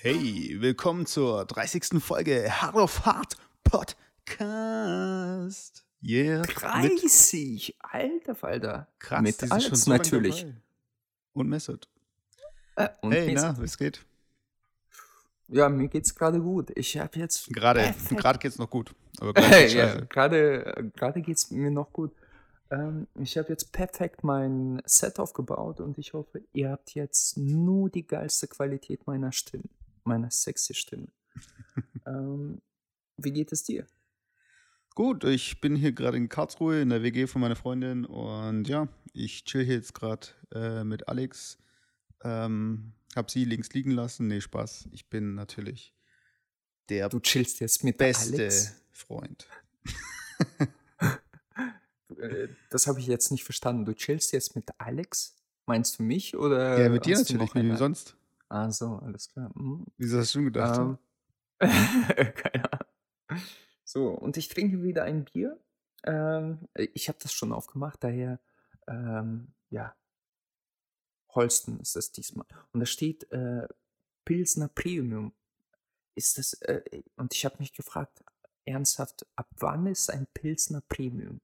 Hey, willkommen zur 30. Folge Hard of Hard Podcast. Yeah. 30, alter Falter. Krass, Mit sind schon Alex so natürlich. Und Messert. Äh, und Hey, jetzt- na, was geht? Ja, mir geht's gerade gut. Ich habe jetzt Gerade, gerade geht's noch gut. Aber gleich geht's ja, gerade gerade geht's mir noch gut. Ähm, ich habe jetzt perfekt mein Set aufgebaut und ich hoffe, ihr habt jetzt nur die geilste Qualität meiner Stimme, meiner sexy Stimme. ähm, wie geht es dir? Gut, ich bin hier gerade in Karlsruhe in der WG von meiner Freundin und ja, ich chill hier jetzt gerade äh, mit Alex. Ähm, hab sie links liegen lassen. Nee, Spaß. Ich bin natürlich der Du chillst jetzt mit beste Alex. Freund. Äh, Das habe ich jetzt nicht verstanden. Du chillst jetzt mit Alex? Meinst du mich oder? ja, mit dir natürlich, wie eine- sonst. Ah, so, alles klar. Mhm. Wieso hast du schon gedacht? Ähm, keine Ahnung. So, und ich trinke wieder ein Bier. Ähm, ich habe das schon aufgemacht, daher, ähm, ja, Holsten ist das diesmal. Und da steht äh, Pilsner Premium. Ist das, äh, und ich habe mich gefragt, ernsthaft, ab wann ist ein Pilsner Premium?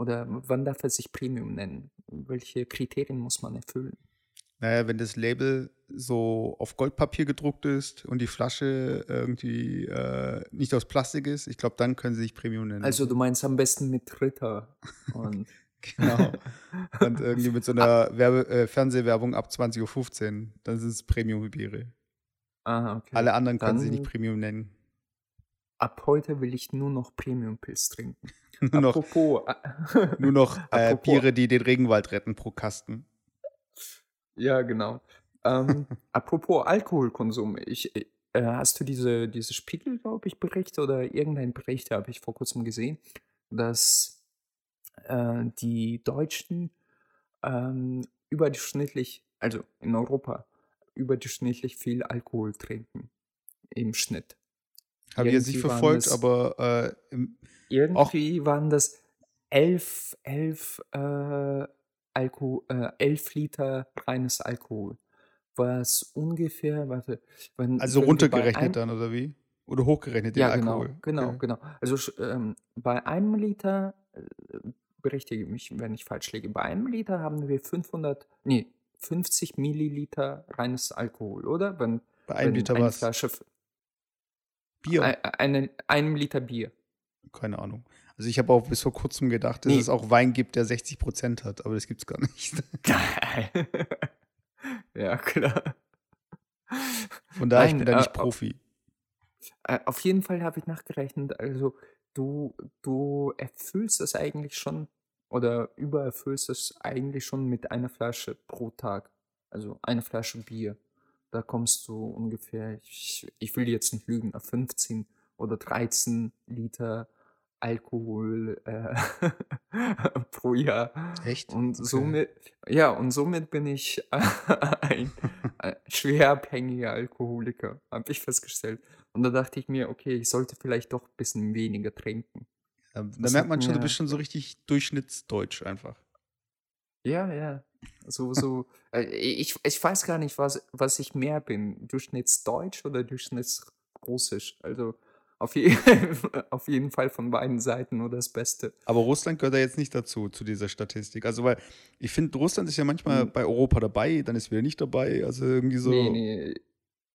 Oder wann darf er sich Premium nennen? Welche Kriterien muss man erfüllen? Naja, wenn das Label so auf Goldpapier gedruckt ist und die Flasche irgendwie äh, nicht aus Plastik ist, ich glaube, dann können sie sich Premium nennen. Also du meinst am besten mit Ritter und genau. Und irgendwie mit so einer Werbe äh, Fernsehwerbung ab 20.15 Uhr, dann sind es Premium-Biere. Ah, okay. Alle anderen können sie nicht Dann- Premium nennen. Ab heute will ich nur noch Premium-Pilz trinken. nur noch, Apropos, äh, nur noch äh, Biere, die den Regenwald retten pro Kasten. Ja, genau. Ähm, apropos Alkoholkonsum, ich, äh, hast du diese, diese Spiegel, glaube ich, Bericht oder irgendein Bericht, habe ich vor kurzem gesehen, dass äh, die Deutschen ähm, überdurchschnittlich, also in Europa, überdurchschnittlich viel Alkohol trinken im Schnitt. Habe ich jetzt nicht verfolgt, aber äh, im, Irgendwie waren das elf, elf, äh, Alko äh, elf Liter reines Alkohol. Was ungefähr, warte, wenn, also runtergerechnet dann, oder wie? Oder hochgerechnet den Ja, genau, Alkohol? genau, Okay. genau. Also ähm, bei einem Liter, äh, berichtige mich, wenn ich falsch liege, bei einem Liter haben wir 500, nee, 50 Milliliter reines Alkohol, oder? Wenn, Bei einem Liter eine was? Flasche, Bier? ein, eine, einem Liter Bier. Keine Ahnung. Also ich habe auch bis vor kurzem gedacht, dass Nee. es auch Wein gibt, der 60 Prozent hat, aber das gibt's gar nicht. Geil. ja, klar. Von daher, ich Nein, bin da äh, nicht au- Profi. Äh, Auf jeden Fall habe ich nachgerechnet, also du, du erfüllst es eigentlich schon oder übererfüllst es eigentlich schon mit einer Flasche pro Tag. Also eine Flasche Bier. Da kommst du ungefähr, ich, ich will jetzt nicht lügen, auf 15 oder 13 Liter Alkohol äh, pro Jahr. Echt? Und Okay. somit, ja, und somit bin ich ein, ein schwer abhängiger Alkoholiker, habe ich festgestellt. Und da dachte ich mir, okay, ich sollte vielleicht doch ein bisschen weniger trinken. Da das merkt man schon, du bist schon so richtig durchschnittsdeutsch einfach. Ja, ja. So, so, äh, ich, ich weiß gar nicht, was, was ich mehr bin. Durchschnittsdeutsch oder Durchschnittsrussisch? Also auf, je auf jeden Fall von beiden Seiten nur das Beste. Aber Russland gehört da jetzt nicht dazu, zu dieser Statistik. Also, weil ich finde, Russland ist ja manchmal Mhm. bei Europa dabei, dann ist wieder nicht dabei. Also irgendwie so. Nee, nee,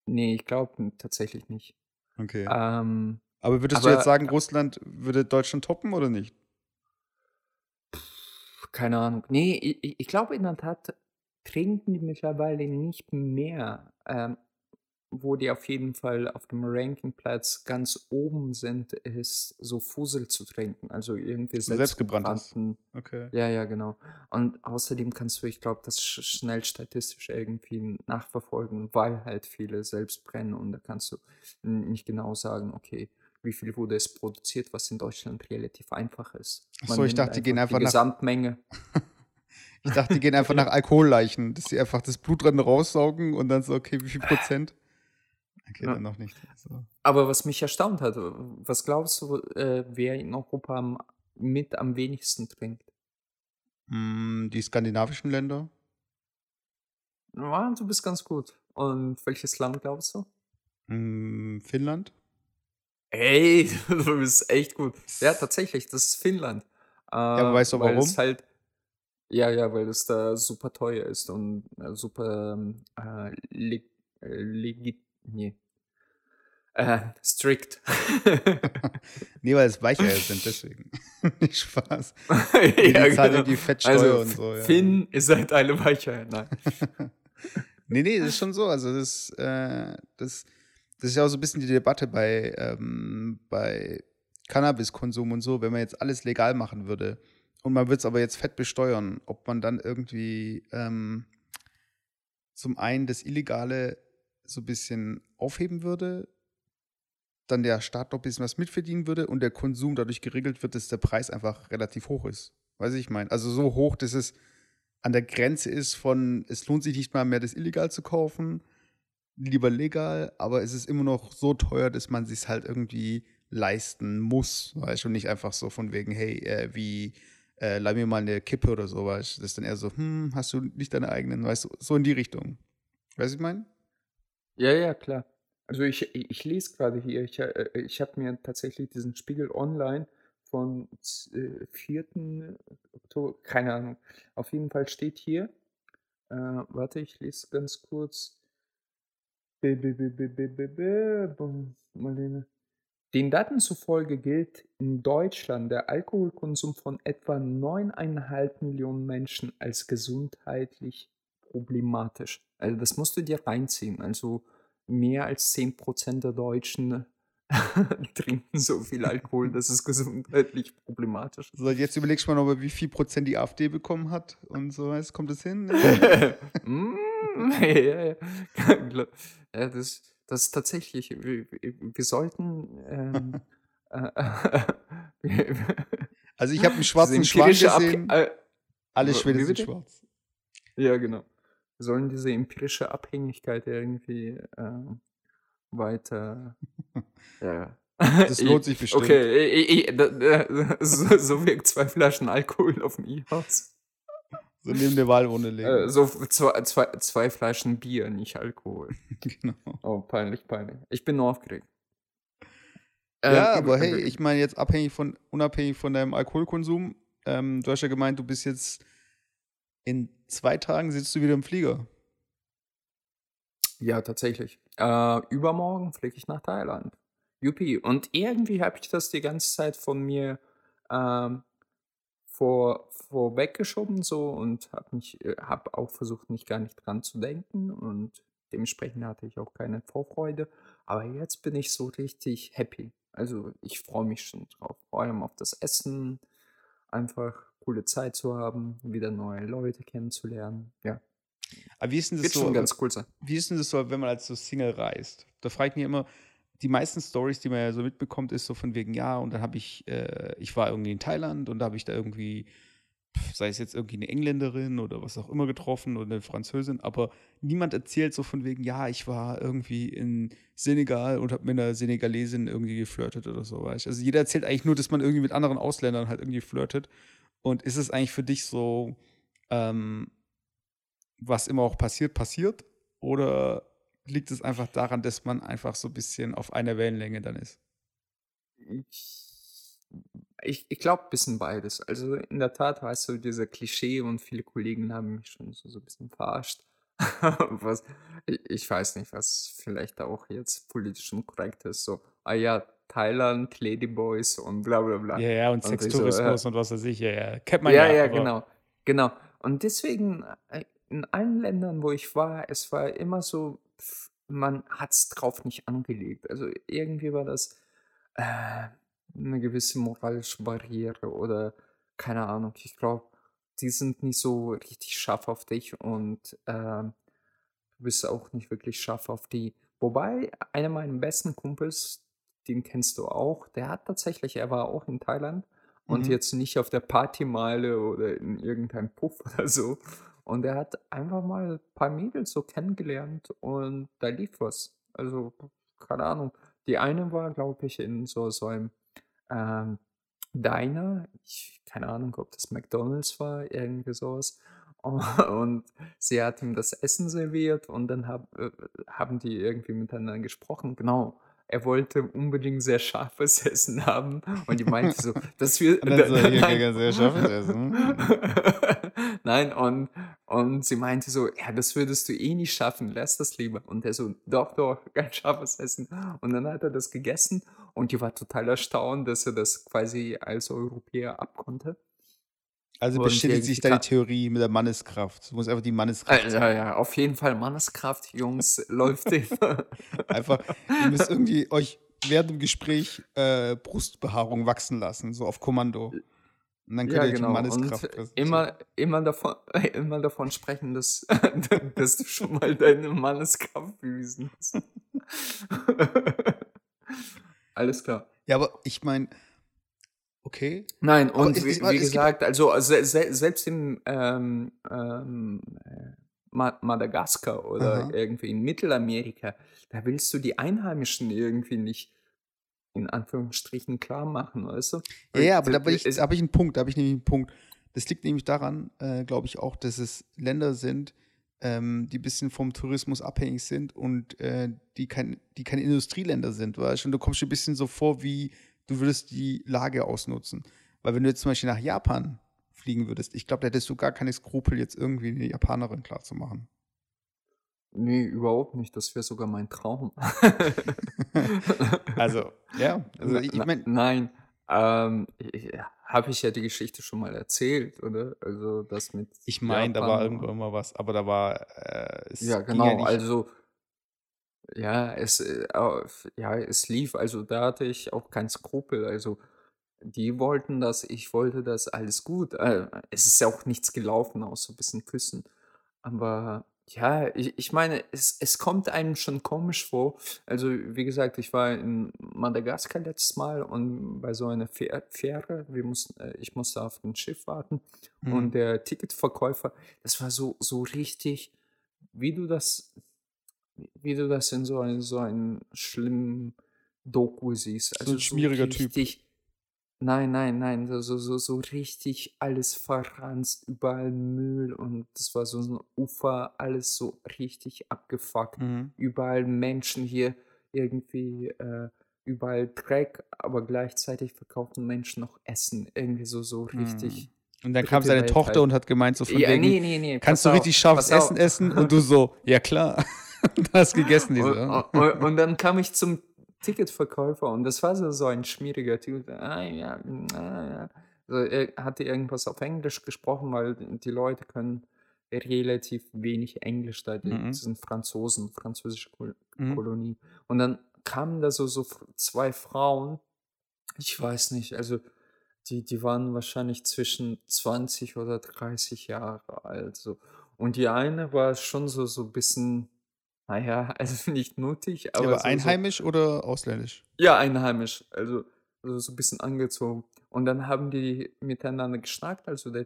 nee, ich glaube tatsächlich nicht. Okay. Ähm, aber würdest du aber- jetzt sagen, Russland würde Deutschland toppen oder nicht? Keine Ahnung. Nee, ich, ich- ich glaube in der Tat trinken die mittlerweile nicht mehr, ähm, wo die auf jeden Fall auf dem Rankingplatz ganz oben sind, ist so Fusel zu trinken. Also irgendwie So selbstgebranntes. selbstgebrannten. Okay. Ja, ja, genau. Und außerdem kannst du, ich glaube, das sch schnell statistisch irgendwie nachverfolgen, weil halt viele selbst brennen und da kannst du nicht genau sagen, okay, wie viel wurde es produziert, was in Deutschland relativ einfach ist. Ach Man so, ich dachte, die gehen einfach die nach- Gesamtmenge. Ich dachte, die gehen einfach nach Alkoholleichen, dass sie einfach das Blut dran raussaugen und dann so, okay, wie viel Prozent? Okay, Ja. dann noch nicht. So. Aber was mich erstaunt hat, was glaubst du, äh, wer in Europa am, mit am wenigsten trinkt? Hm, die skandinavischen Länder. Ja, du bist ganz gut. Und welches Land glaubst du? Hm, Finnland. Ey, du bist echt gut. Ja, tatsächlich, das ist Finnland. Äh, Ja, aber weißt du weil warum? es halt, ja, ja, weil es da super teuer ist und äh, super ähm, äh, leg, äh, legit, nee, äh, strict. Nee, weil es Weicheier sind, deswegen. Nicht Spaß. Ja, die zahlen genau. irgendwie Fettsteuer Also, und so, ja. Finn ist halt eine Weichei. Nein. Nee, nee, das ist schon so. Also das, äh, das, das ist ja auch so ein bisschen die Debatte bei, ähm, bei Cannabiskonsum und so, wenn man jetzt alles legal machen würde und man würde es aber jetzt fett besteuern, ob man dann irgendwie ähm, zum einen das Illegale so ein bisschen aufheben würde, dann der Staat noch ein bisschen was mitverdienen würde und der Konsum dadurch geregelt wird, dass der Preis einfach relativ hoch ist. Weiß ich meine. Also so hoch, dass es an der Grenze ist von, es lohnt sich nicht mal mehr, das illegal zu kaufen, lieber legal, aber es ist immer noch so teuer, dass man sich halt irgendwie leisten muss, weißt du, nicht einfach so von wegen, hey, äh, wie, äh, leih mir mal eine Kippe oder so, weißt du, das ist dann eher so, hm, hast du nicht deine eigenen, weißt du, so in die Richtung. Weißt du, ich meine? Ja, ja, klar. Also ich, ich lese gerade hier, ich, äh, ich habe mir tatsächlich diesen Spiegel Online von äh, 4. Oktober, keine Ahnung. Auf jeden Fall steht hier, äh, warte, ich lese ganz kurz. Marlene. Den Daten zufolge gilt in Deutschland der Alkoholkonsum von etwa 9,5 Millionen Menschen als gesundheitlich problematisch. Also das musst du dir reinziehen. Also mehr als 10% der Deutschen trinken so viel Alkohol, dass es gesundheitlich problematisch ist. So, jetzt überlegst du mal noch, wie viel Prozent die AfD bekommen hat und so, weißt, kommt das hin? Mm, ja, ja. Das, das ist tatsächlich, wir, wir sollten ähm, äh, Also ich habe einen schwarzen Schwan empirische Ab gesehen, äh, alle w- Schwede wie sind schwarz. Ja, genau. Sollen diese empirische Abhängigkeit irgendwie ähm, weiter. Ja. Das lohnt Ich- sich bestimmt. Okay, ich, ich, da, da, so, so wirkt zwei Flaschen Alkohol auf dem E-Haus. So neben der Wahlurne legen. Äh, so zwei, zwei, zwei Flaschen Bier, nicht Alkohol. genau. Oh, peinlich, peinlich. Ich bin nur aufgeregt. Ja, Ähm, aber hey, ich meine jetzt abhängig von, unabhängig von deinem Alkoholkonsum, ähm, du hast ja gemeint, du bist jetzt in zwei Tagen sitzt du wieder im Flieger. Ja, tatsächlich. Äh, übermorgen fliege ich nach Thailand. Juppie. Und irgendwie habe ich das die ganze Zeit von mir ähm, vor, vorweggeschoben so und habe mich, äh, habe auch versucht, nicht gar nicht dran zu denken und dementsprechend hatte ich auch keine Vorfreude. Aber jetzt bin ich so richtig happy. Also ich freue mich schon drauf. Vor allem auf das Essen, einfach coole Zeit zu haben, wieder neue Leute kennenzulernen. Ja, Aber wie ist denn das wird so? schon ganz cool sein. Wie ist denn das so, wenn man als so Single reist? Da frage ich mich immer, die meisten Stories, die man ja so mitbekommt, ist so von wegen, ja, und dann habe ich, äh, ich war irgendwie in Thailand und da habe ich da irgendwie, sei es jetzt irgendwie eine Engländerin oder was auch immer getroffen oder eine Französin, aber niemand erzählt so von wegen, ja, ich war irgendwie in Senegal und habe mit einer Senegalesin irgendwie geflirtet oder so, weißt? Also jeder erzählt eigentlich nur, dass man irgendwie mit anderen Ausländern halt irgendwie flirtet. Und ist es eigentlich für dich so, ähm, was immer auch passiert, passiert? Oder liegt es einfach daran, dass man einfach so ein bisschen auf einer Wellenlänge dann ist? Ich, ich, glaube ein bisschen beides. Also in der Tat weißt du, dieser Klischee und viele Kollegen haben mich schon so, so ein bisschen verarscht. was, ich, ich weiß nicht, was vielleicht auch jetzt politisch unkorrekt ist. So, ah ja, Thailand, Ladyboys und bla bla bla. Ja, ja, und Und ich so, Sextourismus äh, und was weiß ich, ja, ja. Kennt man Ja, ja. ja, genau. Genau. Und deswegen, äh, in allen Ländern, wo ich war, es war immer so, man hat es drauf nicht angelegt. Also irgendwie war das äh, eine gewisse moralische Barriere oder keine Ahnung. Ich glaube, die sind nicht so richtig scharf auf dich und ähm, du bist auch nicht wirklich scharf auf die. Wobei, einer meiner besten Kumpels, den kennst du auch, der hat tatsächlich, er war auch in Thailand und Mhm. jetzt nicht auf der Partymeile oder in irgendeinem Puff oder so. Und er hat einfach mal ein paar Mädels so kennengelernt und da lief was. Also, keine Ahnung. Die eine war, glaube ich, in so, so einem, ähm, Diner. Ich, keine Ahnung, ob das McDonald's war, irgendwie sowas. Und sie hat ihm das Essen serviert und dann hab, äh, haben die irgendwie miteinander gesprochen. Genau, er wollte unbedingt sehr scharfes Essen haben und die meinte so, dass wir. Und dann so, hier nein. sehr scharfes Essen. Nein, und, und sie meinte so, ja, das würdest du eh nicht schaffen, lass das lieber. Und er so, doch, doch, kein scharfes Essen. Und dann hat er das gegessen und die war total erstaunt, dass er das quasi als Europäer abkonnte. Also Und bestätigt sich deine ka- Theorie mit der Manneskraft. Du musst einfach die Manneskraft Also, ja, auf jeden Fall Manneskraft, Jungs, läuft immer. Einfach, ihr müsst irgendwie euch während dem Gespräch äh, Brustbehaarung wachsen lassen, so auf Kommando. Und dann könnt Ja, ihr die genau. Und Manneskraft präsentieren. immer, immer, davon, immer davon sprechen, dass, dass du schon mal deine Manneskraft bewiesen hast. Alles klar. Ja, aber ich meine, okay. Nein, und es- wie, wie es gesagt, also se, se, selbst in ähm, ähm, äh, Ma Madagaskar oder Aha. irgendwie in Mittelamerika, da willst du die Einheimischen irgendwie nicht in Anführungsstrichen klar machen, weißt du? Ja, ja, aber da habe ich, hab ich einen Punkt, da habe ich nämlich einen Punkt. Das liegt nämlich daran, äh, glaube ich auch, dass es Länder sind, ähm, die ein bisschen vom Tourismus abhängig sind und äh, die, kein, die keine Industrieländer sind, weißt du? Und du kommst dir ein bisschen so vor, wie du würdest die Lage ausnutzen. Weil wenn du jetzt zum Beispiel nach Japan fliegen würdest, ich glaube, da hättest du gar keine Skrupel, jetzt irgendwie eine Japanerin klarzumachen. Nee, überhaupt nicht. Das wäre sogar mein Traum. Also, ja, also ich, meine, Nein, ähm, habe ich ja die Geschichte schon mal erzählt, oder? Also das mit ich meine, da war irgendwo immer was, aber da war, äh, es Ja, genau. nicht. Also ja, es äh, auf, ja, es lief. Also da hatte ich auch keinen Skrupel. Also die wollten das, ich wollte das, alles gut. Äh, es ist ja auch nichts gelaufen, außer ein bisschen küssen. Aber ja, ich, ich meine, es, es kommt einem schon komisch vor. Also, wie gesagt, ich war in Madagaskar letztes Mal und bei so einer Fähr- Fähre, wir mussten, äh, ich musste auf ein Schiff warten Mhm. und der Ticketverkäufer, das war so, so richtig, wie du das, wie du das in so einem so einen schlimmen Doku siehst. So ein schmieriger Typ. richtig, Nein, nein, nein, so, so, so, so richtig alles verranzt, überall Müll und das war so ein Ufer, alles so richtig abgefuckt. Mhm. Überall Menschen hier irgendwie, äh, überall Dreck, aber gleichzeitig verkaufen Menschen noch Essen. Irgendwie so, so richtig. Und dann kam seine Welt Tochter halt. und hat gemeint, so von Ja, wegen, nee, nee, nee. kannst du richtig scharfes pass auf. Essen essen? Und du so, ja klar. du hast gegessen, diese. Und, und, und dann kam ich zum Ticketverkäufer und das war so, so ein schmieriger Typ. Ah, ja, ah, ja. So, er hatte irgendwas auf Englisch gesprochen, weil die Leute können relativ wenig Englisch da, die Mhm. sind Franzosen, französische Kol Mhm. Kolonie. Und dann kamen da so, so zwei Frauen, ich weiß nicht, also die, die waren wahrscheinlich zwischen 20 oder 30 Jahre alt. So. Und die eine war schon so, so ein bisschen, naja, also nicht nuttig, Ja, aber, aber so, so, einheimisch oder ausländisch? ja, einheimisch, also, also so ein bisschen angezogen. Und dann haben die miteinander geschnackt, also der,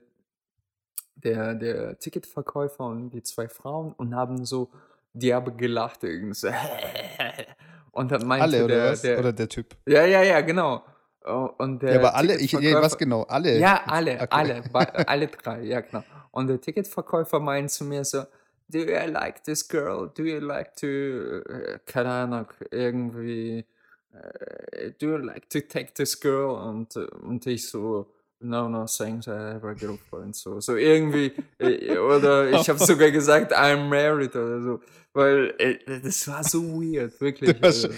der, der Ticketverkäufer und die zwei Frauen und haben so derbe gelacht irgendwie so. Und dann meinte Alle oder der, was? der oder der Typ? ja, ja, ja, genau. Oh, Und der Ja, aber alle, ich, Ticketverkäufer- was genau? Alle? ja, alle, Okay. alle, alle drei, ja genau. Und der Ticketverkäufer meint zu mir so, do you like this girl? Do you like to, äh, keine Ahnung, irgendwie, äh, do you like to take this girl? Und, und ich so, no, no, thanks, I have a girlfriend. So, so irgendwie, äh, oder ich habe sogar gesagt, I'm married oder so. Weil äh, das war so weird, wirklich. Du hast, also.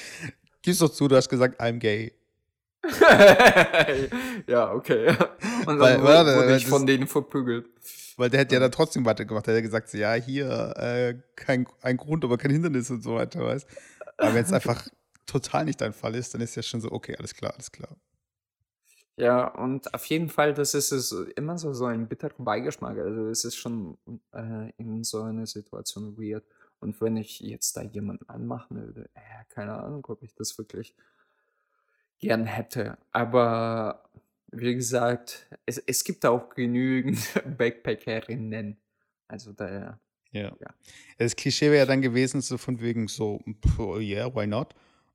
gib's doch zu, du hast gesagt, I'm gay. ja, okay. Und dann Weil- wurde, warte, wurde ich von denen verprügelt. Weil der hätte ja dann trotzdem weitergemacht. Der hätte gesagt, so, ja, hier, äh, kein ein Grund, aber kein Hindernis und so weiter, weißt Aber wenn es einfach total nicht dein Fall ist, dann ist ja schon so, okay, alles klar, alles klar. Ja, und auf jeden Fall, das ist es immer so, so ein bitterer Beigeschmack. Also es ist schon äh, in so einer Situation weird. Und wenn ich jetzt da jemanden anmachen würde, äh, keine Ahnung, ob ich das wirklich gern hätte. Aber wie gesagt, es, es gibt auch genügend Backpackerinnen. Also daher, Ja. Ja. Das Klischee wäre ja dann gewesen, so von wegen so, oh yeah, why not?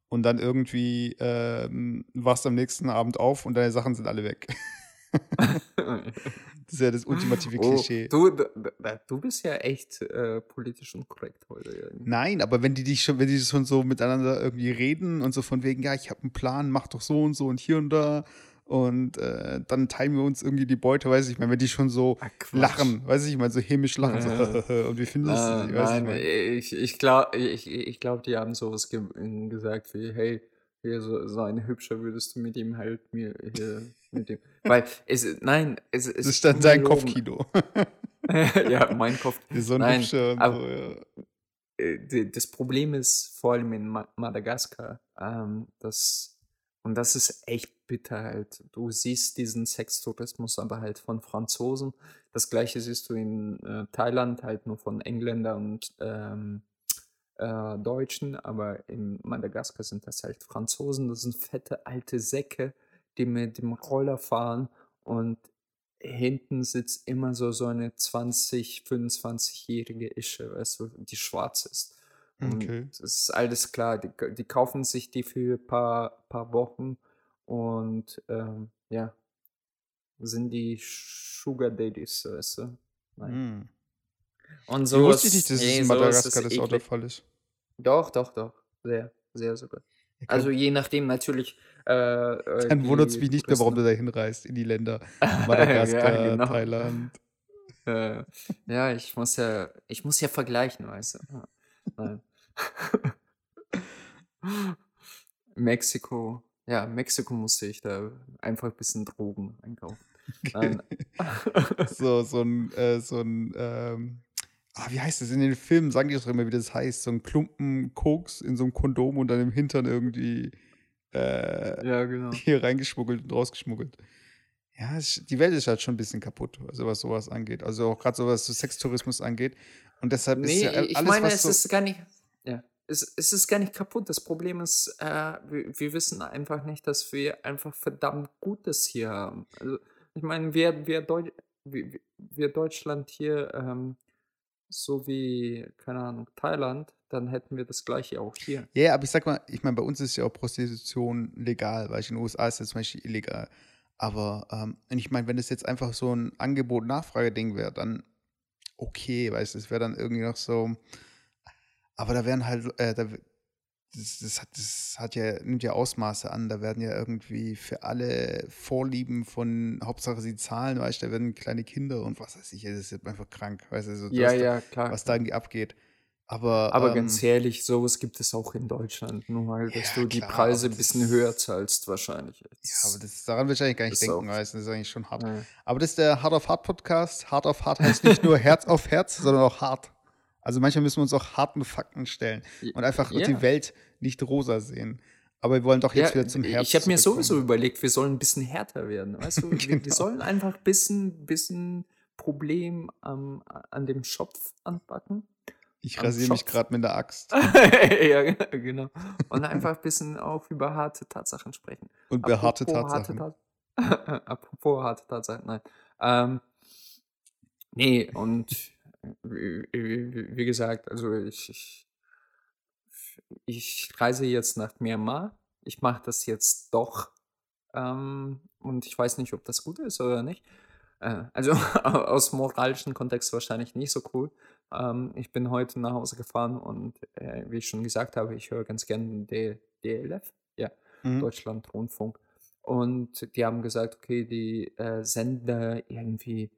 und dann irgendwie ähm, wachst du am nächsten Abend auf und deine Sachen sind alle weg. das ist ja das ultimative Oh, Klischee. du, d- d- du bist ja echt äh, politisch unkorrekt heute. irgendwie. Nein, aber wenn die dich schon, wenn die schon so miteinander irgendwie reden und so von wegen, ja, ich habe einen Plan, mach doch so und so und hier und da und äh, dann teilen wir uns irgendwie die Beute, weiß ich, ich meine, wenn die schon so Quatsch. lachen, weiß ich, ich meine, so hämisch lachen, so, Ja. und wie findest du Nein, sie, weiß ich, nein, mein. ich, ich glaube, ich, ich glaub, die haben sowas ge gesagt wie, hey, hier so, so ein Hübscher würdest du mit ihm halt mir hier mit dem. Weil es, nein, es, es Das ist dann dein Kopfkino. ja, mein Kopf. so ein Nein, hübscher und aber- so, ja. äh, die- das Problem ist vor allem in Ma Madagaskar, ähm, dass, und das ist echt bitter halt. Du siehst diesen Sextourismus aber halt von Franzosen. Das gleiche siehst du in äh, Thailand halt nur von Engländern und ähm, äh, Deutschen, aber in Madagaskar sind das halt Franzosen. Das sind fette alte Säcke, die mit dem Roller fahren und hinten sitzt immer so, so eine 20, 25-jährige Ische, weißt du, die schwarz ist. Okay. das ist alles klar, die, die kaufen sich die für ein paar, paar Wochen und ähm, ja, sind die Sugar Daddies, weißt du? Nein. Hm. Und So wusste ich nicht, dass es nee, in sowas Madagaskar das auch der. Fall ist. Doch, doch, doch. Sehr, sehr sogar. Ja, Also je nachdem natürlich. Äh, äh, dann wundert es mich nicht mehr, warum du da hinreist, in die Länder Madagaskar, ja, genau. Thailand. Äh, ja, ich muss ja, ich muss ja vergleichen, weißt du. Ja, Nein. Mexiko, ja, Mexiko musste ich da einfach ein bisschen Drogen einkaufen. Nein. so, so ein, äh, so ein, ähm, ah, wie heißt das? In den Filmen sagen die doch immer, wie das heißt. So ein Klumpen Koks in so einem Kondom und dann im Hintern irgendwie äh, ja, genau. hier reingeschmuggelt und rausgeschmuggelt. Ja, die Welt ist halt schon ein bisschen kaputt, also was sowas angeht. Also auch gerade so was so Sextourismus angeht. Und deshalb ist Nee, ja ich alles, meine, was es so. ist gar nicht, ja, es, es ist gar nicht kaputt. Das Problem ist, äh, wir, wir wissen einfach nicht, dass wir einfach verdammt Gutes hier haben. Also, ich meine, wir, wir, Deu wir, wir Deutschland hier, ähm, so wie, keine Ahnung, Thailand, dann hätten wir das gleiche auch hier. Ja, aber ich sag mal, ich meine, bei uns ist ja auch Prostitution legal, weil ich in den USA ist das zum Beispiel illegal. Aber ähm, ich meine, wenn das jetzt einfach so ein Angebot-Nachfrage-Ding wäre, dann okay, weißt du, es wäre dann irgendwie noch so. Aber da wären halt, äh, da, das, das, hat, das hat ja, nimmt ja Ausmaße an. Da werden ja irgendwie für alle Vorlieben von Hauptsache sie zahlen, weißt du, da werden kleine Kinder und was weiß ich, das ist jetzt einfach krank, weißt du, so, Ja, ja, klar. was da irgendwie abgeht. Aber, Aber ähm, ganz ehrlich, sowas gibt es auch in Deutschland. Nur halt, dass Ja, du die klar, Preise ein bisschen das- höher zahlst, wahrscheinlich. Ja, aber das, daran will ich eigentlich gar nicht denken, du, das ist eigentlich schon hart. Ja. Aber das ist der Hard auf Hard Podcast. Hard auf Hard heißt nicht nur Herz auf Herz, sondern auch hart. Also manchmal müssen wir uns auch harten Fakten stellen und einfach Ja. die Welt nicht rosa sehen. Aber wir wollen doch jetzt Ja, wieder zum Herz ich habe mir sowieso überlegt, wir sollen ein bisschen härter werden. Weißt du, wir, Genau. wir sollen einfach ein bisschen, bisschen Problem am, an dem Schopf anpacken. Ich rasiere mich gerade mit der Axt ja, genau. Und einfach ein bisschen auch über harte Tatsachen sprechen. und behaarte Apropos Tatsachen. Harte Tat Apropos harte Tatsachen, nein. Ähm, nee, und wie, wie, wie gesagt, also ich, ich, ich reise jetzt nach Myanmar. Ich mache das jetzt doch. Ähm, und ich weiß nicht, ob das gut ist oder nicht. Äh, also aus moralischen Kontext wahrscheinlich nicht so cool. Ähm, ich bin heute nach Hause gefahren und äh, wie ich schon gesagt habe, ich höre ganz gerne D DLF. Ja, Mhm. Deutschland Rundfunk. Und die haben gesagt, okay, die äh, Sender irgendwie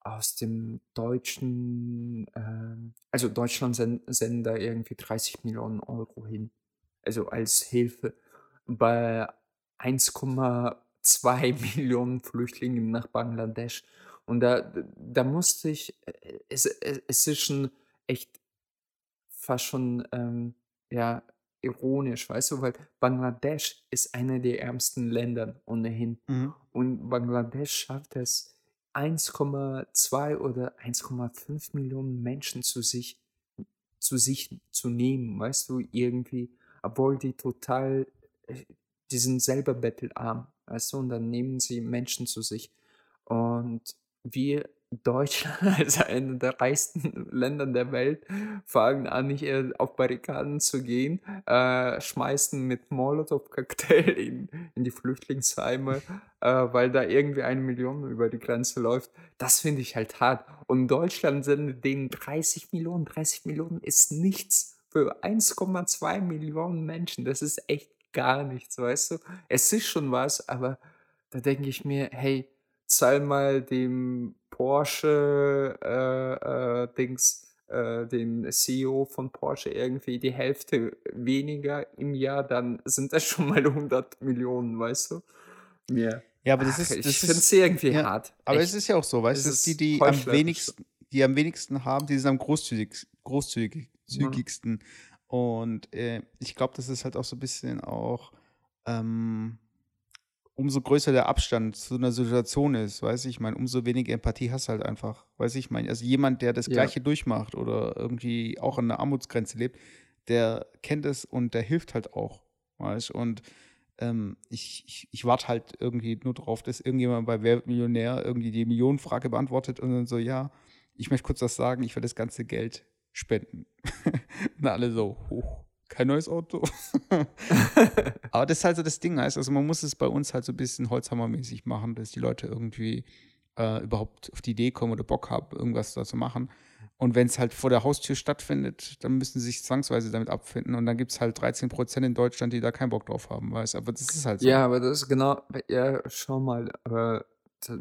aus dem deutschen, ähm, also Deutschland sen senden da irgendwie 30 Millionen Euro hin. Also als Hilfe bei 1,2 Millionen Flüchtlingen nach Bangladesch. Und da, da musste ich, äh, es, es, es ist schon echt fast schon, ähm, ja, ironisch, weißt du, weil Bangladesch ist einer der ärmsten Länder ohnehin. Mhm. Und Bangladesch schafft es, 1,2 oder 1,5 Millionen Menschen zu sich, zu sich zu nehmen, weißt du, irgendwie, obwohl die total, äh, die sind selber bettelarm, weißt du, und dann nehmen sie Menschen zu sich. Und wir Deutschland als eine der reichsten Länder der Welt fangen an, hier auf Barrikaden zu gehen, äh, schmeißen mit Molotow-Cocktail in in die Flüchtlingsheime, äh, weil da irgendwie eine Million über die Grenze läuft. Das finde ich halt hart. Und Deutschland sendet denen 30 Millionen. 30 Millionen ist nichts für 1,2 Millionen Menschen. Das ist echt gar nichts, weißt du? Es ist schon was, aber da denke ich mir: „Hey, zahl mal dem Porsche, äh, äh, Dings, äh, dem CEO von Porsche irgendwie die Hälfte weniger im Jahr, dann sind das schon mal 100 Millionen, weißt du? Ja. Ja, aber das Ach, ist, ich das finde ist, es irgendwie ja, hart. aber es Echt. ist ja auch so, weißt Es du, die, die am wenigsten, die am wenigsten haben, die sind am großzügig, großzügig, Ja. zügigsten. Und äh, ich glaube, das ist halt auch so ein bisschen auch, ähm, umso größer der Abstand zu einer Situation ist, weiß ich, meine, umso weniger Empathie hast du halt einfach, weiß ich, meine, also jemand, der das Ja. Gleiche durchmacht oder irgendwie auch an der Armutsgrenze lebt, der kennt es und der hilft halt auch, weißt und ähm, ich, ich, ich warte halt irgendwie nur drauf, dass irgendjemand bei Wer Millionär irgendwie die Millionenfrage beantwortet und dann so, ja, ich möchte kurz was sagen, ich will das ganze Geld spenden. und alle so, hoch, kein neues Auto. Aber das ist halt so das Ding, heißt, also man muss es bei uns halt so ein bisschen holzhammermäßig machen, dass die Leute irgendwie äh, überhaupt auf die Idee kommen oder Bock haben, irgendwas da zu machen. Und wenn es halt vor der Haustür stattfindet, dann müssen sie sich zwangsweise damit abfinden. Und dann gibt es halt 13 Prozent in Deutschland, die da keinen Bock drauf haben, weißt du. Aber das ist halt so. Ja, aber das ist genau, ja, schau mal, aber da,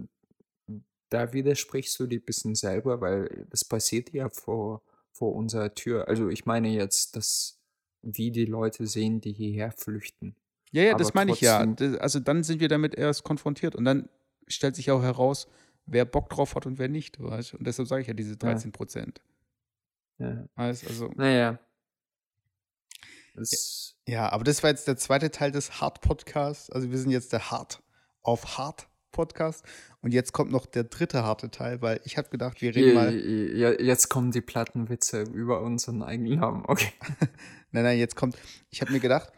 da widersprichst du dir ein bisschen selber, weil das passiert ja vor, vor unserer Tür. Also ich meine jetzt, dass wie die Leute sehen, die hierher flüchten. Ja, ja, das Aber meine ich ja. Das, also dann sind wir damit erst konfrontiert. Und dann stellt sich auch heraus, wer Bock drauf hat und wer nicht, weißt du. Und deshalb sage ich ja diese ja, 13 Prozent. ja. Weißt, also, Naja, ja, es, ja, aber das war jetzt der zweite Teil des Hard-Podcasts. Also wir sind jetzt der Hard auf Hard-Podcast. Und jetzt kommt noch der dritte harte Teil, weil ich habe gedacht, wir reden mal. ja, jetzt kommen die Plattenwitze über unseren eigenen Namen. Okay. Nein, nein, jetzt kommt. Ich habe mir gedacht,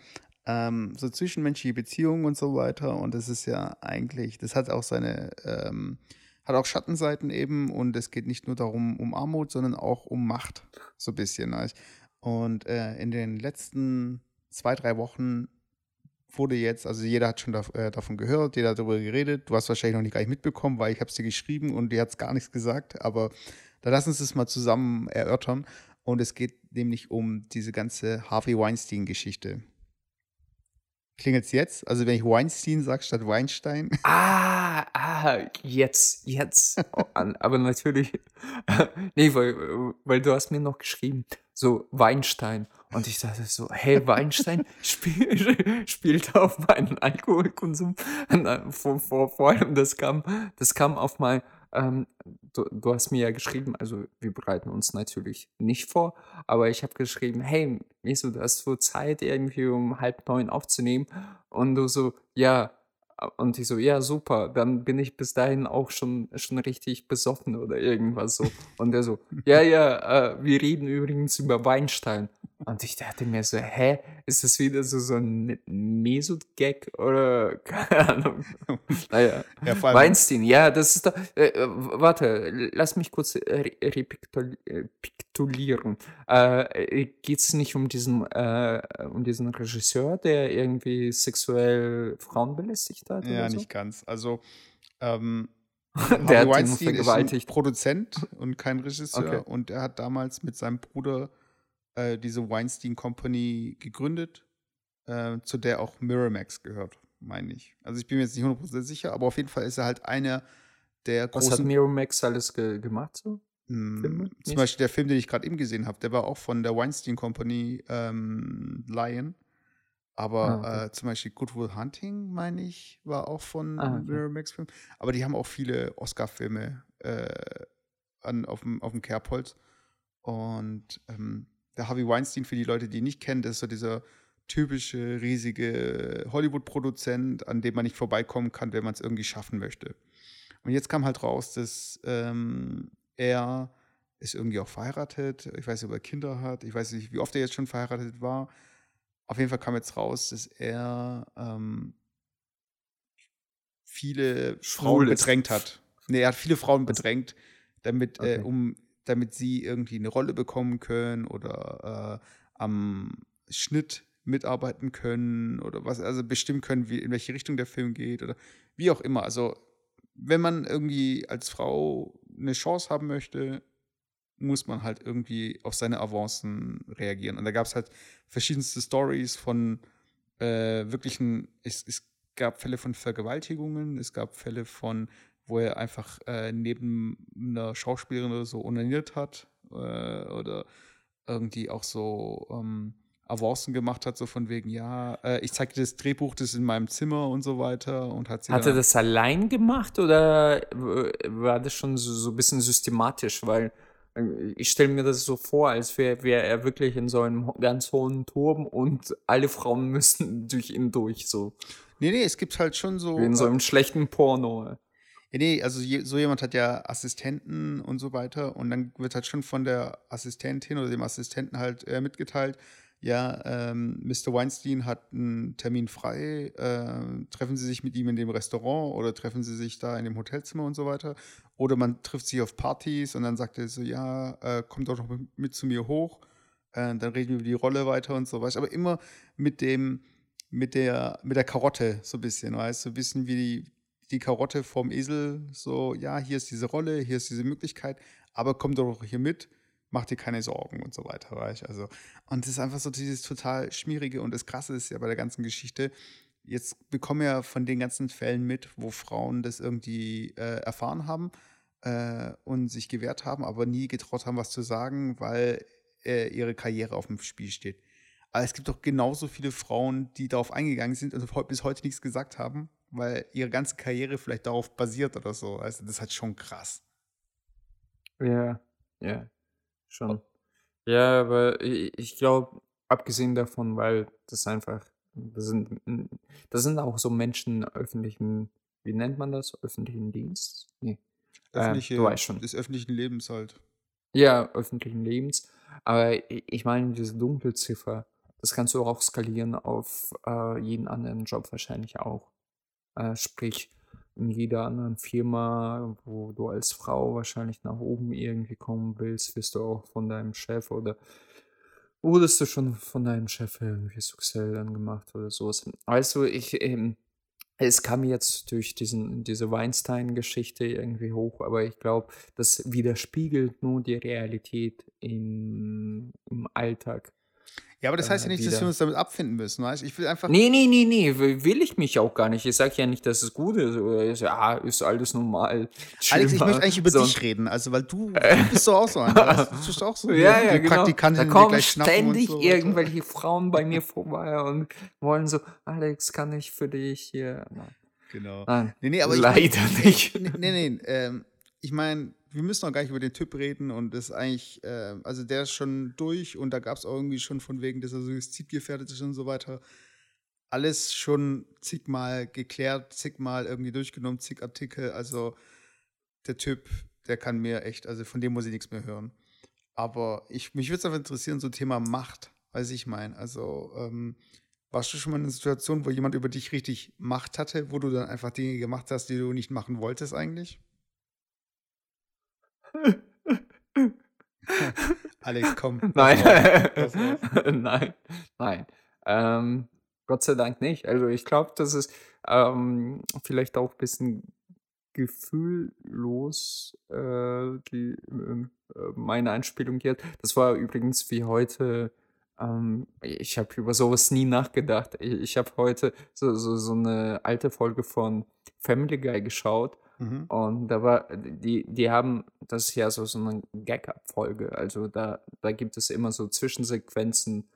ähm, so zwischenmenschliche Beziehungen und so weiter. Und das ist ja eigentlich, das hat auch seine, ähm, hat auch Schattenseiten eben. Und es geht nicht nur darum, um Armut, sondern auch um Macht. So ein bisschen. Weißt? Und äh, in den letzten zwei, drei Wochen wurde jetzt, also jeder hat schon da, äh, davon gehört, jeder hat darüber geredet. Du hast wahrscheinlich noch nicht gar nicht mitbekommen, weil ich habe es dir geschrieben und dir hat es gar nichts gesagt. Aber da lass uns das mal zusammen erörtern. Und es geht nämlich um diese ganze Harvey Weinstein-Geschichte. Klingelt's jetzt? Also wenn ich Weinstein sage statt Weinstein? Ah, ah, jetzt, jetzt. Oh, aber natürlich, nee, weil, weil du hast mir noch geschrieben, so Weinstein. Und ich dachte so, hey, Weinstein spiel, spielt auf meinen Alkoholkonsum. Vor, vor, vor allem, das kam, das kam auf mein, ähm, du, du hast mir ja geschrieben, also wir bereiten uns natürlich nicht vor, aber ich habe geschrieben, hey, du hast so Zeit, irgendwie um halb neun aufzunehmen. Und du so, ja. Und ich so, ja, super, dann bin ich bis dahin auch schon, schon richtig besoffen oder irgendwas so. Und er so, ja, ja, äh, wir reden übrigens über Weinstein. Und ich dachte mir so, hä, ist das wieder so, so ein Mesut-Gag oder keine Ahnung. Naja, ja, Weinstein, ja, das ist doch, äh, äh, warte, lass mich kurz rekapitulieren. Äh, Geht es nicht um diesen, äh, um diesen Regisseur, der irgendwie sexuell Frauen belästigt hat ja, so? nicht ganz. Also ähm, Der Harvey Weinstein ist ein. Produzent und kein Regisseur. Okay. Und er hat damals mit seinem Bruder äh, diese Weinstein Company gegründet, äh, zu der auch Miramax gehört, meine ich. Also ich bin mir jetzt nicht 100% sicher, aber auf jeden Fall ist er halt einer der Was hat großen Miramax alles ge gemacht so? Mm, Filme? Zum Beispiel der Film, den ich gerade eben gesehen habe, der war auch von der Weinstein Company ähm, Lion. Aber Ah, okay. äh, zum Beispiel Good Will Hunting, meine ich, war auch von Ah, okay. Miramax Film. Aber die haben auch viele Oscar-Filme äh, an, auf, dem, auf dem Kerbholz. Und ähm, der Harvey Weinstein, für die Leute, die ihn nicht kennen, das ist so dieser typische, riesige Hollywood-Produzent, an dem man nicht vorbeikommen kann, wenn man es irgendwie schaffen möchte. Und jetzt kam halt raus, dass ähm, er ist irgendwie auch verheiratet. Ich weiß nicht, ob er Kinder hat. Ich weiß nicht, wie oft er jetzt schon verheiratet war. Auf jeden Fall kam jetzt raus, dass er ähm, viele Frauen ist. bedrängt hat. Nee, er hat viele Frauen bedrängt damit, äh, Okay. um, damit sie irgendwie eine Rolle bekommen können oder äh, am Schnitt mitarbeiten können oder was, also bestimmen können, wie, in welche Richtung der Film geht oder wie auch immer. Also, wenn man irgendwie als Frau eine Chance haben möchte, muss man halt irgendwie auf seine Avancen reagieren. Und da gab es halt verschiedenste Stories von äh, wirklichen, es, es gab Fälle von Vergewaltigungen, es gab Fälle von, wo er einfach äh, neben einer Schauspielerin oder so onaniert hat äh, oder irgendwie auch so ähm, Avancen gemacht hat, so von wegen, ja, äh, ich zeig dir das Drehbuch, das ist in meinem Zimmer und so weiter und hat sie Hat er das allein gemacht oder äh, war das schon so, so ein bisschen systematisch? Weil ich stelle mir das so vor, als wäre wär er wirklich in so einem ganz hohen Turm und alle Frauen müssen durch ihn durch, so Nee, nee, es gibt halt schon so wie in so äh, einem schlechten Porno. Ja, nee, also je, so jemand hat ja Assistenten und so weiter und dann wird halt schon von der Assistentin oder dem Assistenten halt äh, mitgeteilt, ja, ähm, Mr. Weinstein hat einen Termin frei, äh, treffen Sie sich mit ihm in dem Restaurant oder treffen Sie sich da in dem Hotelzimmer und so weiter. Oder man trifft sich auf Partys und dann sagt er so, ja, äh, kommt doch noch mit, zu mir hoch, äh, dann reden wir über die Rolle weiter und so weiter. Aber immer mit dem, mit der, mit der Karotte so ein bisschen, weißt du, so bisschen wie die, die Karotte vom Esel, so, ja, hier ist diese Rolle, hier ist diese Möglichkeit, aber komm doch hier mit, mach dir keine Sorgen und so weiter, weißt du, also, und das ist einfach so dieses total Schmierige und das Krasse ist ja bei der ganzen Geschichte, jetzt bekommen wir von den ganzen Fällen mit, wo Frauen das irgendwie äh, erfahren haben äh, und sich gewehrt haben, aber nie getraut haben, was zu sagen, weil äh, ihre Karriere auf dem Spiel steht. Aber es gibt doch genauso viele Frauen, die darauf eingegangen sind und bis heute nichts gesagt haben, weil ihre ganze Karriere vielleicht darauf basiert oder so. Also das ist halt schon krass. Ja, ja, schon. Ja, aber ich glaube, abgesehen davon, weil das einfach, das sind, das sind auch so Menschen öffentlichen, wie nennt man das? Öffentlichen Dienst? Nee. Äh, du Öffentliche, weißt schon. des öffentlichen Lebens halt. Ja, öffentlichen Lebens. Aber ich meine, diese Dunkelziffer, das kannst du auch skalieren auf äh, jeden anderen Job wahrscheinlich auch. Äh, sprich, in jeder anderen Firma, wo du als Frau wahrscheinlich nach oben irgendwie kommen willst, wirst du auch von deinem Chef oder wurdest du schon von deinem Chef irgendwie sexuell angemacht oder sowas. Also ich, ähm, es kam jetzt durch diesen, diese Weinstein-Geschichte irgendwie hoch, aber ich glaube, das widerspiegelt nur die Realität im, im Alltag Ja, aber das heißt ja äh, nicht, dass wir wieder. uns damit abfinden müssen, weißt? Ich will einfach, Nee, nee, nee, nee, will ich mich auch gar nicht. Ich sage ja nicht, dass es gut ist oder ist, ja, ist alles normal. Chill Alex, ich möchte eigentlich über So, dich reden, also weil du, du bist doch auch so einer, weißt du? Bist auch so Ja, ja, genau. Praktikantin, Da kommen gleich schnappen und ständig so irgendwelche Frauen bei mir vorbei und wollen so, Alex, kann ich für dich hier? Nein, Genau. Nein, Nee, nee, aber ich leider nicht. Nee, nee, nee ähm, ich meine, wir müssen auch gar nicht über den Typ reden und das ist eigentlich, äh, also der ist schon durch und da gab es auch irgendwie schon von wegen, dass er suizidgefährdet ist und so weiter. Alles schon zigmal geklärt, zigmal irgendwie durchgenommen, zig Artikel. Also der Typ, der kann mir echt, also von dem muss ich nichts mehr hören. Aber ich, mich würde es einfach interessieren, so Thema Macht, weiß ich meine. Also, ähm, warst du schon mal in einer Situation, wo jemand über dich richtig Macht hatte, wo du dann einfach Dinge gemacht hast, die du nicht machen wolltest eigentlich? Alex, komm, Nein, lass raus. nein, nein. Ähm, Gott sei Dank nicht. Also ich glaube, das ist ähm, vielleicht auch ein bisschen gefühllos, äh, die, äh, meine Einspielung jetzt. Das war übrigens wie heute, ähm, ich habe über sowas nie nachgedacht. Ich, ich habe heute so, so, so eine alte Folge von Family Guy geschaut. Mhm. Und da war, die, die haben, das ist ja so, so eine Gag-Up-Folge. Also da, da gibt es immer so Zwischensequenzen.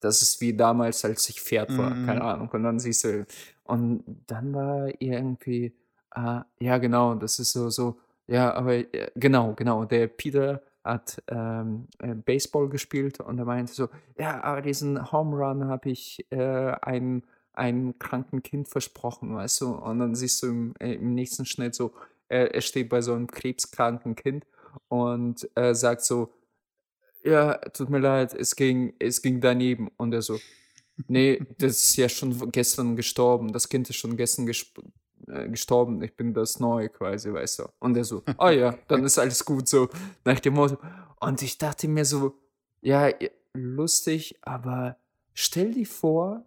Das ist wie damals, als ich Pferd war, keine Mhm. Ahnung. Und dann siehst du, und dann war irgendwie, ah, ja, genau, das ist so, so, ja, aber äh, genau, genau, der Peter hat ähm, äh, Baseball gespielt und er meinte so, ja, aber diesen Home Run habe ich äh, einem, einem kranken Kind versprochen, weißt du? Und dann siehst du im, äh, im nächsten Schnitt so, er, er steht bei so einem krebskranken Kind und äh, sagt so, ja, tut mir leid, es ging, es ging daneben. Und er so, nee, das ist ja schon gestern gestorben, das Kind ist schon gestern gesp äh, gestorben, ich bin das Neue quasi, weißt du. Und er so, oh ja, dann ist alles gut so, nach dem Motto. Und ich dachte mir so, ja, lustig, aber stell dir vor,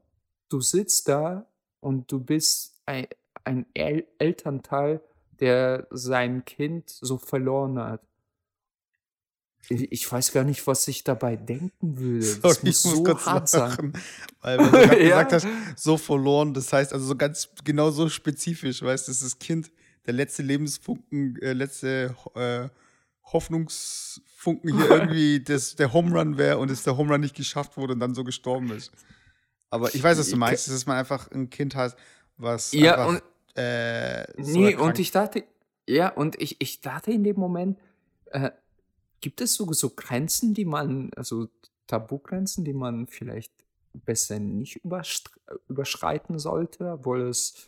du sitzt da und du bist ein, ein El Elternteil, der sein Kind so verloren hat. Ich, weiß gar nicht, was ich dabei denken würde. Das Sorry, muss ich muss so kurz hart sein. lachen, weil, weil du gerade Ja. gesagt hast, so verloren, das heißt also so ganz genau so spezifisch, weißt du, das ist das Kind, der letzte Lebensfunken, äh, letzte äh, Hoffnungsfunken hier irgendwie, dass der Home Run wäre und dass der Home Run nicht geschafft wurde und dann so gestorben ist. Aber ich weiß, was du Ich- meinst, dass man einfach ein Kind hat, was Ja, einfach, und äh, so Nee, und ich dachte, ja, und ich, ich dachte in dem Moment, äh, gibt es so, so Grenzen, die man, also Tabugrenzen, die man vielleicht besser nicht überschreiten sollte, obwohl es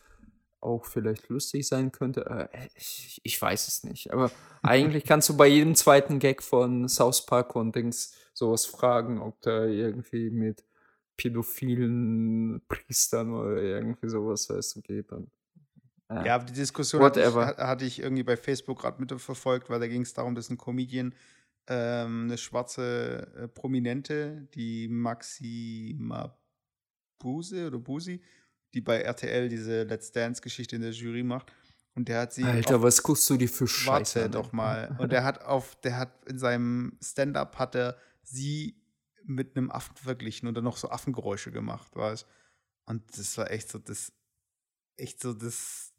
auch vielleicht lustig sein könnte? Äh, ich, ich weiß es nicht. Aber eigentlich kannst du bei jedem zweiten Gag von South Park und Dings sowas fragen, ob da irgendwie mit pädophilen Priestern oder irgendwie sowas, weißt du, geht. Äh, Ja, aber die Diskussion hatte ich, hatte ich irgendwie bei Facebook gerade mitverfolgt, weil da ging es darum, dass ein Comedian ähm, eine schwarze äh, Prominente, die Maxima Buse oder Busi, die bei RTL diese Let's Dance-Geschichte in der Jury macht. Und der hat sie Alter, auf, was guckst du dir für Scheiße Warte doch mal. Und der hat auf, der hat in seinem Stand-up hat er sie mit einem Affen verglichen und dann noch so Affengeräusche gemacht, weißt Und das war echt so, das, echt so, das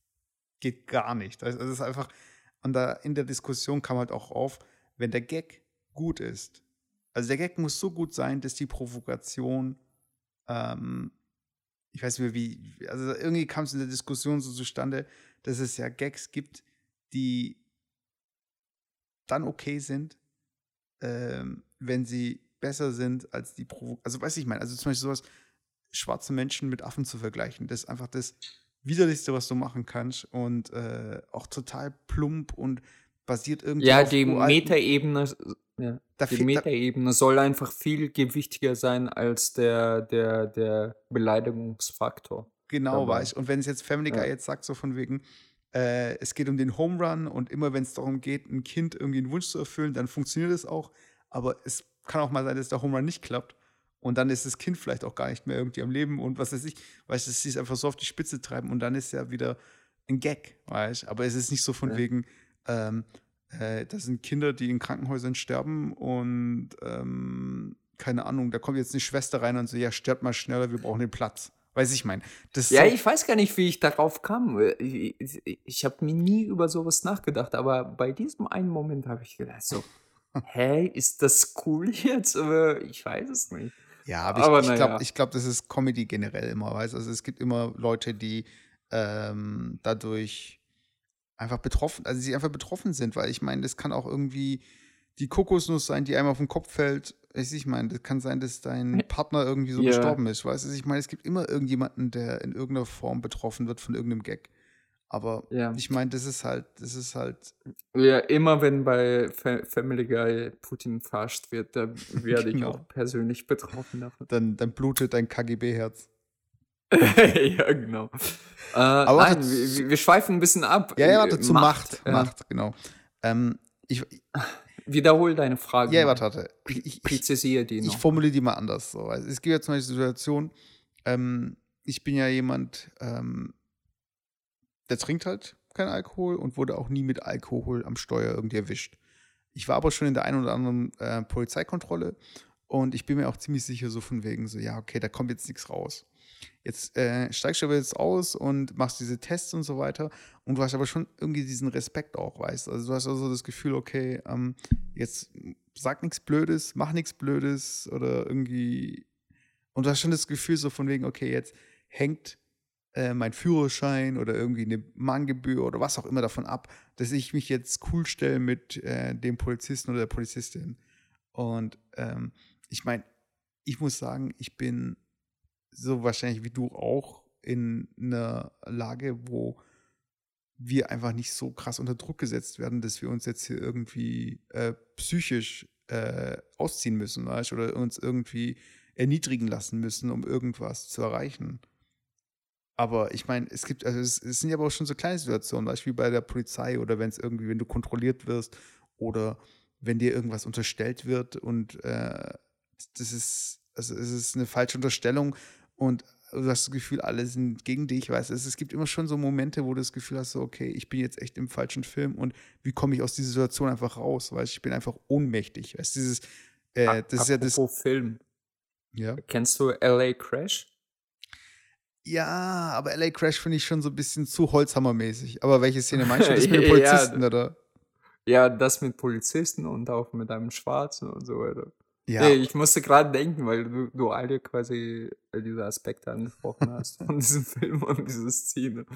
geht gar nicht. Also es ist einfach, und da in der Diskussion kam halt auch auf, wenn der Gag gut ist, also der Gag muss so gut sein, dass die Provokation, ähm, ich weiß nicht mehr wie, also irgendwie kam es in der Diskussion so zustande, dass es ja Gags gibt, die dann okay sind, ähm, wenn sie besser sind als die Provo Also, weiß ich meine, also zum Beispiel sowas, schwarze Menschen mit Affen zu vergleichen, das ist einfach das Widerlichste, was du machen kannst und äh, auch total plump und basiert irgendwie Ja, auf die Metaebene, ja, Da die Metaebene soll einfach viel gewichtiger sein als der, der, der Beleidigungsfaktor. Genau, dabei. weißt Und wenn es jetzt Family Guy Ja. jetzt sagt, so von wegen, äh, es geht um den Home Run und immer wenn es darum geht, ein Kind irgendwie einen Wunsch zu erfüllen, dann funktioniert es auch. Aber es kann auch mal sein, dass der Home Run nicht klappt. Und dann ist das Kind vielleicht auch gar nicht mehr irgendwie am Leben und was weiß ich, weißt du, sie es einfach so auf die Spitze treiben und dann ist ja wieder ein Gag, weißt Aber es ist nicht so von Ja. wegen, ähm, äh, das sind Kinder, die in Krankenhäusern sterben und ähm, keine Ahnung, da kommt jetzt eine Schwester rein und so, ja, stirbt mal schneller, wir brauchen den Platz. Weiß ich mein. Das ist Ja, so, ich weiß gar nicht, wie ich darauf kam. Ich, ich, ich habe mir nie über sowas nachgedacht, aber bei diesem einen Moment habe ich gedacht, so, hä, ist das cool jetzt? Aber ich weiß es nicht. Ja, aber, Aber ich, ich glaube, ja. glaub, das ist Comedy generell immer, weißt du? Also es gibt immer Leute, die ähm, dadurch einfach betroffen, also sie einfach betroffen sind, weil ich meine, das kann auch irgendwie die Kokosnuss sein, die einem auf den Kopf fällt. Ich, ich meine, das kann sein, dass dein Partner irgendwie so Ja. gestorben ist, weißt du? Ich meine, es gibt immer irgendjemanden, der in irgendeiner Form betroffen wird von irgendeinem Gag. Aber Ja. ich meine, das ist halt, das ist halt, Ja, immer wenn bei Fa Family Guy Putin verarscht wird, da werde ich Genau. auch persönlich betroffen davon. dann, dann blutet dein KGB-Herz. ja, genau. Äh, Aber nein, wir, wir- schweifen ein bisschen ab. Ja, ja, Äh, warte, zu Macht. ja. Macht, genau. Ähm, ich, Wiederhol deine Frage. ja, warte, warte. Ich, ich, ich, Präzisiere die Ich noch. formuliere die mal anders. So. Also es gibt ja zum Beispiel die Situation, ähm, ich bin ja jemand, ähm, der trinkt halt keinen Alkohol und wurde auch nie mit Alkohol am Steuer irgendwie erwischt. Ich war aber schon in der einen oder anderen äh, Polizeikontrolle und ich bin mir auch ziemlich sicher so von wegen so, ja, okay, da kommt jetzt nichts raus. Jetzt äh, steigst du aber jetzt aus und machst diese Tests und so weiter und du hast aber schon irgendwie diesen Respekt auch, weißt? Also du hast also das Gefühl, okay, ähm, jetzt sag nichts Blödes, mach nichts Blödes oder irgendwie. Und du hast schon das Gefühl so von wegen, okay, jetzt hängt äh, mein Führerschein oder irgendwie eine Mahngebühr oder was auch immer davon ab, dass ich mich jetzt cool stelle mit äh, dem Polizisten oder der Polizistin. Und ähm, ich meine, ich muss sagen, ich bin so wahrscheinlich wie du auch in einer Lage, wo wir einfach nicht so krass unter Druck gesetzt werden, dass wir uns jetzt hier irgendwie äh, psychisch äh, ausziehen müssen, weißt oder uns irgendwie erniedrigen lassen müssen, um irgendwas zu erreichen. Aber ich meine, es gibt, also es, es sind ja aber auch schon so kleine Situationen, Beispiel bei der Polizei oder wenn es irgendwie, wenn du kontrolliert wirst oder wenn dir irgendwas unterstellt wird und äh, das ist, also es ist eine falsche Unterstellung und du hast das Gefühl, alle sind gegen dich, weißt du, es, es gibt immer schon so Momente, wo du das Gefühl hast, so, okay, ich bin jetzt echt im falschen Film und wie komme ich aus dieser Situation einfach raus, weißt ich bin einfach ohnmächtig, weißt du, dieses, äh, das ist ja das. Film. Ja. Kennst du LA Crash? Ja, aber LA Crash finde ich schon so ein bisschen zu Holzhammermäßig. Aber welche Szene meinst du? Das mit den Polizisten, ja, oder? Ja, das mit Polizisten und auch mit einem Schwarzen und so weiter. Ja. Nee, ich musste gerade denken, weil du, du alle quasi diese Aspekte angesprochen hast von diesem Film und dieser Szene.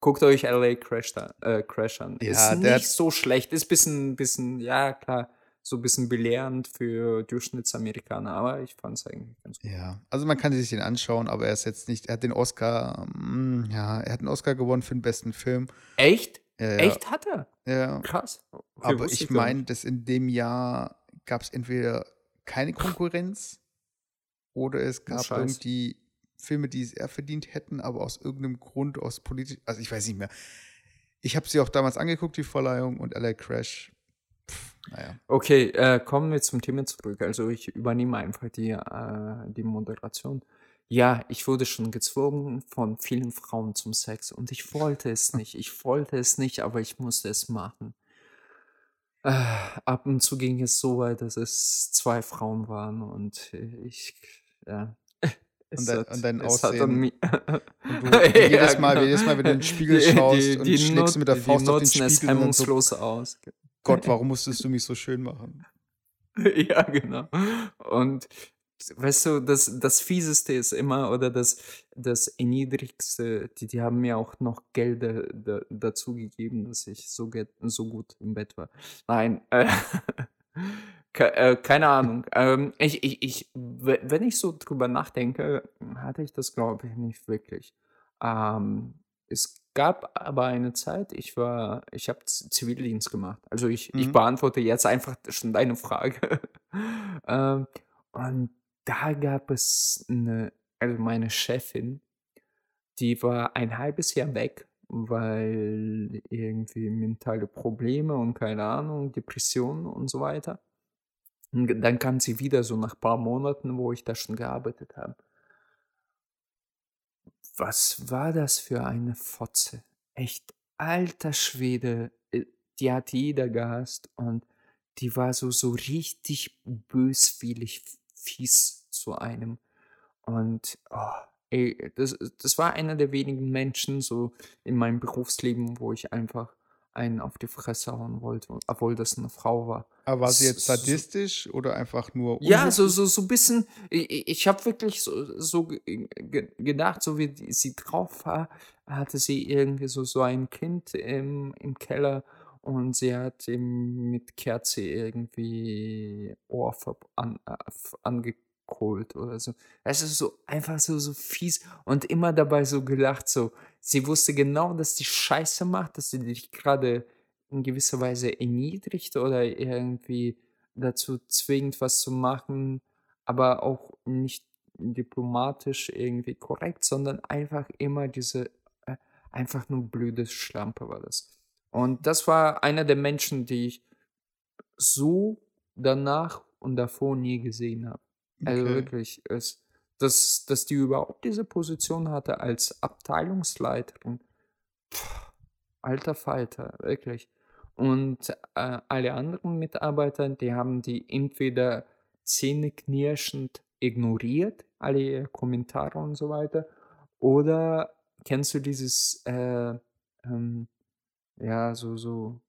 Guckt euch LA Crash, da, äh, Crash an. Ja, ist der- nicht so schlecht. Ist bisschen, bisschen, ja klar, so ein bisschen belehrend für Durchschnittsamerikaner, aber ich fand es eigentlich ganz gut. Ja, also man kann sich den anschauen, aber er ist jetzt nicht, er hat den Oscar, mm, ja, er hat einen Oscar gewonnen für den besten Film. Echt? Ja, Echt hat er? Ja, Krass. Okay, aber ich meine, dass in dem Jahr gab es entweder keine Konkurrenz oder es gab Scheiß. irgendwie Filme, die es eher verdient hätten, aber aus irgendeinem Grund, aus politisch, also ich weiß nicht mehr. Ich habe sie auch damals angeguckt, die Verleihung, und LA Crash, naja. Okay, äh, kommen wir zum Thema zurück. Also ich übernehme einfach die, äh, die Moderation. Ja, ich wurde schon gezwungen von vielen Frauen zum Sex und ich wollte es nicht. Ich wollte es nicht, aber ich musste es machen. Äh, ab und zu ging es so weit, dass es zwei Frauen waren und ich, ja. Es dein- hat- und dein es Aussehen. Und du, jedes, Mal, genau. jedes Mal, wenn du in den Spiegel Die- schaust die- und die schlägst du mit der Faust die auf den es Spiegel und dann so, hemmungslos aus. Gott, warum musstest du mich so schön machen? Ja, genau. Und weißt du, das, das Fieseste ist immer, oder das, das Erniedrigste, die, die haben mir auch noch Gelder da, dazu gegeben, dass ich so, so gut im Bett war. Nein, äh, ke- äh, keine Ahnung. Ähm, ich, ich, ich, we- wenn ich so drüber nachdenke, hatte ich das, glaube ich, nicht wirklich. Ähm, es gab aber eine Zeit, ich war, ich habe Zivildienst gemacht. Also ich, ich Mhm. beantworte jetzt einfach schon deine Frage. ähm, und da gab es eine, also meine Chefin, die war ein halbes Jahr weg, weil irgendwie mentale Probleme und keine Ahnung, Depressionen und so weiter. Und dann kam sie wieder so nach ein paar Monaten, wo ich da schon gearbeitet habe. Was war das für eine Fotze? Echt, alter Schwede, äh, die hat jeder gehasst und die war so, so richtig böswillig fies zu einem. Und oh, ey, das, das war einer der wenigen Menschen so in meinem Berufsleben, wo ich einfach einen auf die Fresse hauen wollte, obwohl das eine Frau war. Aber war sie jetzt So- sadistisch oder einfach nur Ja, unhöflich? so, so, so ein bisschen, ich, ich habe wirklich so, so ge- ge- gedacht, so wie sie drauf war, hatte sie irgendwie so, so ein Kind im, im Keller und sie hat ihm mit Kerze irgendwie Ohr an, äh, angekohlt oder so. Es ist so einfach so, so fies und immer dabei so gelacht, so. Sie wusste genau, dass die Scheiße macht, dass sie dich gerade in gewisser Weise erniedrigt oder irgendwie dazu zwingt, was zu machen, aber auch nicht diplomatisch irgendwie korrekt, sondern einfach immer diese, äh, einfach nur blöde Schlampe war das. Und das war einer der Menschen, die ich so danach und davor nie gesehen habe. Also Okay. wirklich, es, dass, dass die überhaupt diese Position hatte als Abteilungsleiterin. Pff, alter Falter, wirklich. Und äh, alle anderen Mitarbeiter, die haben die entweder zähneknirschend ignoriert, alle Kommentare und so weiter, oder kennst du dieses, äh, ähm, ja, so, so,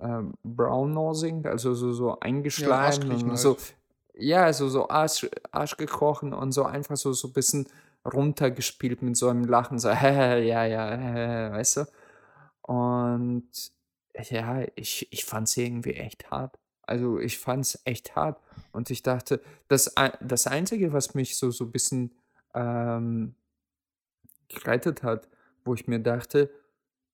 ähm, Brown-Nosing, also so, so eingeschleimt Arschkriechen und so, halt. ja, so, so Arsch, Arsch gekrochen und so einfach so, so ein bisschen runtergespielt mit so einem Lachen, so, ja, ja, ja, weißt du? Und ja, ich, ich fand es irgendwie echt hart. Also ich fand es echt hart. Und ich dachte, das, das Einzige, was mich so, so ein bisschen ähm, gerettet hat, wo ich mir dachte,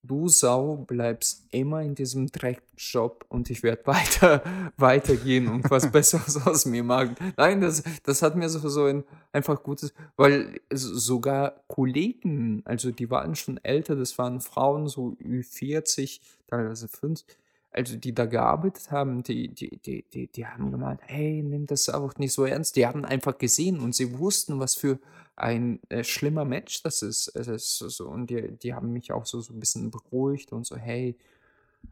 du Sau bleibst immer in diesem Dreckjob und ich werde weiter, weitergehen und was Besseres aus mir machen. Nein, das, das hat mir so, so ein einfach gutes, weil sogar Kollegen, also die waren schon älter, das waren Frauen, so Ü40, teilweise 5, also die da gearbeitet haben, die, die, die, die, die haben gemeint, hey, nimm das auch nicht so ernst. Die haben einfach gesehen und sie wussten, was für ein äh, schlimmer Match das ist. Es ist so, und die, die haben mich auch so, so ein bisschen beruhigt und so, hey,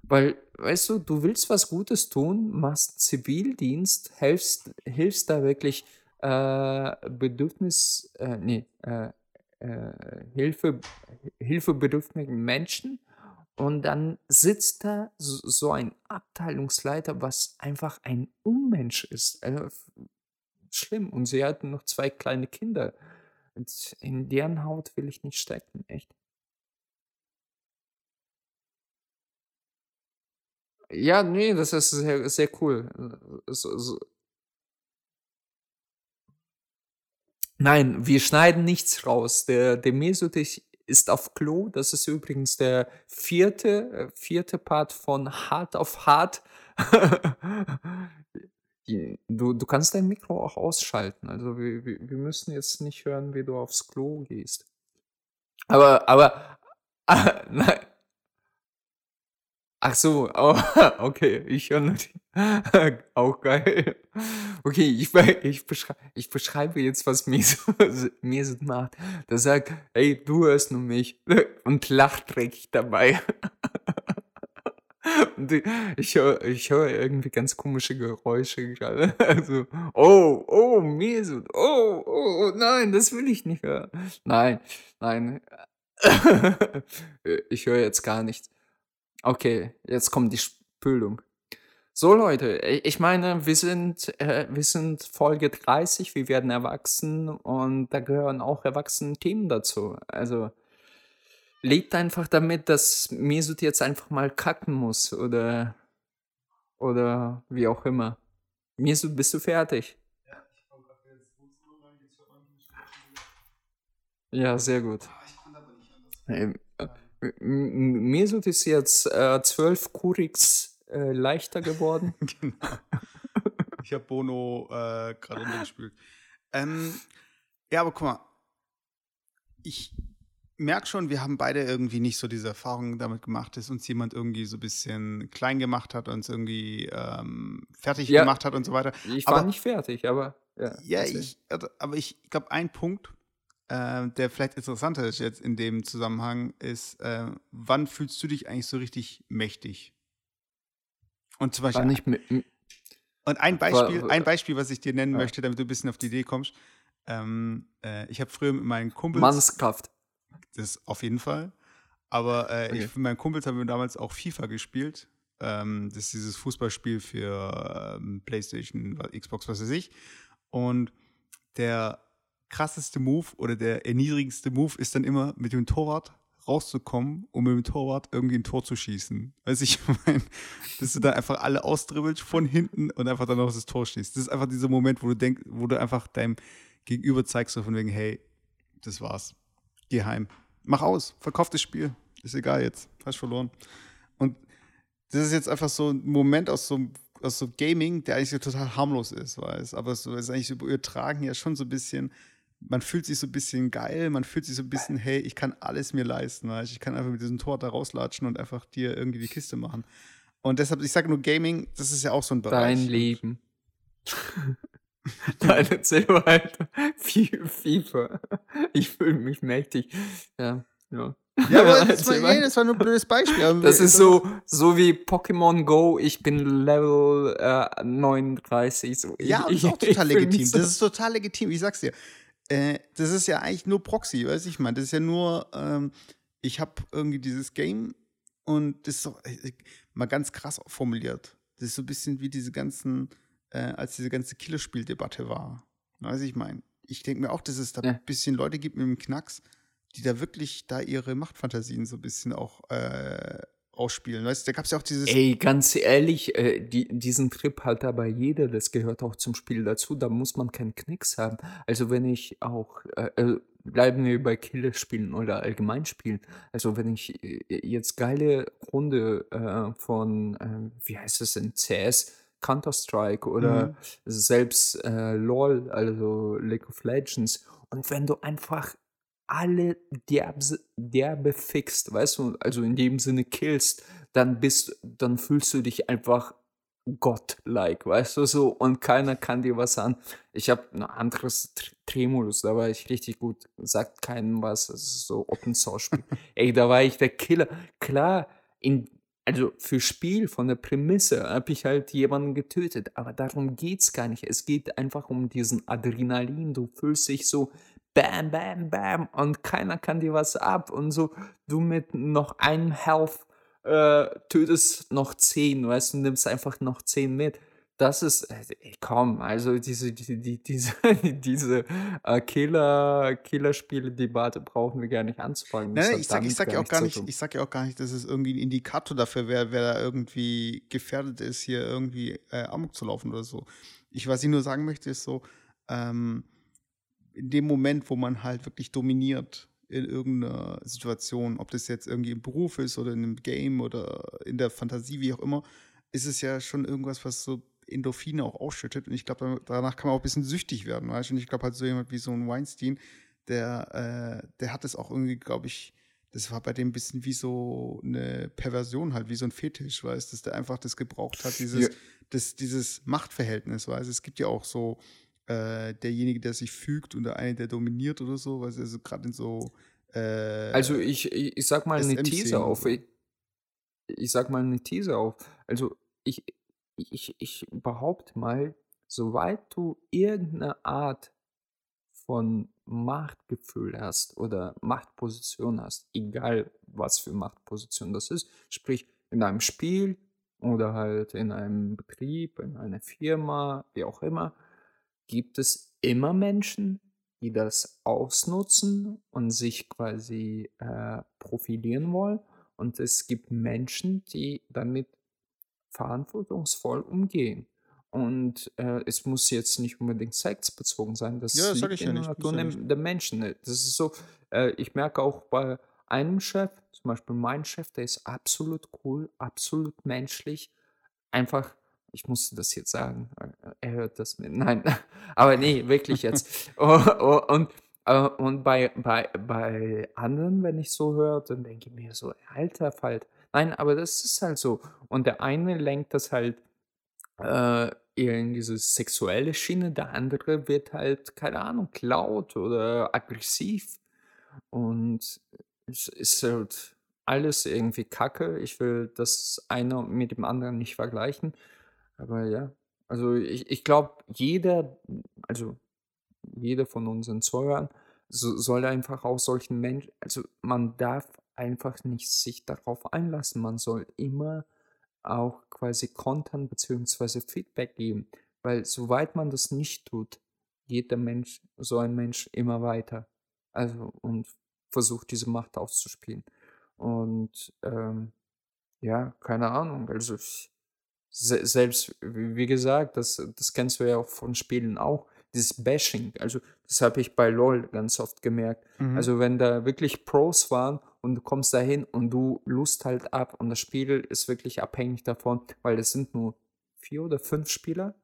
weil, weißt du, du willst was Gutes tun, machst Zivildienst, hilfst, hilfst da wirklich äh, Bedürfnis, äh, nee, äh, äh, Hilfe, hilfebedürftigen Menschen und dann sitzt da so, ein Abteilungsleiter, was einfach ein Unmensch ist. Also, schlimm. Und sie hatten noch zwei kleine Kinder. Und in deren Haut will ich nicht stecken, echt. Ja, nee, das ist sehr, sehr cool. So, so. Nein, wir schneiden nichts raus. Der, der Mesut ist auf Klo. Das ist übrigens der vierte, äh, vierte Part von Hard auf Hard. Du, du kannst dein Mikro auch ausschalten. Also wir, wir, müssen jetzt nicht hören, wie du aufs Klo gehst. Aber, aber, nein. Ach so, oh, okay, ich höre nur die. Auch geil. Okay, ich, ich, beschreibe, ich beschreibe jetzt, was Mesut macht. Der sagt, hey, du hörst nur mich und lacht dreckig dabei. Und ich höre ich hör irgendwie ganz komische Geräusche gerade. Also, oh, oh, Mesut, oh, oh, nein, das will ich nicht hören. Nein, nein. ich höre jetzt gar nichts. Okay, jetzt kommt die Spülung. So Leute, ich meine, wir sind, äh, wir sind Folge 30, wir werden erwachsen und da gehören auch erwachsene Themen dazu. Also lebt einfach damit, dass Mesut jetzt einfach mal kacken muss oder, oder wie auch immer. Mesut, bist du fertig? Ja, ich komme gerade ins Wohnzimmer rein, jetzt hört man mich Ja, sehr gut. Ah, ich konnte aber nicht anders. Mesut ist jetzt äh, 12 Kuriks äh, leichter geworden. genau. Ich habe Bono äh, gerade runtergespült. Ähm, ja, aber guck mal. Ich, merke schon, wir haben beide irgendwie nicht so diese Erfahrung damit gemacht, dass uns jemand irgendwie so ein bisschen klein gemacht hat, uns irgendwie ähm, fertig ja, gemacht hat und so weiter. Ich war aber, nicht fertig, aber ja. Ja, ich, also, aber ich glaube, ein Punkt, äh, der vielleicht interessanter ist jetzt in dem Zusammenhang, ist, äh, wann fühlst du dich eigentlich so richtig mächtig? Und zum Beispiel. Nicht und ein Beispiel, war, ein Beispiel, was ich dir nennen ja. möchte, damit du ein bisschen auf die Idee kommst. Ähm, äh, ich habe früher mit meinen Kumpels. Mannskraft. Das auf jeden Fall. Aber äh, okay. ich mit meinen Kumpels haben wir damals auch FIFA gespielt. Ähm, das ist dieses Fußballspiel für ähm, PlayStation, Xbox, was weiß ich. Und der krasseste Move oder der erniedrigendste Move ist dann immer mit dem Torwart rauszukommen, um mit dem Torwart irgendwie ein Tor zu schießen. Weiß ich meine, dass du dann einfach alle austribbelst von hinten und einfach dann noch das Tor schießt. Das ist einfach dieser Moment, wo du denkst, wo du einfach deinem Gegenüber zeigst, so von wegen, hey, das war's. Geh heim mach aus, verkauf das Spiel. Ist egal jetzt, hast verloren. Und das ist jetzt einfach so ein Moment aus so, aus so Gaming, der eigentlich so total harmlos ist, weiß. Aber so ist eigentlich übertragen ja schon so ein bisschen, man fühlt sich so ein bisschen geil, man fühlt sich so ein bisschen, hey, ich kann alles mir leisten, weißt? ich kann einfach mit diesem Tor da rauslatschen und einfach dir irgendwie die Kiste machen. Und deshalb, ich sage nur Gaming, das ist ja auch so ein Bereich. Dein Leben. Nein, erzähl weiter. FIFA. Ich fühle mich mächtig. Ja, ja. Ja, aber das, war, ey, das war nur ein blödes Beispiel. Das ist so, so wie Pokémon Go, ich bin Level äh, 39. So. Ja, das ist auch total legitim. So. Das ist total legitim, ich sag's dir. Äh, das ist ja eigentlich nur Proxy, weiß ich mal. Das ist ja nur, ähm, ich habe irgendwie dieses Game und das ist so, äh, mal ganz krass formuliert. Das ist so ein bisschen wie diese ganzen äh, als diese ganze Killerspieldebatte war. Weiß ich meine, ich denke mir auch, dass es da ein bisschen Leute gibt mit dem Knacks, die da wirklich da ihre Machtfantasien so ein bisschen auch äh, ausspielen. Weißt da gab es ja auch dieses. Ey, ganz ehrlich, äh, die, diesen Trip hat aber jeder, das gehört auch zum Spiel dazu, da muss man keinen Knicks haben. Also wenn ich auch, äh, äh bleiben wir bei Killerspielen oder Allgemeinspielen, also wenn ich äh, jetzt geile Runde äh, von, äh, wie heißt es denn, CS, Counter-Strike oder mhm. selbst LOL, also League of Legends, und wenn du einfach alle derbe, derbe fixt, weißt du, also in dem Sinne killst, dann bist, dann fühlst du dich einfach Gott-like, weißt du so, und keiner kann dir was an. Ich habe ein anderes Tremulus, da war ich richtig gut, sagt keinem was, das ist so Open Source Spiel. Ey, da war ich der Killer. Klar, in, also für Spiel von der Prämisse habe ich halt jemanden getötet, aber darum geht's gar nicht. Es geht einfach um diesen Adrenalin, du fühlst dich so bam, bam, bam und keiner kann dir was ab und so du mit noch einem Health äh, tötest noch zehn, weißt du, nimmst einfach noch zehn mit. Das ist, äh, komm, also diese, die, die, diese, diese äh, Killer, Killerspiele-Debatte brauchen wir gar nicht anzufangen. Nein, ich sag, ich sag ja auch gar nicht, ich sag ja auch gar nicht, dass es irgendwie ein Indikator dafür wäre, wer da irgendwie gefährdet ist, hier irgendwie äh, Amok zu laufen oder so. Ich, was ich nur sagen möchte, ist so, ähm, in dem Moment, wo man halt wirklich dominiert in irgendeiner Situation, ob das jetzt irgendwie im Beruf ist oder in einem Game oder in der Fantasie, wie auch immer, ist es ja schon irgendwas, was so Endorphine auch ausschüttet. Und ich glaube, danach kann man auch ein bisschen süchtig werden, weißt du? Und ich glaube halt so jemand wie so ein Weinstein, der, äh, der hat es auch irgendwie, glaube ich, das war bei dem ein bisschen wie so eine Perversion halt, wie so ein Fetisch, weißt du, dass der einfach das gebraucht hat, dieses, ja. das, dieses Machtverhältnis, weißt du. Es gibt ja auch so äh, derjenige, der sich fügt und der eine, der dominiert oder so, weil also gerade in so äh, Also ich, ich, ich sag mal eine These auf. Ich, ich sag mal eine These auf. Also ich, ich, ich behaupte mal, soweit du irgendeine Art von Machtgefühl hast oder Machtposition hast, egal was für Machtposition das ist, sprich in einem Spiel oder halt in einem Betrieb, in einer Firma, wie auch immer, gibt es immer Menschen, die das ausnutzen und sich quasi äh, profilieren wollen. Und es gibt Menschen, die damit verantwortungsvoll umgehen. Und äh, es muss jetzt nicht unbedingt sexbezogen sein. Das ja, das liegt in der ja Natur der Menschen. Das ist so, äh, ich merke auch bei einem Chef, zum Beispiel mein Chef, der ist absolut cool, absolut menschlich, einfach ich musste das jetzt sagen, er hört das mit. Nein, aber nee, wirklich jetzt. Oh, oh, und äh, und bei, bei, bei anderen, wenn ich so höre, dann denke ich mir so, alter Falter. Nein, aber das ist halt so. Und der eine lenkt das halt äh, in diese sexuelle Schiene, der andere wird halt, keine Ahnung, laut oder aggressiv. Und es ist halt alles irgendwie kacke. Ich will das eine mit dem anderen nicht vergleichen. Aber ja, also ich, ich glaube, jeder, also jeder von unseren Zuhörern so, soll einfach auch solchen Menschen, also man darf einfach nicht sich darauf einlassen. Man soll immer auch quasi kontern bzw. Feedback geben, weil soweit man das nicht tut, geht der Mensch, so ein Mensch immer weiter. Also und versucht diese Macht auszuspielen. Und ähm, ja, keine Ahnung. Also ich, se selbst, wie gesagt, das, das kennst du ja auch von Spielen auch, dieses Bashing. Also, das habe ich bei LOL ganz oft gemerkt. Mhm. Also, wenn da wirklich Pros waren und du kommst da hin und du lust halt ab und das Spiel ist wirklich abhängig davon, weil es sind nur vier oder fünf Spieler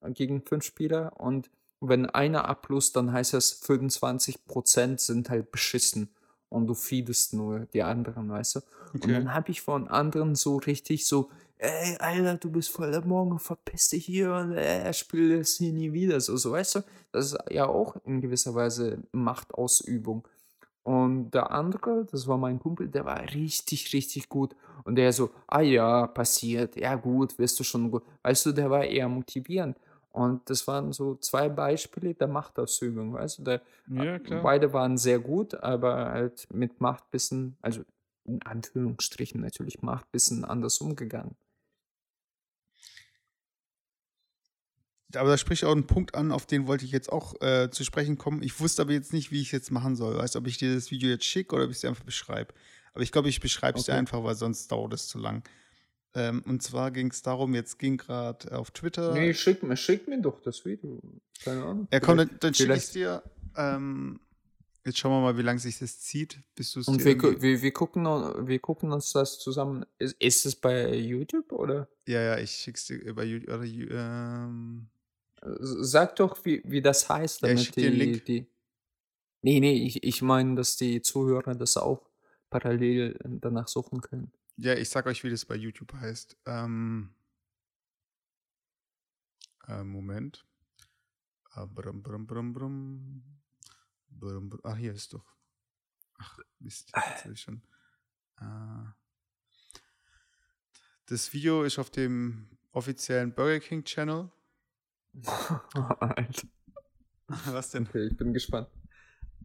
äh, gegen fünf Spieler und wenn einer ablust, dann heißt das 25% sind halt beschissen und du feedest nur die anderen, weißt du? Okay. Und dann habe ich von anderen so richtig so ey, Alter, du bist voll der Morgen, verpiss dich hier und äh, spiel das hier nie wieder. So, so, weißt du, das ist ja auch in gewisser Weise Machtausübung. Und der andere, das war mein Kumpel, der war richtig, richtig gut. Und der so, ah ja, passiert, ja gut, wirst du schon gut. Weißt du, der war eher motivierend. Und das waren so zwei Beispiele der Machtausübung, weißt du. Der, ja, beide waren sehr gut, aber halt mit Machtbissen, also in Anführungsstrichen natürlich Machtbissen anders umgegangen. Aber da spricht auch einen Punkt an, auf den wollte ich jetzt auch äh, zu sprechen kommen. Ich wusste aber jetzt nicht, wie ich es jetzt machen soll. Weißt du, ob ich dir das Video jetzt schicke oder ob ich es dir einfach beschreibe. Aber ich glaube, ich beschreibe es dir Okay. einfach, weil sonst dauert es zu lang. Ähm, und zwar ging es darum, jetzt ging gerade auf Twitter. Nee, schick mir, schick mir doch das Video. Keine Ahnung. ja, komm, dann, dann schicke ich vielleicht- dir. Ähm, jetzt schauen wir mal, wie lange sich das zieht, bis du es Und dir wir, wir, wir, gucken, noch- wir gucken uns das zusammen. Ist, ist es bei YouTube oder? Ja, ja, ich schick's dir über YouTube. Oder, Ju- ähm, Sag doch, wie, wie das heißt, Ja, ich damit einen die, Link. die. Nee, nee, ich, ich meine, dass die Zuhörer das auch parallel danach suchen können. ja, ich sag euch, wie das bei YouTube heißt. Ähm, äh, Moment. Ah, brum, brum, brum, brum. Brum, brum. Ach, hier ist doch. Ach, Mist, jetzt hab ich schon. Äh, das Video ist auf dem offiziellen Burger King Channel. Alter. Was denn? Okay, ich bin gespannt.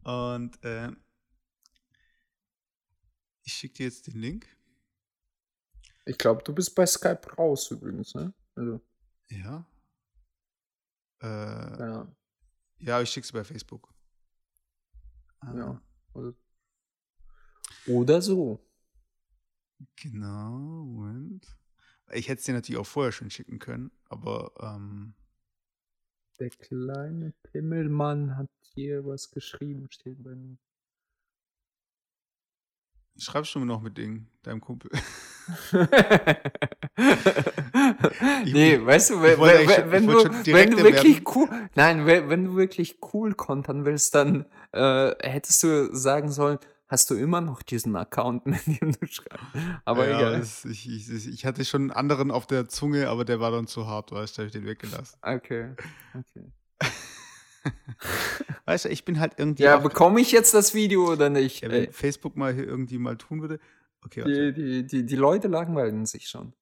Und äh, ich schicke dir jetzt den Link. Ich glaube, du bist bei Skype raus übrigens, ne? Also, Ja. Äh, Ahnung. ja, ich schicke es bei Facebook. Äh, Ja. Oder, oder so. Genau, Moment. Ich hätte es dir natürlich auch vorher schon schicken können, aber ähm, Der kleine Pimmelmann hat hier was geschrieben, steht bei mir. schreibst du mir noch mit Ding, deinem Kumpel. nee, weißt du, wenn, du, wenn du wirklich cool, nein, wenn, wenn du wirklich cool kontern willst, dann äh, hättest du sagen sollen, hast du immer noch diesen Account, mit dem du schreibst. Aber ja, egal. das, ich, ich, ich hatte schon einen anderen auf der Zunge, aber der war dann zu hart, weißt du, da hab ich den weggelassen. Okay, okay. Weißt du, ich bin halt irgendwie. Ja, bekomme ich jetzt das Video oder nicht? ja, wenn Ey, Facebook mal hier irgendwie mal tun würde. Okay, die, die, die, die Leute langweilen sich schon.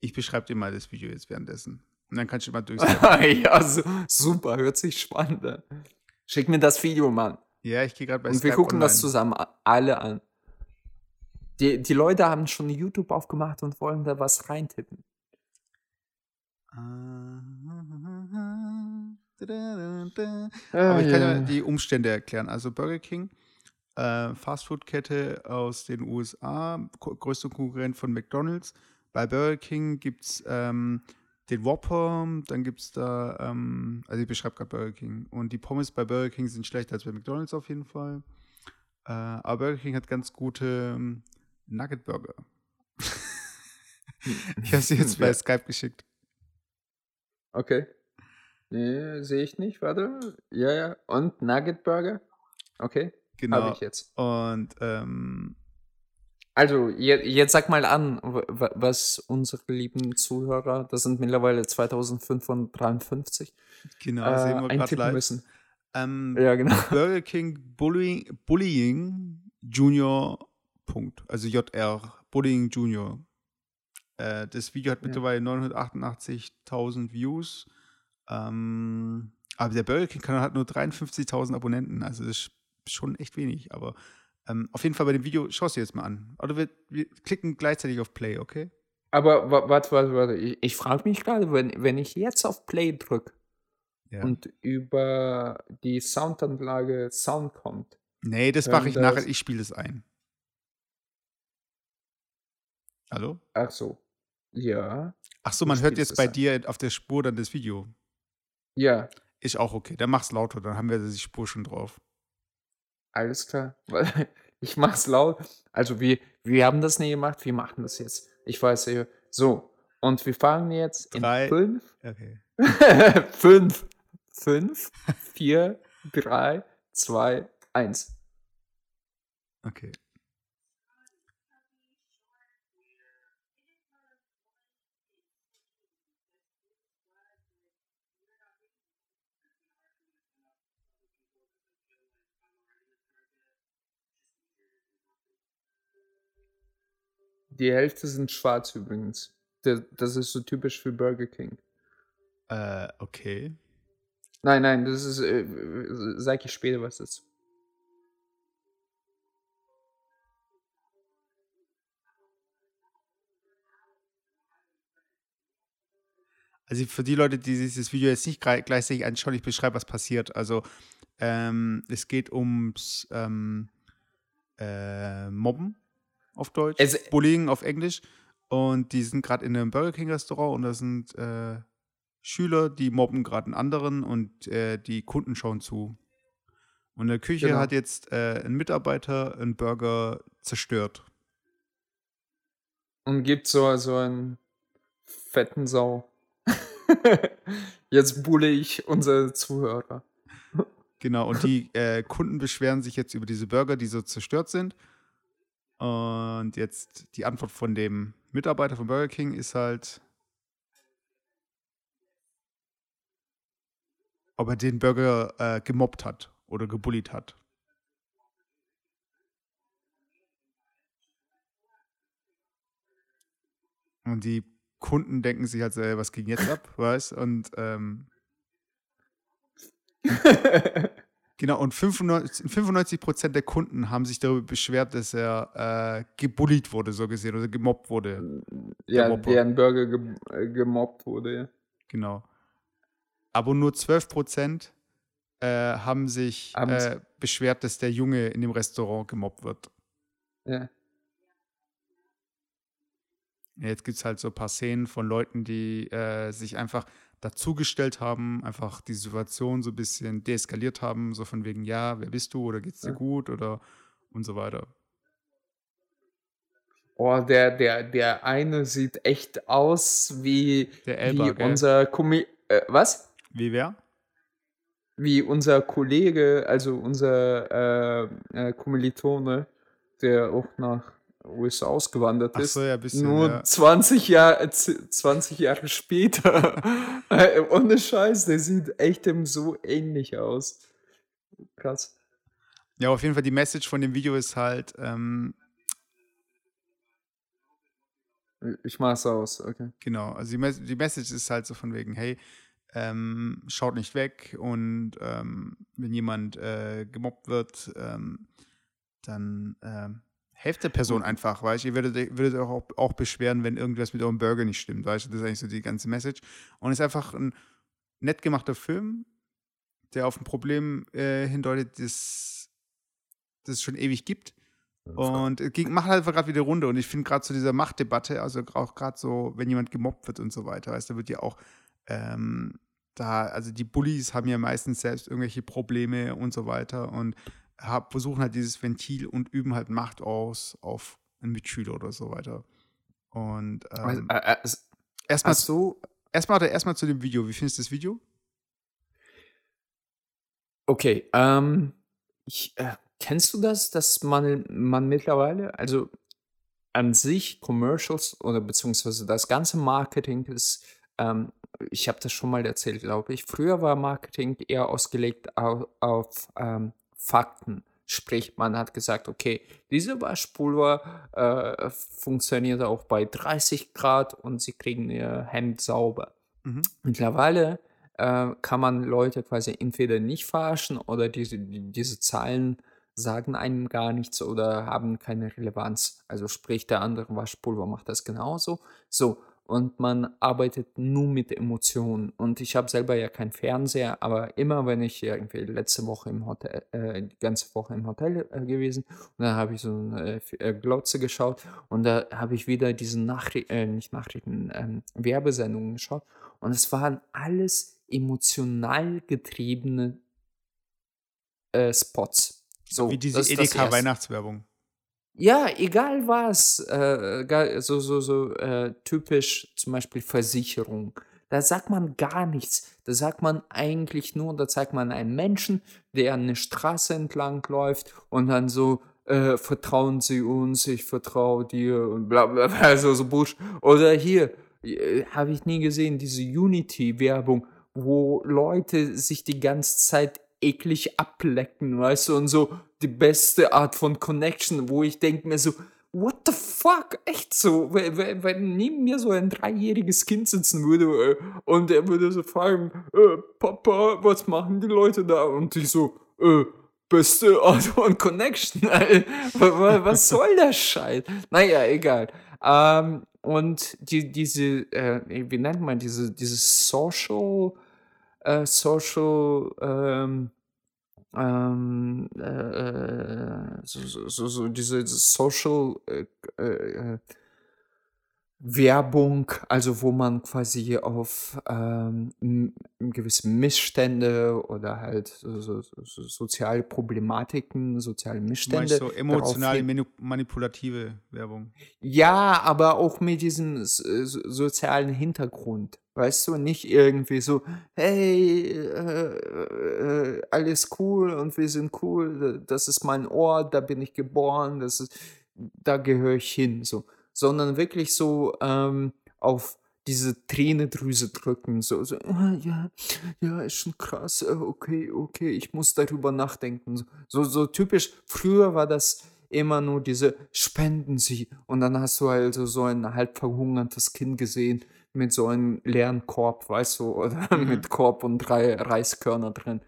Ich beschreibe dir mal das Video jetzt währenddessen. Und dann kannst du mal durchsehen. ja, su super, hört sich spannend an. Schick mir das Video, Mann. Ja, ich gehe gerade bei Und wir Skype gucken das online. zusammen a- alle an. Die, die Leute haben schon YouTube aufgemacht und wollen da was reintippen. Aber ich kann ja die Umstände erklären. Also Burger King, äh, Fastfood-Kette aus den USA, ko- größte Konkurrent von McDonald's. Bei Burger King gibt es ähm, den Whopper, dann gibt es da, ähm, also ich beschreibe gerade Burger King. Und die Pommes bei Burger King sind schlechter als bei McDonald's auf jeden Fall. Äh, aber Burger King hat ganz gute ähm, Nugget-Burger. ich habe sie jetzt bei Ja. Skype geschickt. Okay. Nee, sehe ich nicht, warte. Ja, ja. Und Nugget Burger? Okay, habe Genau. ich jetzt. Und ähm, Also, je, jetzt sag mal an, was unsere lieben Zuhörer, das sind mittlerweile 2553, genau, äh, sehen wir gerade eintippen live. müssen. Ähm, Ja, genau. Burger King Bullying, Bullying Junior. Punkt. Also JR. Bullying Junior. Äh, das Video hat Ja. mittlerweile 988.000 Views. Ähm, aber der Burger King-Kanal hat nur 53.000 Abonnenten. Also das ist schon echt wenig. Aber ähm, auf jeden Fall bei dem Video, schau es dir jetzt mal an. Oder wir, wir klicken gleichzeitig auf Play, okay? Aber wa- warte, warte, warte. Ich, ich frage mich gerade, wenn, wenn ich jetzt auf Play drücke Ja. und über die Soundanlage Sound kommt. nee, das mache ich das- nachher. Ich spiele es ein. Hallo? Ach so. Ja. Ach so, man hört jetzt bei ein. dir auf der Spur dann das Video. Ja, Ist auch okay. Dann mach's lauter, dann haben wir die Spur schon drauf. Alles klar. Weil Ich mach's laut. Also wir, wir haben das nie gemacht, wir machen das jetzt. Ich weiß ja. So. Und wir fangen jetzt in Drei. fünf, Okay. fünf, fünf, vier, drei, zwei, eins. Okay. Die Hälfte sind schwarz übrigens. Das, ist so typisch für Burger King. Äh, okay. Nein, nein, das ist, äh, sag ich später, was das ist. Also für die Leute, die sich das Video jetzt nicht gleichzeitig anschauen, ich beschreibe, was passiert. Also ähm, es geht ums, ähm, äh, mobben auf Deutsch, Also, Bullying auf Englisch. Und die sind gerade in einem Burger King Restaurant und da sind äh, Schüler, die mobben gerade einen anderen und äh, die Kunden schauen zu. Und in der Küche genau. hat jetzt äh, ein Mitarbeiter einen Burger zerstört. Und gibt so, so einen fetten Sau. Jetzt bulle ich unsere Zuhörer. Genau, und die äh, Kunden beschweren sich jetzt über diese Burger, die so zerstört sind. Und jetzt die Antwort von dem Mitarbeiter von Burger King ist halt, ob er den Burger äh, gemobbt hat oder gebullied hat. Und die Kunden denken sich halt, so, was ging jetzt ab, weißt Und ähm, genau, und 95, 95% der Kunden haben sich darüber beschwert, dass er äh, gebullied wurde, so gesehen, oder gemobbt wurde. ja, Mobber. deren Burger ge äh, gemobbt wurde. ja. Genau. Aber nur 12% äh, haben sich äh, beschwert, dass der Junge in dem Restaurant gemobbt wird. Ja. Ja, Jetzt gibt es halt so ein paar Szenen von Leuten, die äh, sich einfach dazugestellt haben, einfach die Situation so ein bisschen deeskaliert haben, so von wegen, ja, wer bist du oder geht's dir gut oder und so weiter. Oh, der, der, der eine sieht echt aus wie, Der wie Elba, gell? unser Kommi äh, was? Wie wer? Wie unser Kollege, also unser äh, äh, Kommilitone, der auch nach USA ausgewandert ist. so, ja, bisschen, Nur ja. 20 Jahre, 20 Jahre später. Äh, Ohne Scheiß, der sieht echt dem so ähnlich aus. Krass. Ja, auf jeden Fall die Message von dem Video ist halt, ähm, Ich mach's aus, okay. genau, also die, Mes die Message ist halt so von wegen, hey, ähm, schaut nicht weg und ähm, wenn jemand äh, gemobbt wird, ähm, dann ähm, helft der Person einfach, weißt du? Ihr würdet, würdet euch auch, auch beschweren, wenn irgendwas mit eurem Burger nicht stimmt, weißt du? Das ist eigentlich so die ganze Message. Und es ist einfach ein nett gemachter Film, der auf ein Problem äh, hindeutet, das, das es schon ewig gibt. Und es ging, macht halt einfach gerade wieder Runde. Und ich finde gerade zu dieser Machtdebatte, also auch gerade so, wenn jemand gemobbt wird und so weiter, weißt du, da wird ja auch ähm, da, also die Bullies haben ja meistens selbst irgendwelche Probleme und so weiter und hab, versuchen halt dieses Ventil und üben halt Macht aus auf einen Mitschüler oder so weiter. Und ähm, Äh, äh, erstmal du, erstmal erstmal zu dem Video. Wie findest du das Video? okay, ähm, ich, äh, kennst du das, dass man, man mittlerweile, also an sich Commercials oder beziehungsweise das ganze Marketing ist, ähm, ich habe das schon mal erzählt, glaube ich. Früher war Marketing eher ausgelegt auf, auf ähm, Fakten. Sprich, man hat gesagt, okay, diese Waschpulver äh, funktioniert auch bei 30 Grad und sie kriegen ihr Hemd sauber. Mhm. Mittlerweile äh, kann man Leute quasi entweder nicht verarschen oder diese, die, diese Zahlen sagen einem gar nichts oder haben keine Relevanz. Also sprich, der andere Waschpulver macht das genauso. So, und man arbeitet nur mit Emotionen. Und ich habe selber ja keinen Fernseher, aber immer wenn ich irgendwie letzte Woche im Hotel, äh, die ganze Woche im Hotel äh, gewesen, und dann habe ich so eine äh, Glotze geschaut und da habe ich wieder diese Nachrichten, äh, nicht Nachrichten, ähm, Werbesendungen geschaut. Und es waren alles emotional getriebene äh, Spots. So, Wie diese. Edeka-Weihnachtswerbung. Ja, egal was. Äh, so so, so äh, typisch zum Beispiel Versicherung. Da sagt man gar nichts. Da sagt man eigentlich nur, da zeigt man einen Menschen, der eine Straße entlang läuft und dann so, äh, vertrauen Sie uns, ich vertraue dir und bla bla bla, also so Busch. Oder hier, äh, habe ich nie gesehen, diese Unity-Werbung, wo Leute sich die ganze Zeit eklig ablecken, weißt du, und so die beste Art von Connection, wo ich denke mir so, what the fuck, echt so, wenn, wenn, neben mir so ein dreijähriges Kind sitzen würde äh, und er würde so fragen, äh, Papa, was machen die Leute da? Und ich so, äh, beste Art von Connection, äh, wa- wa- was soll der Scheiß? Naja, egal. Ähm, und die, diese, äh, wie nennt man diese, diese Social, äh, Social, ähm, ähm, äh, äh so, so, so, so diese Social äh, äh, Werbung, also wo man quasi auf ähm, gewisse Missstände oder halt so, so, so soziale Problematiken, soziale Missstände. so emotional manipulative Werbung. Ja, aber auch mit diesem sozialen Hintergrund. Weißt du, nicht irgendwie so, hey, äh, äh, alles cool und wir sind cool, das ist mein Ort, da bin ich geboren, das ist, da gehöre ich hin. So sondern wirklich so ähm, auf diese Tränendrüse drücken, so, so ah, ja, ja, ist schon krass, äh, okay, okay, ich muss darüber nachdenken. So, so typisch, früher war das immer nur diese Spenden Sie und dann hast du also so ein halb verhungerndes Kind gesehen mit so einem leeren Korb, weißt du, oder mhm. mit Korb und drei Reiskörner drin.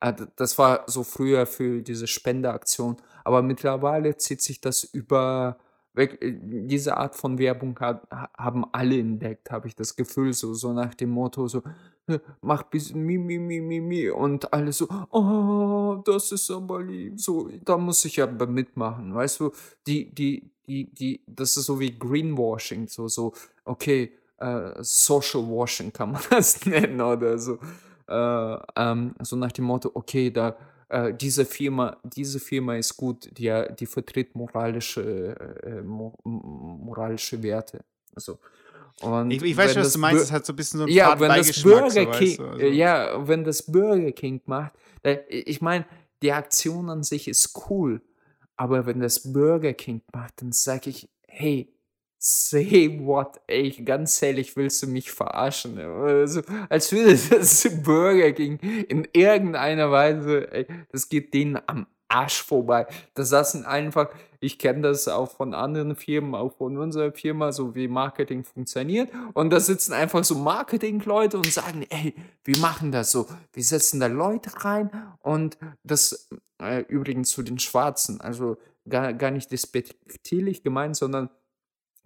Äh, das war so früher für diese Spendeaktion, aber mittlerweile zieht sich das über diese Art von Werbung hat, haben alle entdeckt, habe ich das Gefühl, so, so nach dem Motto, so, äh, mach bis mi, mi, mi, mi, mi, und alle so, oh, das ist aber lieb, so, da muss ich aber mitmachen, weißt du, die, die, die, die, das ist so wie Greenwashing, so, so, okay, äh, Social Washing kann man das nennen oder so, äh, ähm, so nach dem Motto, okay, da, äh, diese Firma, diese Firma ist gut, die, die vertritt moralische, äh, moralische Werte. Also, und ich, ich weiß schon, was du meinst, es hat so ein bisschen so ein ja, wenn das Burger King, so, also. Ja, wenn das Burger King macht, ich meine, die Aktion an sich ist cool, aber wenn das Burger King macht, dann sage ich, hey, Say what, ey, ganz ehrlich, willst du mich verarschen? Also, als würde das Burger King in irgendeiner Weise, ey, das geht denen am Arsch vorbei. Das saßen einfach, ich kenne das auch von anderen Firmen, auch von unserer Firma, so wie Marketing funktioniert. Und da sitzen einfach so Marketing-Leute und sagen, ey, wir machen das so. Wir setzen da Leute rein und das äh, übrigens zu den Schwarzen, also gar, gar nicht despektierlich gemeint, sondern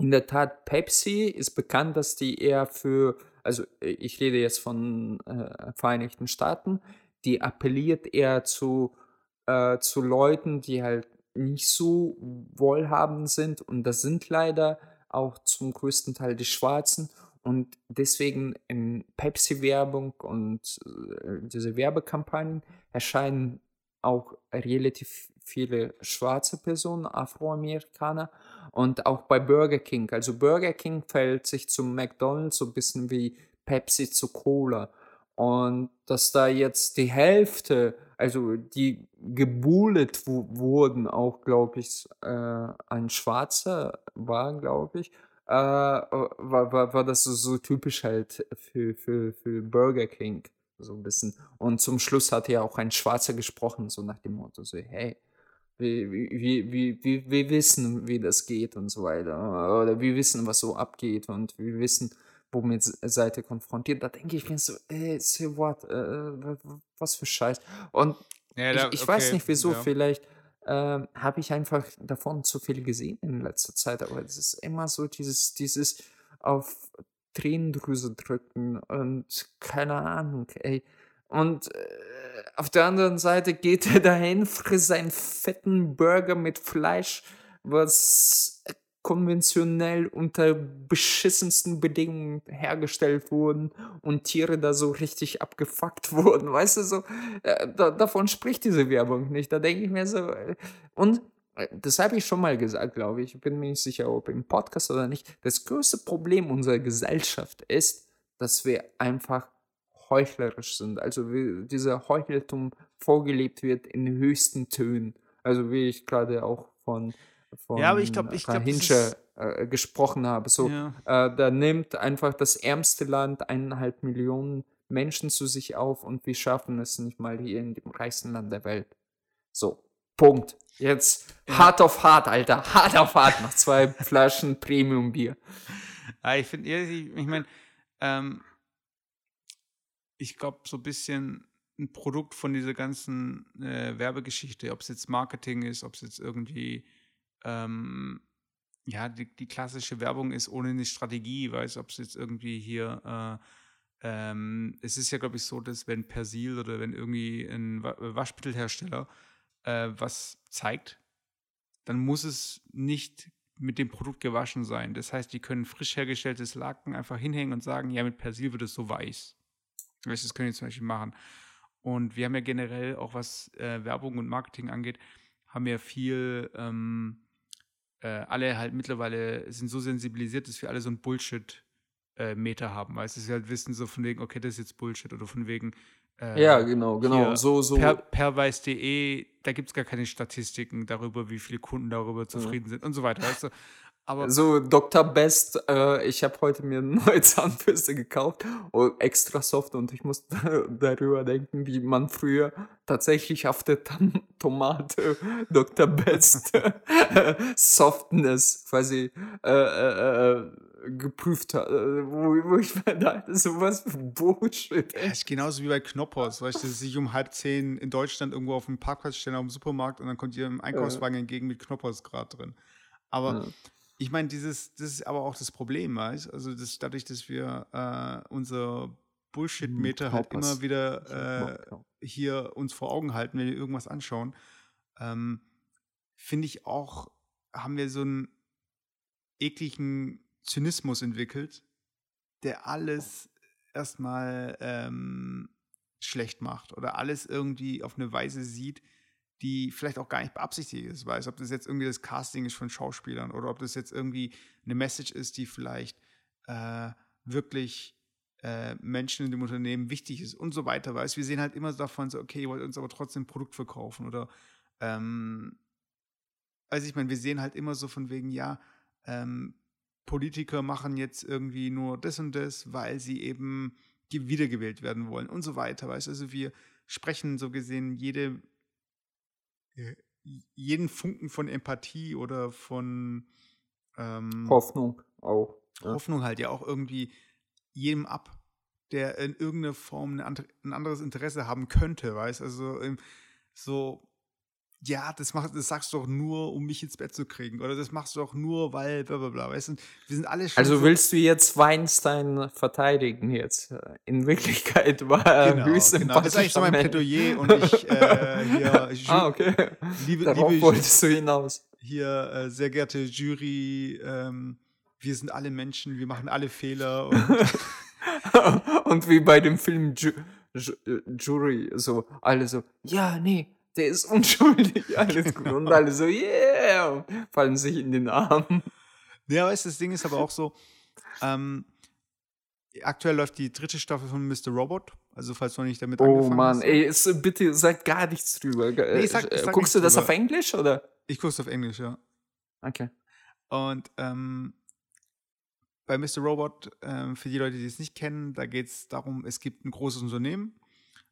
in der Tat, Pepsi ist bekannt, dass die eher für, also äh, ich rede jetzt von äh, Vereinigten Staaten, die appelliert eher zu, äh, zu Leuten, die halt nicht so wohlhabend sind. Und das sind leider auch zum größten Teil die Schwarzen. Und deswegen in Pepsi-Werbung und äh, diese Werbekampagnen erscheinen auch relativ viele schwarze Personen, Afroamerikaner und auch bei Burger King. Also Burger King fällt sich zum McDonald's so ein bisschen wie Pepsi zu Cola. Und dass da jetzt die Hälfte, also die gebullet wurden, auch glaube ich, äh, ein Schwarzer war, glaube ich, äh, war, war, war das so, so typisch halt für, für, für Burger King. So ein bisschen. Und zum Schluss hat ja auch ein Schwarzer gesprochen, so nach dem Motto, so, hey, wir, wir, wir, wir, wir wissen, wie das geht und so weiter. Oder wir wissen, was so abgeht und wir wissen, womit ihr konfrontiert. Da denke ich mir so, ey, say what, äh, was für Scheiß. Und ja, da, ich, ich okay, weiß nicht wieso, ja. vielleicht äh, habe ich einfach davon zu viel gesehen in letzter Zeit, aber es ist immer so dieses, dieses auf Tränendrüse drücken und keine Ahnung, ey. Und äh, auf der anderen Seite geht er dahin, frisst seinen fetten Burger mit Fleisch, was konventionell unter beschissensten Bedingungen hergestellt wurden und Tiere da so richtig abgefuckt wurden. Weißt du, so, äh, da, davon spricht diese Werbung nicht. Da denke ich mir so, äh, und das habe ich schon mal gesagt, glaube ich. Ich bin mir nicht sicher, ob im Podcast oder nicht. Das größte Problem unserer Gesellschaft ist, dass wir einfach heuchlerisch sind. Also wie dieser Heucheltum vorgelebt wird in höchsten Tönen. Also wie ich gerade auch von, von ja, aber ich glaub, ich glaub, Hinsche äh, gesprochen habe. So, ja. äh, da nimmt einfach das ärmste Land eineinhalb Millionen Menschen zu sich auf und wir schaffen es nicht mal hier in dem reichsten Land der Welt. So, Punkt. Jetzt ja. hart auf hart, Alter. Hart auf hart nach zwei Flaschen Premium-Bier. Ja, ich finde, ich, ich meine, ähm, ich glaube, so ein bisschen ein Produkt von dieser ganzen äh, Werbegeschichte, ob es jetzt Marketing ist, ob es jetzt irgendwie ähm, ja, die, die, klassische Werbung ist ohne eine Strategie, weiß, ob es jetzt irgendwie hier ähm, es ist ja, glaube ich, so, dass wenn Persil oder wenn irgendwie ein Waschmittelhersteller äh, was zeigt, dann muss es nicht mit dem Produkt gewaschen sein. Das heißt, die können frisch hergestelltes Laken einfach hinhängen und sagen, ja, mit Persil wird es so weiß. Das können die zum Beispiel machen. Und wir haben ja generell, auch was äh, Werbung und Marketing angeht, haben ja viel, ähm, äh, alle halt mittlerweile sind so sensibilisiert, dass wir alle so ein Bullshit-Meter äh, haben. Weißt du, sie halt wissen so von wegen, okay, das ist jetzt Bullshit oder von wegen, äh, ja, genau, genau. So, so. Per, perweis.de, da gibt es gar keine Statistiken darüber, wie viele Kunden darüber zufrieden ja. sind und so weiter. Weißt du? Aber so, Dr. Best, äh, ich habe heute mir eine neue Zahnbürste gekauft, oh, extra soft und ich muss darüber denken, wie man früher tatsächlich auf der Tam Tomate Dr. Best Softness quasi äh, äh, äh geprüft hat, äh, wo, wo ich mir dachte, sowas für Bullshit. Ja, ist genauso wie bei Knoppers, weißt du, sich um halb zehn in Deutschland irgendwo auf dem Parkplatz stellen, auf dem Supermarkt und dann kommt ihr im Einkaufswagen entgegen mit Knoppers gerade drin. Aber ja ich meine, dieses, das ist aber auch das Problem, weißt? Also das, dadurch, dass wir äh, unser Bullshit-Meter hm, halt immer wieder äh, hier uns vor Augen halten, wenn wir irgendwas anschauen, ähm, finde ich auch, haben wir so einen ekligen Zynismus entwickelt, der alles erstmal ähm, schlecht macht oder alles irgendwie auf eine Weise sieht, die vielleicht auch gar nicht beabsichtigt ist, weiß, ob das jetzt irgendwie das Casting ist von Schauspielern oder ob das jetzt irgendwie eine Message ist, die vielleicht äh, wirklich äh, Menschen in dem Unternehmen wichtig ist und so weiter, weiß. Wir sehen halt immer davon so, okay, ihr wollt uns aber trotzdem ein Produkt verkaufen oder ähm, also ich meine, wir sehen halt immer so von wegen, ja, ähm, Politiker machen jetzt irgendwie nur das und das, weil sie eben wiedergewählt werden wollen und so weiter, weißt Also wir sprechen so gesehen jede jeden Funken von Empathie oder von ähm, Hoffnung auch. Ja. Hoffnung halt ja auch irgendwie jedem ab, der in irgendeiner Form ein anderes Interesse haben könnte, weißt also so ja, das, mach, das sagst du doch nur, um mich ins Bett zu kriegen. Oder das machst du doch nur, weil bla bla bla. Weißt du, wir sind alle schon. Also so willst du jetzt Weinstein verteidigen jetzt? In Wirklichkeit war er genau, höchst genau. Das ist eigentlich so mein Plädoyer und ich äh, hier. ah, okay. Liebe, Darauf liebe, wolltest du hinaus. Hier, äh, sehr geehrte Jury, ähm, wir sind alle Menschen, wir machen alle Fehler. Und, und wie bei dem Film Ju Ju Jury, so, alle so, ja, nee der ist unschuldig, alles gut. Und alle so, yeah, fallen sich in den Arm. Ja, weißt du, das Ding ist aber auch so, ähm, aktuell läuft die dritte Staffel von Mr. Robot. Also, falls du noch nicht damit oh, angefangen Mann, hast. Oh Mann, ey, ist, bitte sag gar nichts drüber. Nee, sag, äh, sag Guckst du das drüber. auf Englisch, oder? Ich guck's auf Englisch, ja. Okay. Und, ähm, bei Mr. Robot, ähm, für die Leute, die es nicht kennen, da geht es darum, es gibt ein großes Unternehmen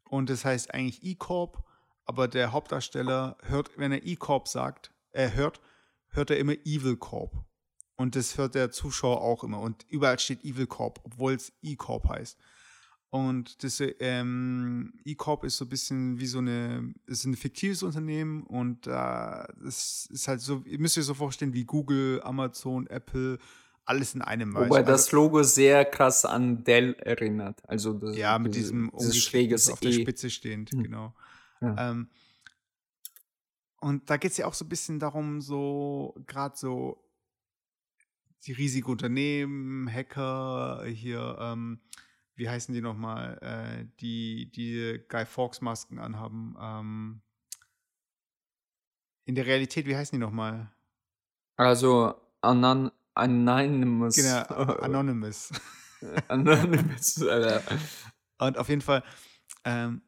und das heißt eigentlich E-Corp aber der Hauptdarsteller hört, wenn er E-Corp sagt, er hört, hört er immer Evil Corp. Und das hört der Zuschauer auch immer. Und überall steht Evil Corp, obwohl es E-Corp heißt. Und das ähm, E-Corp ist so ein bisschen wie so eine, ist ein fiktives Unternehmen und äh, das ist halt so, ihr müsst euch so vorstellen wie Google, Amazon, Apple, alles in einem. Wobei also, das Logo sehr krass an Dell erinnert. Also das, ja, mit diesem dieses schräges auf der e. Spitze stehend, hm. genau. Ähm, und da geht es ja auch so ein bisschen darum, so gerade so die riesigen Unternehmen, Hacker, hier, ähm, wie heißen die nochmal, äh, die die Guy Fawkes Masken anhaben. Ähm, in der Realität, wie heißen die nochmal? Also Anon Anonymous. Genau, Anonymous. Anonymous, Alter. Und auf jeden Fall, ähm,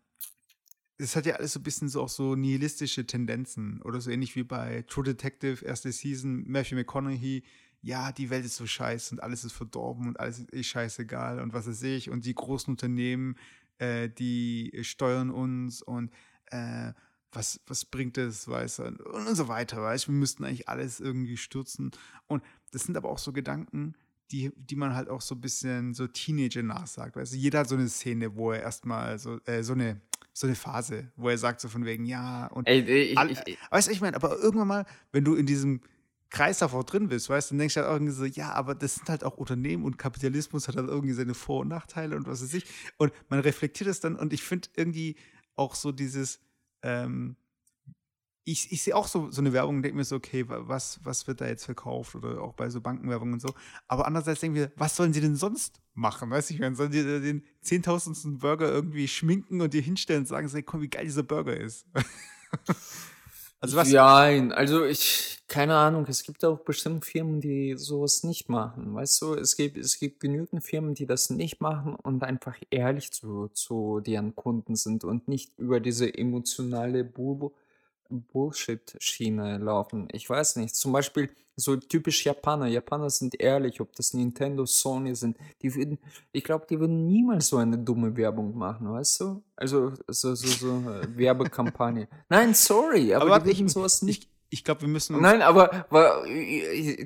das hat ja alles so ein bisschen so auch so nihilistische Tendenzen oder so ähnlich wie bei True Detective, erste Season, Matthew McConaughey, ja, die Welt ist so scheiße und alles ist verdorben und alles ist eh scheißegal und was weiß ich und die großen Unternehmen, äh, die steuern uns und äh, was, was bringt das, weißt du, und, und so weiter, weißt du, wir müssten eigentlich alles irgendwie stürzen und das sind aber auch so Gedanken, die, die man halt auch so ein bisschen so Teenager nachsagt, weißt du, jeder hat so eine Szene, wo er erstmal so, äh, so eine so eine Phase, wo er sagt so von wegen, ja, und Ey, ich, all, ich, ich, weißt du, ich meine, aber irgendwann mal, wenn du in diesem Kreislauf auch drin bist, weißt du, dann denkst du halt irgendwie so, ja, aber das sind halt auch Unternehmen und Kapitalismus hat halt irgendwie seine Vor- und Nachteile und was weiß ich. Und man reflektiert es dann und ich finde irgendwie auch so dieses, ähm, ich, ich sehe auch so, so eine Werbung und denke mir so, okay, was, was wird da jetzt verkauft oder auch bei so Bankenwerbung und so. Aber andererseits denke ich mir, was sollen sie denn sonst machen? Weißt du, ich meine, sollen die den zehntausendsten Burger irgendwie schminken und dir hinstellen und sagen, hey, komm, wie geil dieser Burger ist? also was? Ja, also ich, keine Ahnung, es gibt auch bestimmt Firmen, die sowas nicht machen. Weißt du, es gibt, es gibt genügend Firmen, die das nicht machen und einfach ehrlich zu, zu deren Kunden sind und nicht über diese emotionale Bulbo Bullshit-Schiene laufen. Ich weiß nicht. Zum Beispiel so typisch Japaner. Japaner sind ehrlich, ob das Nintendo, Sony sind. Die würden, ich glaube, die würden niemals so eine dumme Werbung machen, weißt du? Also so, so, so äh, Werbekampagne. Nein, sorry, aber, aber würden sowas nicht. Ich, ich glaube, wir müssen. Nein, aber, aber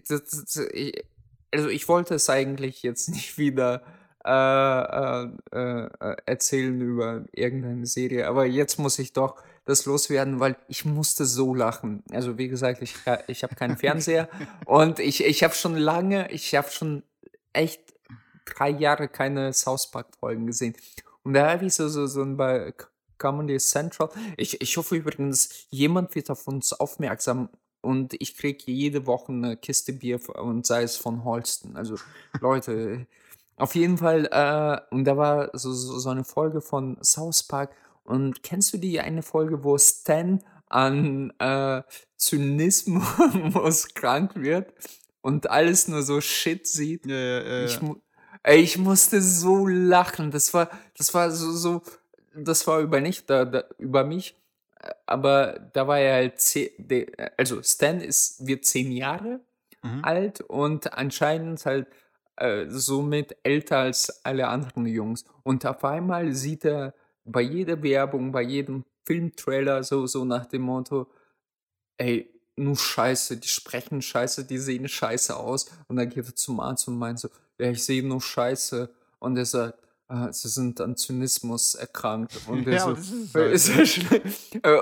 das, das, ich, also ich wollte es eigentlich jetzt nicht wieder äh, äh, äh, erzählen über irgendeine Serie, aber jetzt muss ich doch das loswerden, weil ich musste so lachen. Also wie gesagt, ich, ich habe keinen Fernseher und ich, ich habe schon lange, ich habe schon echt drei Jahre keine South Park-Folgen gesehen. Und da habe ich so, so, so ein bei Comedy Central. Ich, ich hoffe übrigens, jemand wird auf uns aufmerksam und ich kriege jede Woche eine Kiste Bier und sei es von Holsten. Also Leute, auf jeden Fall, äh, und da war so, so, so eine Folge von South Park und kennst du die eine Folge, wo Stan an äh, Zynismus krank wird und alles nur so Shit sieht? Ja, ja, ja. Ich, ey, ich musste so lachen. Das war, das war so, so das war über nicht, da, da, über mich. Aber da war er halt, zehn, also Stan ist, wird zehn Jahre mhm. alt und anscheinend halt äh, somit älter als alle anderen Jungs. Und auf einmal sieht er bei jeder Werbung, bei jedem Filmtrailer so, so nach dem Motto, ey, nur Scheiße, die sprechen Scheiße, die sehen Scheiße aus. Und dann geht er zum Arzt und meint so, ja, ich sehe nur Scheiße. Und er sagt, ah, sie sind an Zynismus erkrankt. Und ja, so, ist, halt ist ja schlimm.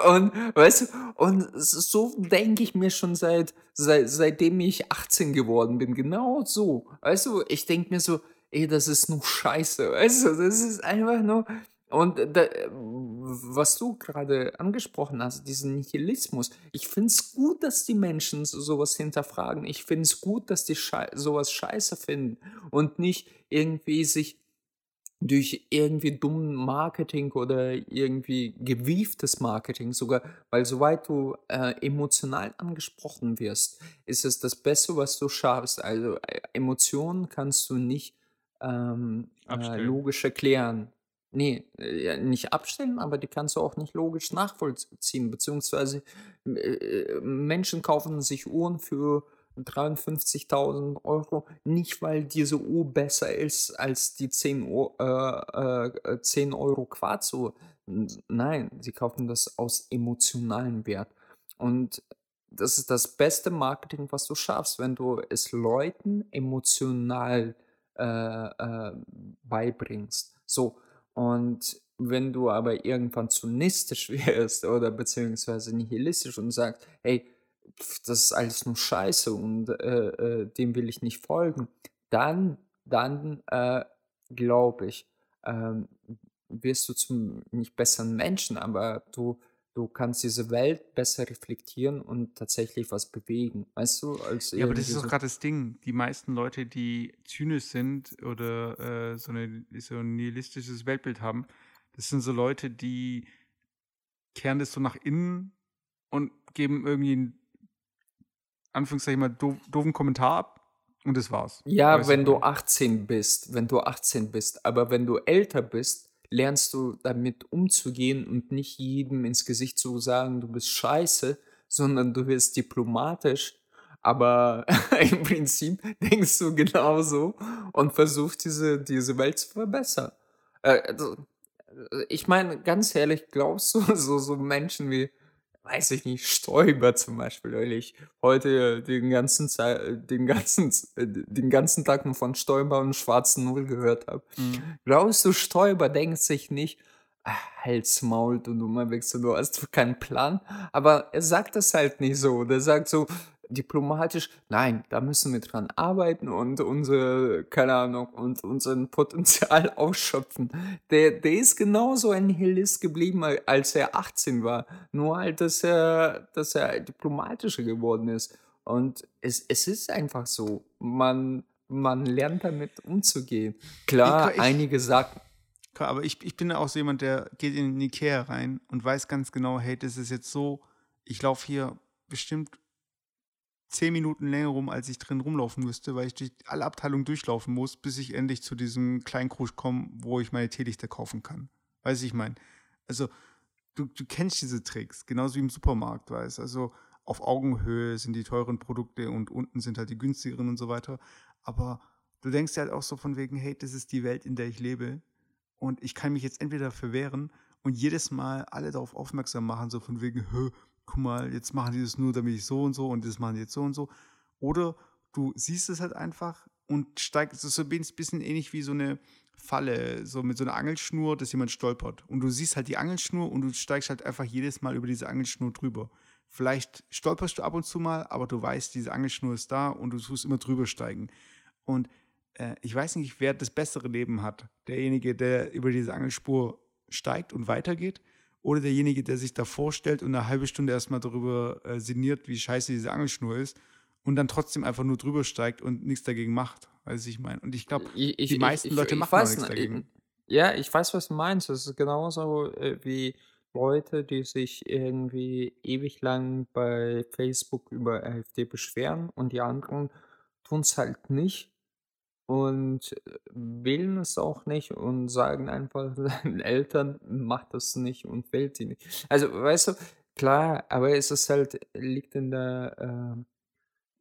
Und, weißt du, und so denke ich mir schon seit, seit, seitdem ich 18 geworden bin. Genau so. Weißt du, ich denke mir so, ey, das ist nur Scheiße. Weißt du, das ist einfach nur, und da, was du gerade angesprochen hast, diesen Nihilismus, ich finde es gut, dass die Menschen sowas hinterfragen. Ich finde es gut, dass die Schei sowas scheiße finden und nicht irgendwie sich durch irgendwie dummen Marketing oder irgendwie gewieftes Marketing sogar, weil soweit du äh, emotional angesprochen wirst, ist es das Beste, was du schaffst. Also äh, Emotionen kannst du nicht ähm, äh, logisch erklären. Nee, äh, nicht abstellen, aber die kannst du auch nicht logisch nachvollziehen. Beziehungsweise äh, Menschen kaufen sich Uhren für 53.000 Euro, nicht weil diese Uhr besser ist als die 10, Uhr, äh, äh, 10 Euro Quarzuhr. Nein, sie kaufen das aus emotionalem Wert. Und das ist das beste Marketing, was du schaffst, wenn du es Leuten emotional äh, äh beibringst. So, und wenn du aber irgendwann zynistisch wirst oder beziehungsweise nihilistisch und sagst, hey, das ist alles nur Scheiße und äh, äh, dem will ich nicht folgen, dann, dann äh, glaube ich, ähm, wirst du zum nicht besseren Menschen, aber du, du kannst diese Welt besser reflektieren und tatsächlich was bewegen. Weißt du? Als ja, aber das ist auch gerade das Ding. Die meisten Leute, die zynisch sind oder äh, so, eine, so ein nihilistisches Weltbild haben, das sind so Leute, die kehren das so nach innen und geben irgendwie einen, Anführungszeichen mal, doof, doofen Kommentar ab und das war's. Ja, weißt wenn du 18 bist, wenn du 18 bist, aber wenn du älter bist, lernst du damit umzugehen und nicht jedem ins Gesicht zu sagen, du bist scheiße, sondern du wirst diplomatisch. Aber im Prinzip denkst du genauso und versuchst diese, diese Welt zu verbessern. Äh, also, ich meine, ganz ehrlich, glaubst du, so, so Menschen wie weiß ich nicht, Stoiber zum Beispiel, weil ich heute den ganzen, den ganzen, den ganzen Tag nur von Stoiber und Schwarzen Null gehört habe. Mhm. Glaubst du, Stoiber denkt sich nicht, Hals Maul, du Nummer wechsel, du hast keinen Plan. Aber er sagt das halt nicht so. Der sagt so, diplomatisch, nein, da müssen wir dran arbeiten und unsere, keine Ahnung, und unseren Potenzial ausschöpfen. Der, der ist genauso ein Nihilist geblieben, als er 18 war. Nur halt, dass er, dass er diplomatischer geworden ist. Und es, es ist einfach so. Man, man lernt damit umzugehen. Klar, ich, einige sagen. Aber ich, ich bin auch so jemand, der geht in den Ikea rein und weiß ganz genau, hey, das ist jetzt so, ich laufe hier bestimmt zehn Minuten länger rum, als ich drin rumlaufen müsste, weil ich durch alle Abteilungen durchlaufen muss, bis ich endlich zu diesem kleinen Krusch komme, wo ich meine Teelichter kaufen kann. Weiß ich mein. Also, du, du kennst diese Tricks, genauso wie im Supermarkt, weißt Also, auf Augenhöhe sind die teuren Produkte und unten sind halt die günstigeren und so weiter. Aber du denkst halt auch so von wegen, hey, das ist die Welt, in der ich lebe. Und ich kann mich jetzt entweder dafür wehren und jedes Mal alle darauf aufmerksam machen, so von wegen, guck mal, jetzt machen die das nur, damit ich so und so und das machen die jetzt so und so. Oder du siehst es halt einfach und steigst, es ist ein bisschen ähnlich wie so eine Falle, so mit so einer Angelschnur, dass jemand stolpert. Und du siehst halt die Angelschnur und du steigst halt einfach jedes Mal über diese Angelschnur drüber. Vielleicht stolperst du ab und zu mal, aber du weißt, diese Angelschnur ist da und du tust immer drüber steigen. Und äh, ich weiß nicht, wer das bessere Leben hat. Derjenige, der über diese Angelspur steigt und weitergeht oder derjenige, der sich da vorstellt und eine halbe Stunde erstmal darüber äh, sinniert, wie scheiße diese Angelschnur ist und dann trotzdem einfach nur drüber steigt und nichts dagegen macht. Weiß ich meine. Und ich glaube, die meisten ich, Leute machen nichts dagegen. Ja, ich weiß, was du meinst. Das ist genauso äh, wie Leute, die sich irgendwie ewig lang bei Facebook über AfD beschweren und die anderen tun es halt nicht und äh, wählen es auch nicht und sagen einfach seinen Eltern, macht das nicht und wählt sie nicht. Also, weißt du, klar, aber es ist halt, liegt in der, äh,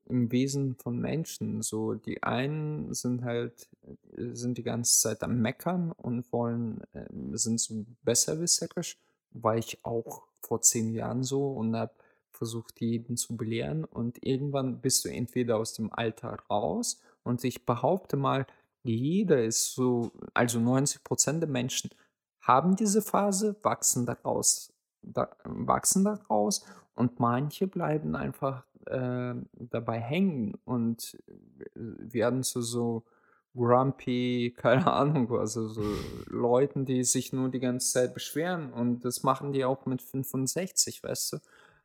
im Wesen von Menschen. So, die einen sind halt, äh, sind die ganze Zeit am Meckern und wollen, äh, sind so besserwisserisch, war ich auch vor zehn Jahren so und habe versucht, jeden zu belehren und irgendwann bist du entweder aus dem Alter raus und ich behaupte mal, jeder ist so, also 90 Prozent der Menschen haben diese Phase, wachsen daraus, da, wachsen daraus und manche bleiben einfach äh, dabei hängen und werden zu so grumpy, keine Ahnung, also so Leuten, die sich nur die ganze Zeit beschweren und das machen die auch mit 65, weißt du.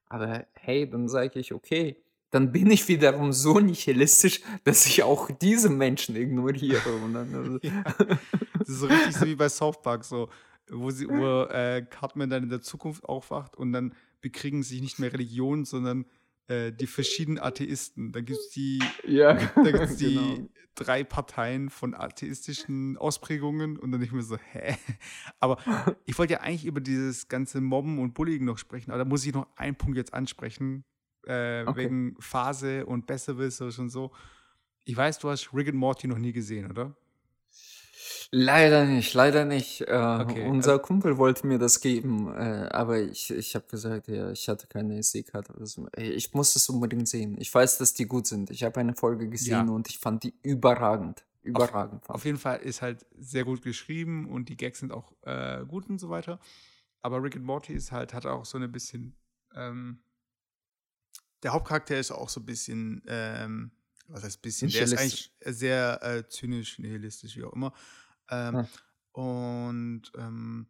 Aber hey, dann sage ich, okay, dann bin ich wiederum so nihilistisch, dass ich auch diese Menschen ignoriere. Dann, also ja, das ist so richtig so wie bei South Park, so, wo, sie, wo äh, Cartman dann in der Zukunft aufwacht und dann bekriegen sich nicht mehr Religionen, sondern äh, die verschiedenen Atheisten. Da gibt es die, ja, da gibt's die genau. drei Parteien von atheistischen Ausprägungen und dann nicht mehr so, hä? Aber ich wollte ja eigentlich über dieses ganze Mobben und Bullying noch sprechen, aber da muss ich noch einen Punkt jetzt ansprechen, äh, okay. wegen Phase und Besserwisserisch und so. Ich weiß, du hast Rick and Morty noch nie gesehen, oder? Leider nicht, leider nicht. Äh, okay, unser also, Kumpel wollte mir das geben, äh, aber ich, ich habe gesagt, ja, ich hatte keine SD-Karte. Also, ich muss das unbedingt sehen. Ich weiß, dass die gut sind. Ich habe eine Folge gesehen ja. und ich fand die überragend. Überragend. Auf, auf, jeden Fall ist halt sehr gut geschrieben und die Gags sind auch äh, gut und so weiter. Aber Rick and Morty ist halt, hat auch so eine bisschen ähm, der Hauptcharakter ist auch so ein bisschen, ähm, was heißt bisschen, der ist eigentlich sehr äh, zynisch, nihilistisch, wie auch immer. Ähm, hm. Und ähm,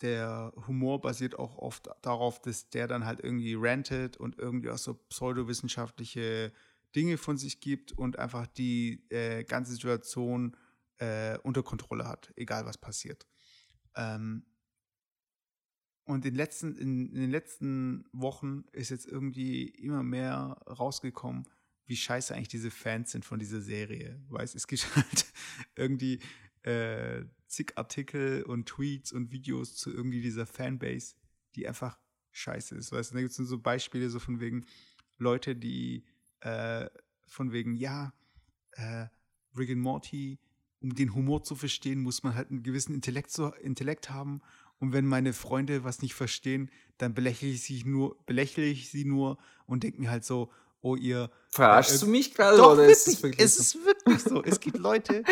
der Humor basiert auch oft darauf, dass der dann halt irgendwie rantet und irgendwie auch so pseudowissenschaftliche Dinge von sich gibt und einfach die äh, ganze Situation äh, unter Kontrolle hat, egal was passiert. Ähm, und in, letzten, in, in, den letzten Wochen ist jetzt irgendwie immer mehr rausgekommen, wie scheiße eigentlich diese Fans sind von dieser Serie. Weißt, es gibt halt irgendwie äh, zig Artikel und Tweets und Videos zu irgendwie dieser Fanbase, die einfach scheiße ist. Weißt du, da gibt es so Beispiele so von wegen Leute, die äh, von wegen, ja, äh, Rick and Morty, um den Humor zu verstehen, muss man halt einen gewissen Intellekt, so, Intellekt haben und wenn meine Freunde was nicht verstehen, dann belächle ich sie nur, belächle ich sie nur und denke mir halt so, oh ihr. Verarschst äh, du mich gerade? Doch, oder ist es, wirklich es ist wirklich so. Es gibt Leute.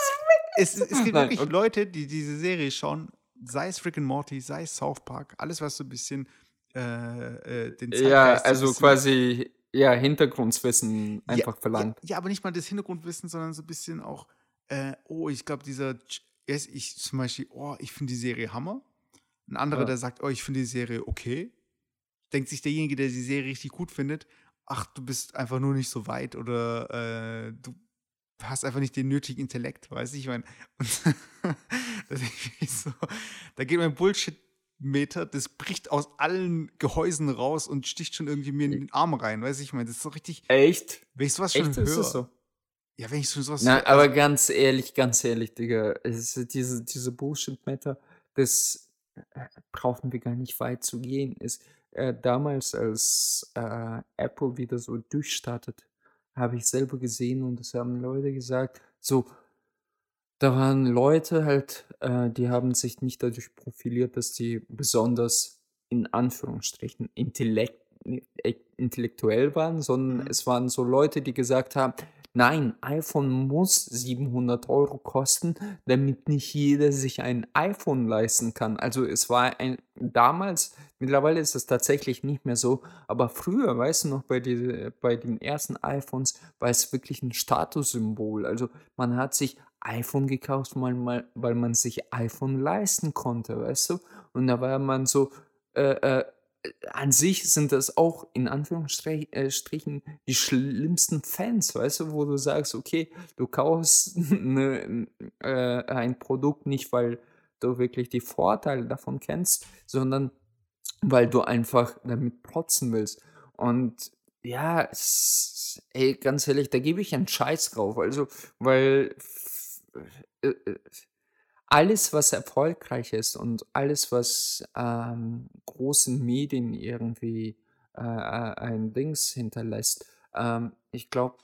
es, es gibt Nein, wirklich okay. Leute, die diese Serie schauen, sei es Rick and Morty, sei es South Park, alles was so ein bisschen äh, äh, den Zeitgeist Ja, also quasi ja, Hintergrundwissen einfach ja, verlangt. Ja, aber nicht mal das Hintergrundwissen, sondern so ein bisschen auch, äh, oh, ich glaube, dieser, ich zum Beispiel, oh, ich finde die Serie Hammer. Ein anderer, ja. der sagt, oh, ich finde die Serie okay. Denkt sich derjenige, der die Serie richtig gut findet, ach, du bist einfach nur nicht so weit oder äh, du hast einfach nicht den nötigen Intellekt, weißt du? Ich meine, so, da geht mein Bullshit-Meter, das bricht aus allen Gehäusen raus und sticht schon irgendwie mir in den Arm rein, weißt du? Ich meine, das ist so richtig. Echt? Wenn ich sowas schon Echt, höre. Ist das so? Ja, wenn ich sowas Na, höre. aber ganz ehrlich, ganz ehrlich, Digga, es ist diese, diese Bullshit-Meter, das äh, brauchen wir gar nicht weit zu gehen. Ist, äh, damals, als äh, Apple wieder so durchstartet, habe ich selber gesehen und es haben Leute gesagt, so, da waren Leute halt, äh, die haben sich nicht dadurch profiliert, dass die besonders in Anführungsstrichen intellekt, intellektuell waren, sondern mhm. es waren so Leute, die gesagt haben, Nein, iPhone muss 700 Euro kosten, damit nicht jeder sich ein iPhone leisten kann. Also es war ein damals, mittlerweile ist es tatsächlich nicht mehr so, aber früher, weißt du noch, bei, die, bei den ersten iPhones war es wirklich ein Statussymbol. Also man hat sich iPhone gekauft, weil, weil man sich iPhone leisten konnte, weißt du? Und da war man so, äh, äh, an sich sind das auch in Anführungsstrichen äh, die schlimmsten Fans, weißt du, wo du sagst, okay, du kaufst eine, äh, ein Produkt nicht, weil du wirklich die Vorteile davon kennst, sondern weil du einfach damit protzen willst. Und ja, es, ey, ganz ehrlich, da gebe ich einen Scheiß drauf. Also, weil äh, äh alles, was erfolgreich ist und alles, was ähm, großen Medien irgendwie äh, äh ein Dings hinterlässt, ähm, ich glaube,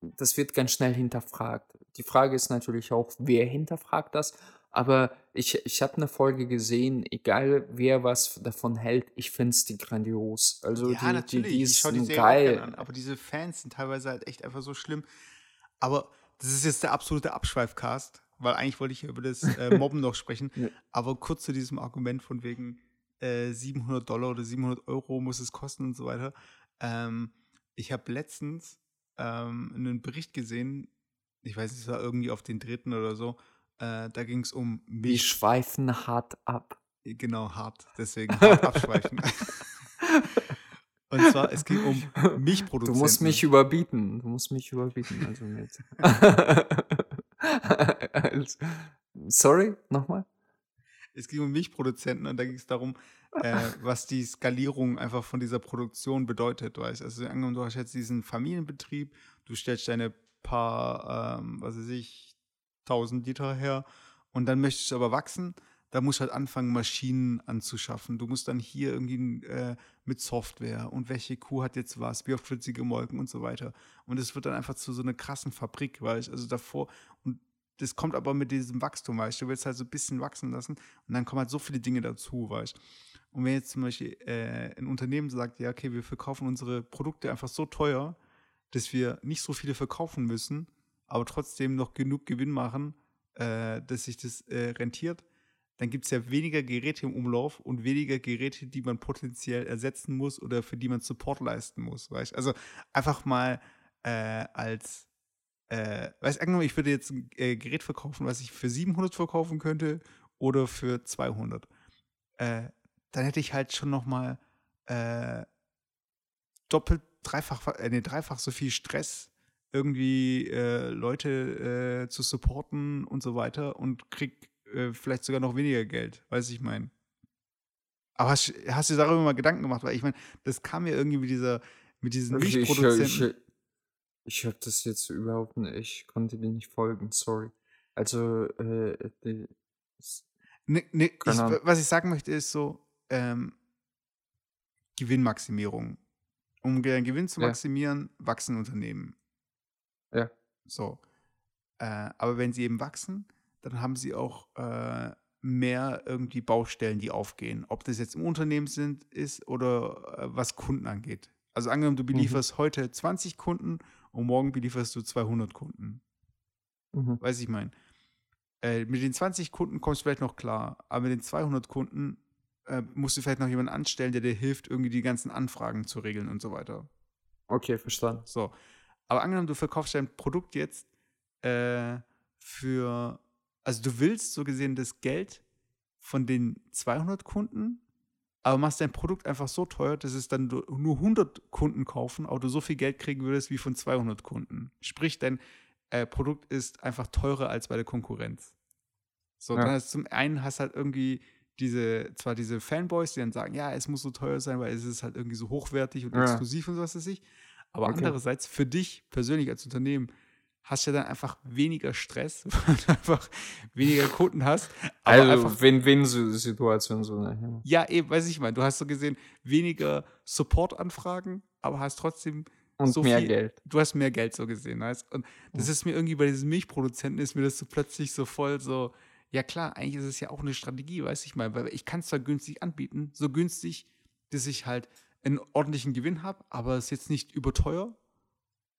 das wird ganz schnell hinterfragt. Die Frage ist natürlich auch, wer hinterfragt das? Aber ich, ich habe eine Folge gesehen, egal wer was davon hält, ich finde es die grandios. Also ja, die, natürlich. die, die ich die geil. An, aber diese Fans sind teilweise halt echt einfach so schlimm. Aber das ist jetzt der absolute Abschweifcast weil eigentlich wollte ich ja über das äh, Mobben noch sprechen. Ja. Aber kurz zu diesem Argument von wegen äh, 700 Dollar oder 700 Euro muss es kosten und so weiter. Ähm, ich habe letztens ähm, einen Bericht gesehen, ich weiß nicht, es war irgendwie auf den dritten oder so, äh, da ging es um Milch. Die schweifen hart ab. Genau, hart. Deswegen hart abschweifen. Und zwar, es ging um Milchproduzenten. Du musst mich überbieten. Du musst mich überbieten. Also mit. Sorry, nochmal? Es ging um Milchproduzenten und da ging es darum, äh, was die Skalierung einfach von dieser Produktion bedeutet. Weißt? Also angenommen, du hast jetzt diesen Familienbetrieb, du stellst deine paar, ähm, was weiß ich, 1000 Liter her und dann möchtest du aber wachsen, da musst du halt anfangen, Maschinen anzuschaffen. Du musst dann hier irgendwie äh, mit Software und welche Kuh hat jetzt was, wie oft wird sie gemolken und so weiter. Und es wird dann einfach zu so einer krassen Fabrik, weißt Also davor, und das kommt aber mit diesem Wachstum, weißt du, willst halt so ein bisschen wachsen lassen und dann kommen halt so viele Dinge dazu, weißt Und wenn jetzt zum Beispiel äh, ein Unternehmen sagt, ja, okay, wir verkaufen unsere Produkte einfach so teuer, dass wir nicht so viele verkaufen müssen, aber trotzdem noch genug Gewinn machen, äh, dass sich das äh, rentiert, dann gibt es ja weniger Geräte im Umlauf und weniger Geräte, die man potenziell ersetzen muss oder für die man Support leisten muss. Weißt? Also einfach mal äh, als, äh, weißt du, ich würde jetzt ein äh, Gerät verkaufen, was ich für 700 verkaufen könnte oder für 200. Äh, dann hätte ich halt schon noch mal äh, doppelt, dreifach, äh, nee, dreifach so viel Stress irgendwie äh, Leute zu supporten und so weiter und krieg äh, vielleicht sogar noch weniger Geld, weiß ich mein. Aber hast, hast du darüber mal Gedanken gemacht? Weil ich meine, das kam ja irgendwie mit dieser, mit diesen Milchproduzenten. Ich, habe das jetzt überhaupt nicht, ich konnte dir nicht folgen, sorry. Also, äh, die, ne, ne, ich, was ich sagen möchte, ist so, ähm, Gewinnmaximierung. Um den Gewinn zu maximieren, ja. wachsen Unternehmen. Ja. So. Äh, aber wenn sie eben wachsen, dann haben sie auch äh, mehr irgendwie Baustellen, die aufgehen. Ob das jetzt im Unternehmen sind, ist oder äh, was Kunden angeht. Also angenommen, du mhm. belieferst mhm. heute 20 Kunden und morgen belieferst du 200 Kunden. Mhm. Weiß ich mein. Äh, mit den 20 Kunden kommst du vielleicht noch klar, aber mit den 200 Kunden äh, musst du vielleicht noch jemanden anstellen, der dir hilft, irgendwie die ganzen Anfragen zu regeln und so weiter. Okay, verstanden. So. Aber angenommen, du verkaufst dein Produkt jetzt äh, für, also du willst so gesehen das Geld von den 200 Kunden, aber machst dein Produkt einfach so teuer, dass es dann nur 100 Kunden kaufen, aber du so viel Geld kriegen würdest wie von 200 Kunden. Sprich, dein äh, Produkt ist einfach teurer als bei der Konkurrenz. So, ja. dann hast zum einen hast halt irgendwie diese, zwar diese Fanboys, die dann sagen, ja, es muss so teuer sein, weil es ist halt irgendwie so hochwertig und ja. exklusiv und so was weiß ich. Aber okay. andererseits, für dich persönlich als Unternehmen, hast du ja dann einfach weniger Stress, weil du einfach weniger Kunden hast. also Win-Win-Situation so. Ne? Ja, eben, weiß ich mal. Du hast so gesehen weniger Support-Anfragen, aber hast trotzdem und so mehr viel, Geld. Du hast mehr Geld so gesehen. Weißt? Und das ist mir irgendwie bei diesen Milchproduzenten ist mir das so plötzlich so voll so, ja klar, eigentlich ist es ja auch eine Strategie, weiß ich mal, weil ich kann es zwar günstig anbieten, so günstig, dass ich halt einen ordentlichen Gewinn habe, aber es ist jetzt nicht überteuer.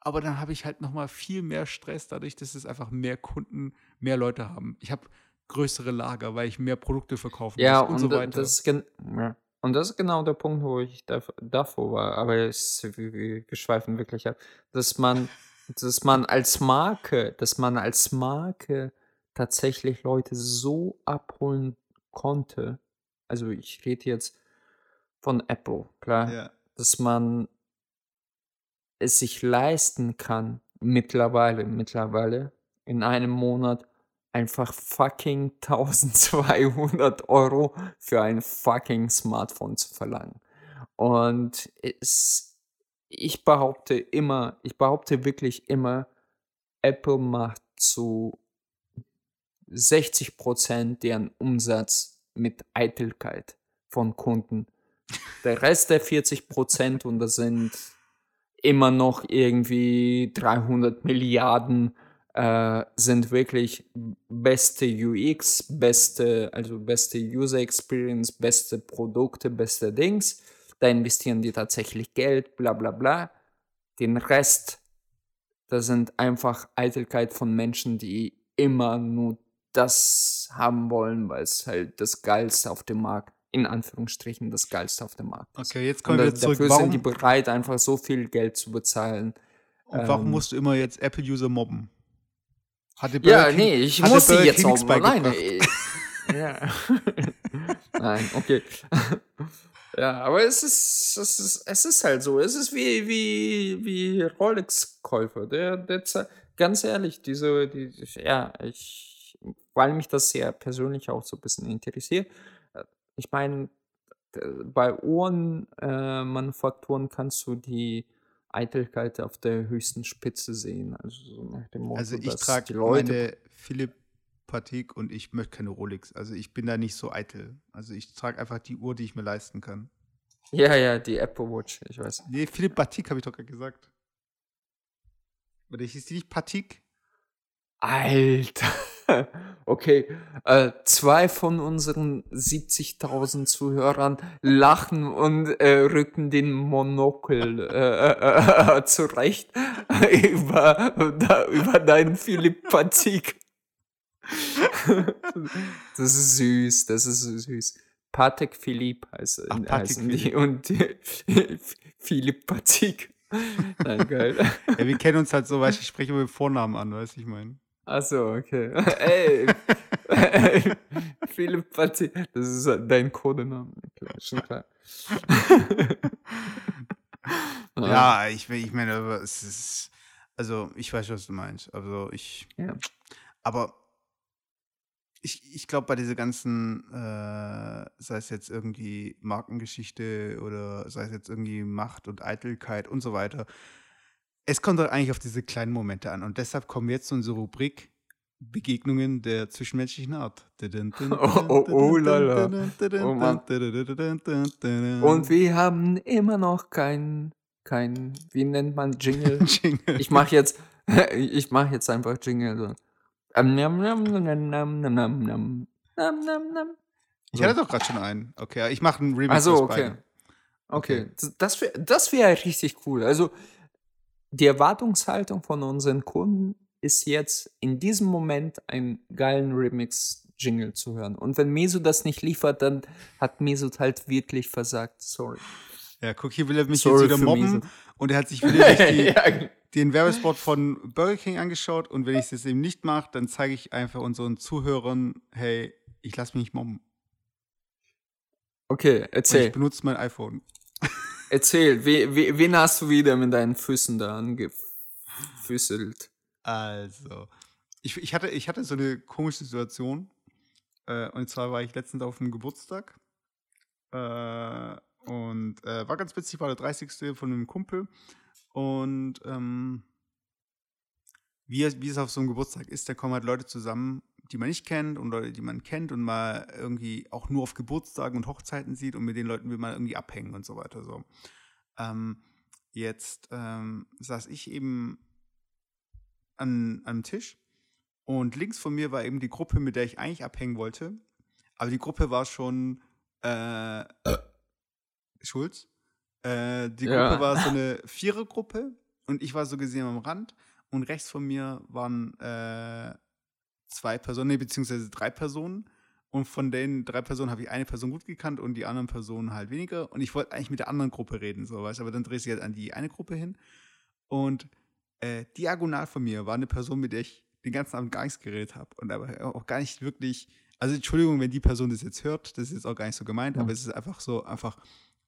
Aber dann habe ich halt nochmal viel mehr Stress, dadurch, dass es einfach mehr Kunden, mehr Leute haben. Ich habe größere Lager, weil ich mehr Produkte verkaufen ja, muss und, und so weiter. Das ist ja. Und das ist genau der Punkt, wo ich davor war. Aber es, wir, wir schweifen wirklich ab. Dass man, dass man als Marke, dass man als Marke tatsächlich Leute so abholen konnte. Also ich rede jetzt von Apple, klar, ja. dass man es sich leisten kann, mittlerweile, mittlerweile in einem Monat einfach fucking 1200 Euro für ein fucking Smartphone zu verlangen. Und es, ich behaupte immer, ich behaupte wirklich immer, Apple macht zu 60% deren Umsatz mit Eitelkeit von Kunden. Der Rest der 40% und das sind immer noch irgendwie 300 Milliarden äh, sind wirklich beste UX, beste, also beste User Experience, beste Produkte, beste Dings. Da investieren die tatsächlich Geld, bla bla bla. Den Rest, das sind einfach Eitelkeit von Menschen, die immer nur das haben wollen, weil es halt das Geilste auf dem Markt, in Anführungsstrichen, das Geilste auf dem Markt ist. Okay, jetzt kommen wir zurück. Dafür warum? sind die bereit, einfach so viel Geld zu bezahlen. Und warum ähm, musst du immer jetzt Apple-User mobben? Hatte ja, King, nee, ich muss sie jetzt auch mal. Nein, ja. Nein, okay. ja, aber es ist, es ist, es ist halt so. Es ist wie, wie, wie Rolex-Käufer. Der, der, ganz ehrlich, diese, die, ja, ich, weil mich das sehr persönlich auch so ein bisschen interessiert. Ich meine, bei Uhrenmanufakturen äh, kannst du die Eitelkeit auf der höchsten Spitze sehen. Also, so nach dem Motto, also ich trage meine Philipp Patek und ich möchte keine Rolex. Also ich bin da nicht so eitel. Also ich trage einfach die Uhr, die ich mir leisten kann. Ja, ja, die Apple Watch, ich weiß. Nee, Philipp Patek habe ich doch gerade gesagt. Oder hieß die nicht Patik? Alter. Okay, äh, zwei von unseren 70.000 Zuhörern lachen und äh, rücken den Monokel äh, äh, äh zurecht über, da, über deinen Philipp Patik. das ist süß, das ist süß. Patek Philipp heißt, Ach, heißen die und Philipp Patik. Nein, geil. Ja, wir kennen uns halt so, weil ich spreche über Vornamen an, weißt du, ich meine. Achso, okay. Ey, Philipp Patti, das ist dein Codename. Schon klar. ja, ich, ich meine, es ist, also ich weiß, was du meinst. Also ich, ja. aber ich, ich glaube, bei dieser ganzen, äh, sei es jetzt irgendwie Markengeschichte oder sei es jetzt irgendwie Macht und Eitelkeit und so weiter, es kommt doch eigentlich auf diese kleinen Momente an. Und deshalb kommen wir jetzt zu unserer Rubrik Begegnungen der zwischenmenschlichen Art. Oh, oh, oh lala. Oh, Mann. Und wir haben immer noch kein, kein, wie nennt man Jingle? Jingle. Ich mache jetzt, ich mache jetzt einfach Jingle. So. Ich hatte doch gerade schon einen. Okay, ich mache einen Remix. Also okay. Okay, das wäre das wär richtig cool. Also die Erwartungshaltung von unseren Kunden ist jetzt in diesem Moment einen geilen Remix-Jingle zu hören. Und wenn Meso das nicht liefert, dann hat Meso halt wirklich versagt. Sorry. Ja, guck, hier will er mich Sorry jetzt wieder mobben. Meso. und er hat sich wieder die, ja. den Werbespot von Burger King angeschaut und wenn ich das eben nicht mache, dann zeige ich einfach unseren Zuhörern, hey, ich lasse mich nicht mobben. Okay, erzähl. Und ich benutze mein iPhone. Erzähl, we, we, wen hast du wieder mit deinen Füßen da angefüßelt? Also, ich, ich, hatte, ich hatte so eine komische Situation. Äh, und zwar war ich letztens auf einem Geburtstag. Äh, und äh, war ganz witzig, war der 30. von einem Kumpel. Und ähm, wie, wie es auf so einem Geburtstag ist, da kommen halt Leute zusammen, die man nicht kennt und Leute, die man kennt und mal irgendwie auch nur auf Geburtstagen und Hochzeiten sieht und mit den Leuten will man irgendwie abhängen und so weiter. So. Ähm, jetzt ähm, saß ich eben an, einem Tisch und links von mir war eben die Gruppe, mit der ich eigentlich abhängen wollte. Aber die Gruppe war schon äh, Schulz. Äh, die ja. Gruppe war so eine Vierergruppe und ich war so gesehen am Rand und rechts von mir waren äh, zwei Personen, nee, beziehungsweise drei Personen. Und von den drei Personen habe ich eine Person gut gekannt und die anderen Personen halt weniger. Und ich wollte eigentlich mit der anderen Gruppe reden, so weißt Aber dann drehst du halt an die eine Gruppe hin. Und äh, diagonal von mir war eine Person, mit der ich den ganzen Abend gar nichts geredet habe. Und aber auch gar nicht wirklich. Also Entschuldigung, wenn die Person das jetzt hört, das ist jetzt auch gar nicht so gemeint, mhm. aber es ist einfach so, einfach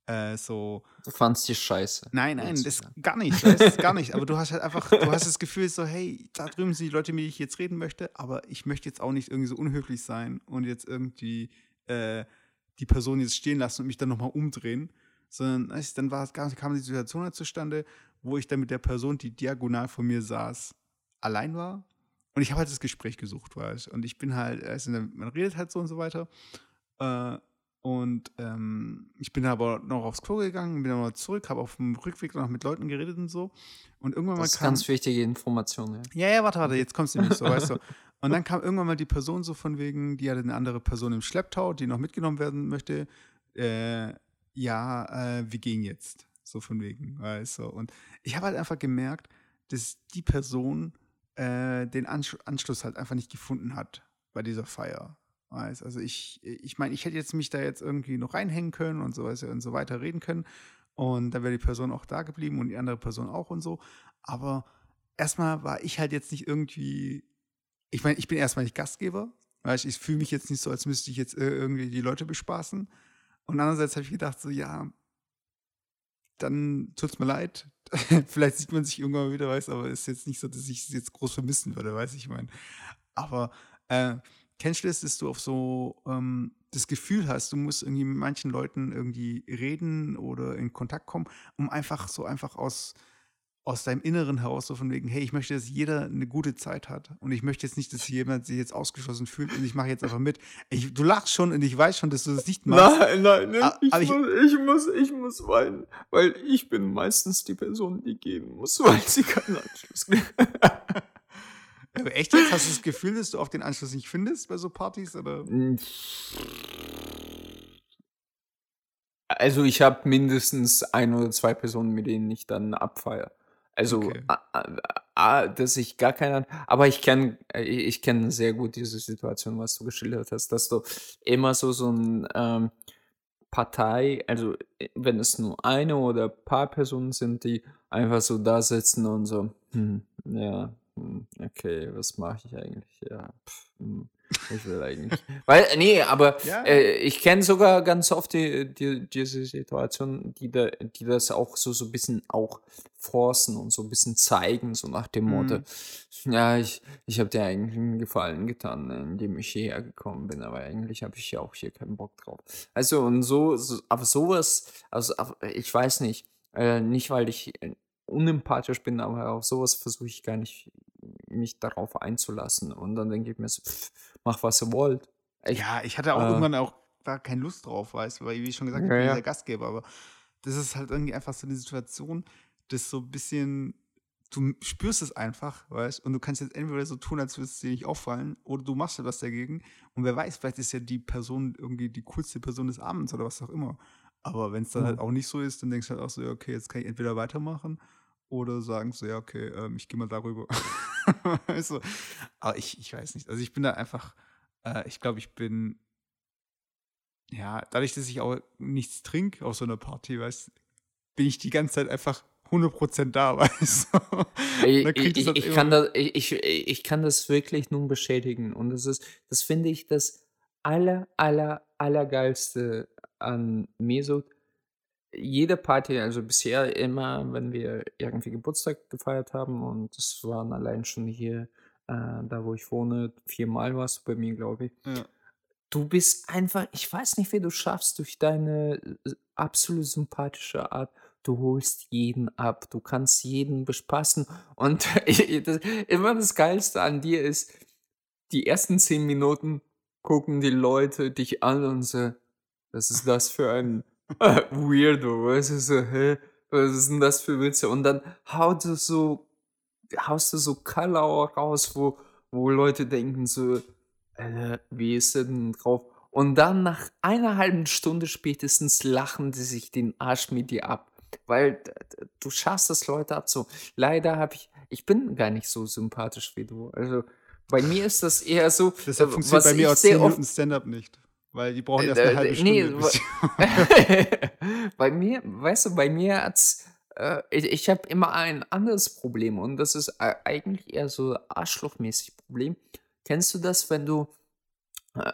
äh, so. Du fandst die scheiße. Nein, nein, das gar nicht. Das ist gar nicht. Aber du hast halt einfach, du hast das Gefühl so, hey, da drüben sind die Leute, mit denen ich jetzt reden möchte, aber ich möchte jetzt auch nicht irgendwie so unhöflich sein und jetzt irgendwie äh, die Person jetzt stehen lassen und mich dann nochmal umdrehen. Sondern dann war, kam die Situation halt zustande, wo ich dann mit der Person, die diagonal vor mir saß, allein war. Und ich habe halt das Gespräch gesucht, weißt Und ich bin halt, also man redet halt so und so weiter. Äh, und ähm, ich bin aber noch aufs Klo gegangen, bin aber zurück, habe auf dem Rückweg noch mit Leuten geredet und so. Und irgendwann das mal kam. Das ist ganz wichtige Information, ja. Ja, ja, warte, warte, jetzt kommst du nicht so, weißt du. Und dann kam irgendwann mal die Person so von wegen, die hatte eine andere Person im Schlepptau, die noch mitgenommen werden möchte. Äh, ja, äh, wir gehen jetzt. So von wegen, weißt du. Und ich habe halt einfach gemerkt, dass die Person äh, den Anschluss halt einfach nicht gefunden hat bei dieser Feier weiß. Also ich, ich meine, ich hätte jetzt mich da jetzt irgendwie noch reinhängen können und so, und so weiter reden können. Und dann wäre die Person auch da geblieben und die andere Person auch und so. Aber erstmal war ich halt jetzt nicht irgendwie, ich meine, ich bin erstmal nicht Gastgeber. Weißt, ich fühle mich jetzt nicht so, als müsste ich jetzt irgendwie die Leute bespaßen. Und andererseits habe ich gedacht, so, ja, dann tut es mir leid. Vielleicht sieht man sich irgendwann mal wieder, weiß, aber es ist jetzt nicht so, dass ich es jetzt groß vermissen würde, weiß ich meine. Aber äh, Kennst du das, dass du auf so ähm, das Gefühl hast, du musst irgendwie mit manchen Leuten irgendwie reden oder in Kontakt kommen, um einfach so einfach aus, aus deinem Inneren heraus so von wegen, hey, ich möchte, dass jeder eine gute Zeit hat und ich möchte jetzt nicht, dass jemand sich jetzt ausgeschlossen fühlt und ich mache jetzt einfach mit. Ich, du lachst schon und ich weiß schon, dass du das nicht machst. Nein, nein, nein ich, ich, muss, ich, muss, ich muss weinen, weil ich bin meistens die Person, die gehen muss, weil sie keinen Anschluss kriegt. Aber echt jetzt? Hast du das Gefühl, dass du auf den Anschluss nicht findest bei so Partys? Oder? Also ich habe mindestens ein oder zwei Personen, mit denen ich dann abfeiere. Also, okay. a, dass ich gar keinen, aber ich kenne ich kenn sehr gut diese Situation, was du geschildert hast, dass du immer so so ein ähm, Partei, also wenn es nur eine oder ein paar Personen sind, die einfach so da sitzen und so, hm, ja, okay, was mache ich eigentlich? Ja, pff, hm, ich will eigentlich. Weil, nee, aber ja. äh, ich kenne sogar ganz oft die, die, diese Situation, die, da, die das auch so, so ein bisschen auch forcen und so ein bisschen zeigen, so nach dem Motto, mhm. ja, ich, ich habe dir eigentlich einen Gefallen getan, indem ich hierher gekommen bin, aber eigentlich habe ich ja auch hier keinen Bock drauf. Also, und so, so aber sowas, also, ich weiß nicht, äh, nicht weil ich äh, unempathisch bin, aber auf sowas versuche ich gar nicht, mich darauf einzulassen. Und dann denke ich mir so, pff, mach was ihr wollt. Ich, ja, ich hatte auch äh, irgendwann auch da keine Lust drauf, weißt du, weil, wie ich schon gesagt habe, ich bin ja. der Gastgeber, aber das ist halt irgendwie einfach so eine Situation, das so ein bisschen, du spürst es einfach, weißt und du kannst jetzt entweder so tun, als würde es dir nicht auffallen, oder du machst etwas dagegen und wer weiß, vielleicht ist ja die Person irgendwie die coolste Person des Abends oder was auch immer. Aber wenn es dann mhm. halt auch nicht so ist, dann denkst du halt auch so, ja, okay, jetzt kann ich entweder weitermachen oder sagen so, ja, okay, ähm, ich gehe mal darüber. also, aber ich, ich weiß nicht. Also ich bin da einfach, äh, ich glaube, ich bin, ja, dadurch, dass ich auch nichts trinke auf so einer Party, weißt bin ich die ganze Zeit einfach 100% da, weißt du? Ich, ich, ich, kann das, ich, ich, kann das wirklich nun bestätigen. Und das ist, das finde ich das aller, aller, allergeilste an Mesut. Jede Party, also bisher immer, wenn wir irgendwie Geburtstag gefeiert haben, und das waren allein schon hier, äh, da wo ich wohne, viermal warst du bei mir, glaube ich. Ja. Du bist einfach, ich weiß nicht, wie du schaffst, durch deine äh, absolut sympathische Art. Du holst jeden ab, du kannst jeden bespaßen. Und das, immer das Geilste an dir ist, die ersten zehn Minuten gucken die Leute dich an und so, was ist das für ein Weirdo? Weißt du, so, hä? Was ist denn das für Witze? Und dann haut du so, haust du so Kalauer raus, wo, wo Leute denken so, Alter, wie ist der denn drauf? Und dann nach einer halben Stunde spätestens lachen die sich den Arsch mit dir ab. Weil du schaffst es, Leute abzu. Leider habe ich, ich bin gar nicht so sympathisch wie du. Also bei mir ist das eher so, Deshalb äh, funktioniert was bei mir auch sehr 10 oft Minuten Stand-up nicht. Weil die brauchen äh, erst eine äh, halbe nee, Stunde. Bis bei mir, weißt du, bei mir hat's, äh, ich, ich habe immer ein anderes Problem und das ist eigentlich eher so arschlochmäßig Problem. Kennst du das, wenn du, äh,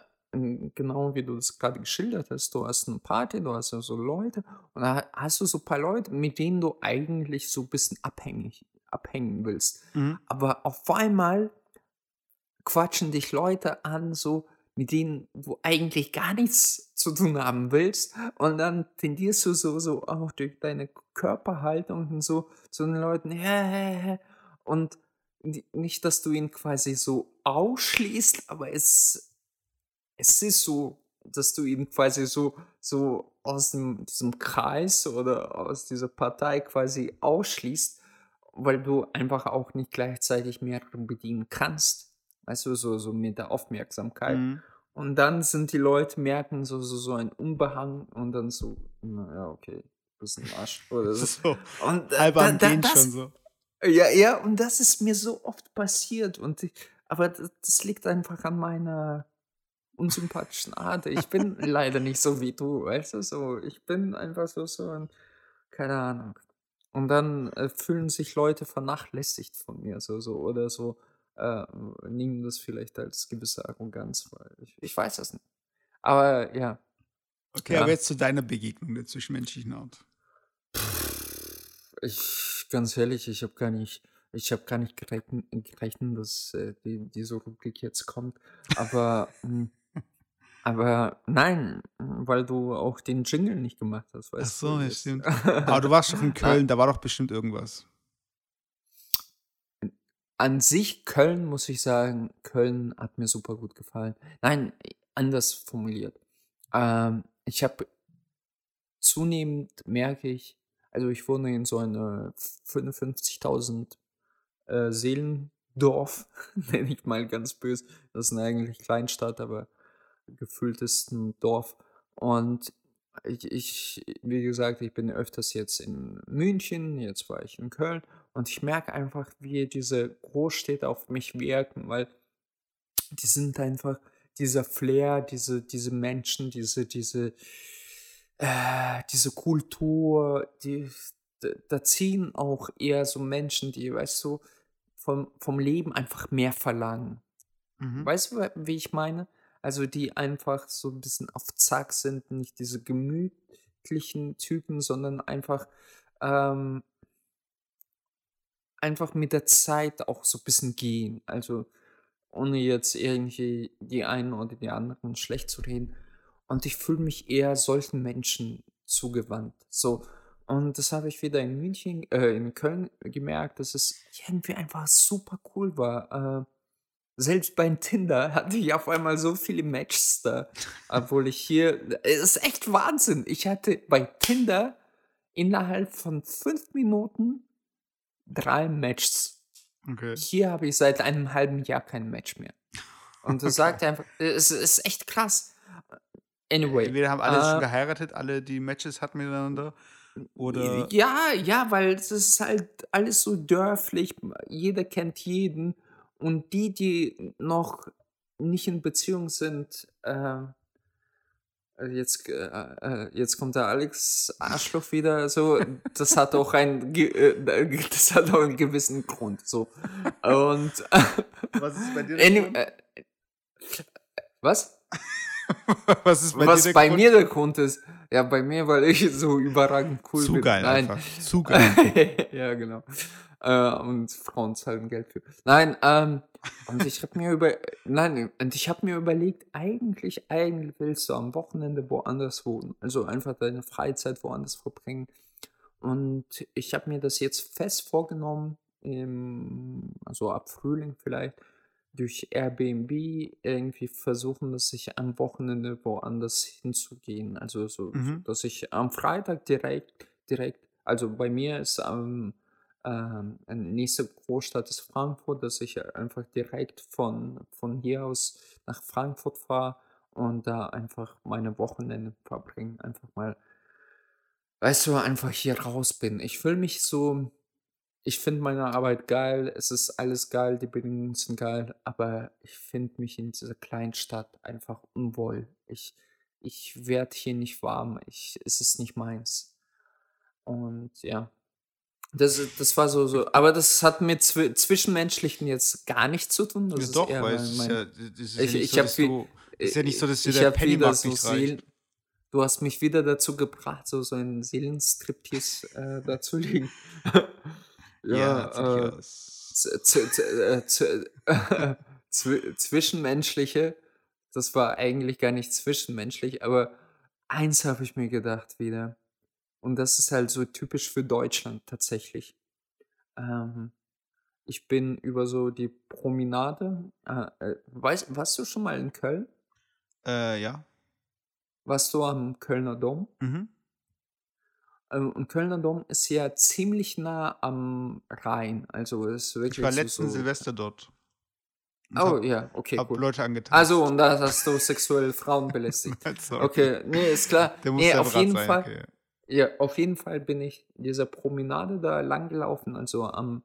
genau wie du das gerade geschildert hast, du hast eine Party, du hast ja so Leute und da hast du so ein paar Leute, mit denen du eigentlich so ein bisschen abhängig, abhängen willst. mhm. Aber auf einmal quatschen dich Leute an, so mit denen du eigentlich gar nichts zu tun haben willst. Und dann tendierst du so, so auch durch deine Körperhaltung und so zu den Leuten, hä, hä, hä. und ni- nicht, dass du ihn quasi so ausschließt, aber es, es ist so, dass du ihn quasi so, so aus dem, diesem Kreis oder aus dieser Partei quasi ausschließt, weil du einfach auch nicht gleichzeitig mehrere bedienen kannst. Weißt du, so, so mit der Aufmerksamkeit. Mhm. Und dann sind die Leute, merken so, so, so ein Unbehang und dann so, na ja, okay, du bist ein Arsch. Oder so. So, Und halb da, am da, Gehen schon das, so. ja, ja, und das ist mir so oft passiert. Und ich, aber das, das liegt einfach an meiner unsympathischen Art. Ich bin leider nicht so wie du, weißt du, so. Ich bin einfach so, so ein, keine Ahnung. Und dann äh, fühlen sich Leute vernachlässigt von mir, so, so, oder so, äh, nehmen das vielleicht als gewisse Arroganz, weil ich, ich weiß das nicht. Aber ja, Okay, aber ja. jetzt zu deiner Begegnung der zwischenmenschlichen Art. Ich, ganz ehrlich, ich habe gar nicht, ich habe gar nicht gerechnet, gerechnet dass äh, die, diese Rubrik jetzt kommt. Aber, mm, aber nein, weil du auch den Jingle nicht gemacht hast, Ach weißt du. so, ja, Das, stimmt. Aber du warst doch in Ah, Köln, da war doch bestimmt irgendwas. An sich Köln muss ich sagen, Köln hat mir super gut gefallen. Nein, anders formuliert. Ähm, ich habe zunehmend merke ich, also ich wohne in so einer 55.000 äh, Seelendorf, nenne ich mal ganz böse. Das ist eine eigentlich Kleinstadt, aber gefühlt ist ein Dorf. Und ich, ich, wie gesagt, ich bin öfters jetzt in München, jetzt war ich in Köln und ich merke einfach, wie diese Großstädte auf mich wirken, weil die sind einfach dieser Flair, diese, diese Menschen, diese, diese, äh, diese Kultur, die, da, ziehen auch eher so Menschen, die, weißt du, vom, vom Leben einfach mehr verlangen. Mhm. Weißt du, wie ich meine? Also die einfach so ein bisschen auf Zack sind, nicht diese gemütlichen Typen, sondern einfach, ähm, einfach mit der Zeit auch so ein bisschen gehen. Also ohne jetzt irgendwie die einen oder die anderen schlecht zu reden. Und ich fühle mich eher solchen Menschen zugewandt. So. Und das habe ich wieder in München, äh, in Köln gemerkt, dass es irgendwie einfach super cool war. Äh, selbst bei Tinder hatte ich auf einmal so viele Matches da, obwohl ich hier, es ist echt Wahnsinn. Ich hatte bei Tinder innerhalb von fünf Minuten drei Matches. Okay. Hier habe ich seit einem halben Jahr kein Match mehr. Und das Okay. sagt einfach, es ist echt krass. Anyway, Entweder haben alle schon äh, geheiratet, alle die Matches hatten miteinander. Oder. ja, ja, weil es ist halt alles so dörflich, jeder kennt jeden und die, die noch nicht in Beziehung sind, äh, äh, jetzt, äh, äh, jetzt kommt der Alex Arschloch wieder so. Das hat auch ein, äh, das hat auch einen gewissen Grund. So. Und was ist bei dir der Grund? Äh, was? was ist bei was dir der bei Grund? mir der Grund ist? Ja, bei mir, weil ich so überragend cool Zu bin. geil Nein. einfach. Zu geil. ja, genau. Äh, und Frauen zahlen Geld für. Nein, ähm, und ich habe mir über, nein, und ich habe mir überlegt, eigentlich, eigentlich willst du am Wochenende woanders wohnen. Also einfach deine Freizeit woanders verbringen. Und ich habe mir das jetzt fest vorgenommen, im, also ab Frühling vielleicht, durch Airbnb irgendwie versuchen, dass ich am Wochenende woanders hinzugehen. Also so, Mhm. dass ich am Freitag direkt, direkt, also bei mir ist am ähm, nächste Großstadt ist Frankfurt, dass ich einfach direkt von, von hier aus nach Frankfurt fahre und da einfach meine Wochenende verbringe. Einfach mal, weißt du, einfach hier raus bin. Ich fühle mich so, ich finde meine Arbeit geil, es ist alles geil, die Bedingungen sind geil, aber ich finde mich in dieser kleinen Stadt einfach unwohl. Ich, ich werde hier nicht warm, ich, es ist nicht meins. Und ja, das, das war so, so, aber das hat mit zwi Zwischenmenschlichen jetzt gar nichts zu tun. Das Ja, ist doch, weil mein, es ist mein, ja, ist ja ich, nicht ich so, dass du, ist ja nicht so, dass dir ich der habe wieder Pennymark so nicht reicht. Seelen, du hast mich wieder dazu gebracht, so, so einen Seelenstriptease äh, dazulegen. Ja, ja, äh, äh, zwischenmenschliche, das war eigentlich gar nicht zwischenmenschlich, aber eins habe ich mir gedacht wieder. Und das ist halt so typisch für Deutschland tatsächlich. Ähm, ich bin über so die Promenade. Äh, äh, weißt, warst du schon mal in Köln? Äh, ja. Warst du am Kölner Dom? Mhm. Ähm, und Kölner Dom ist ja ziemlich nah am Rhein. Also ist Ich war wirklich letzten so Silvester dort. Oh hab, ja, okay, hab cool. Leute angetanzt. Also, und da hast du sexuell Frauen belästigt. Okay, nee, ist klar. Der muss Nee, auf jeden sein, Fall. okay. Ja, auf jeden Fall bin ich dieser Promenade da lang gelaufen, also am,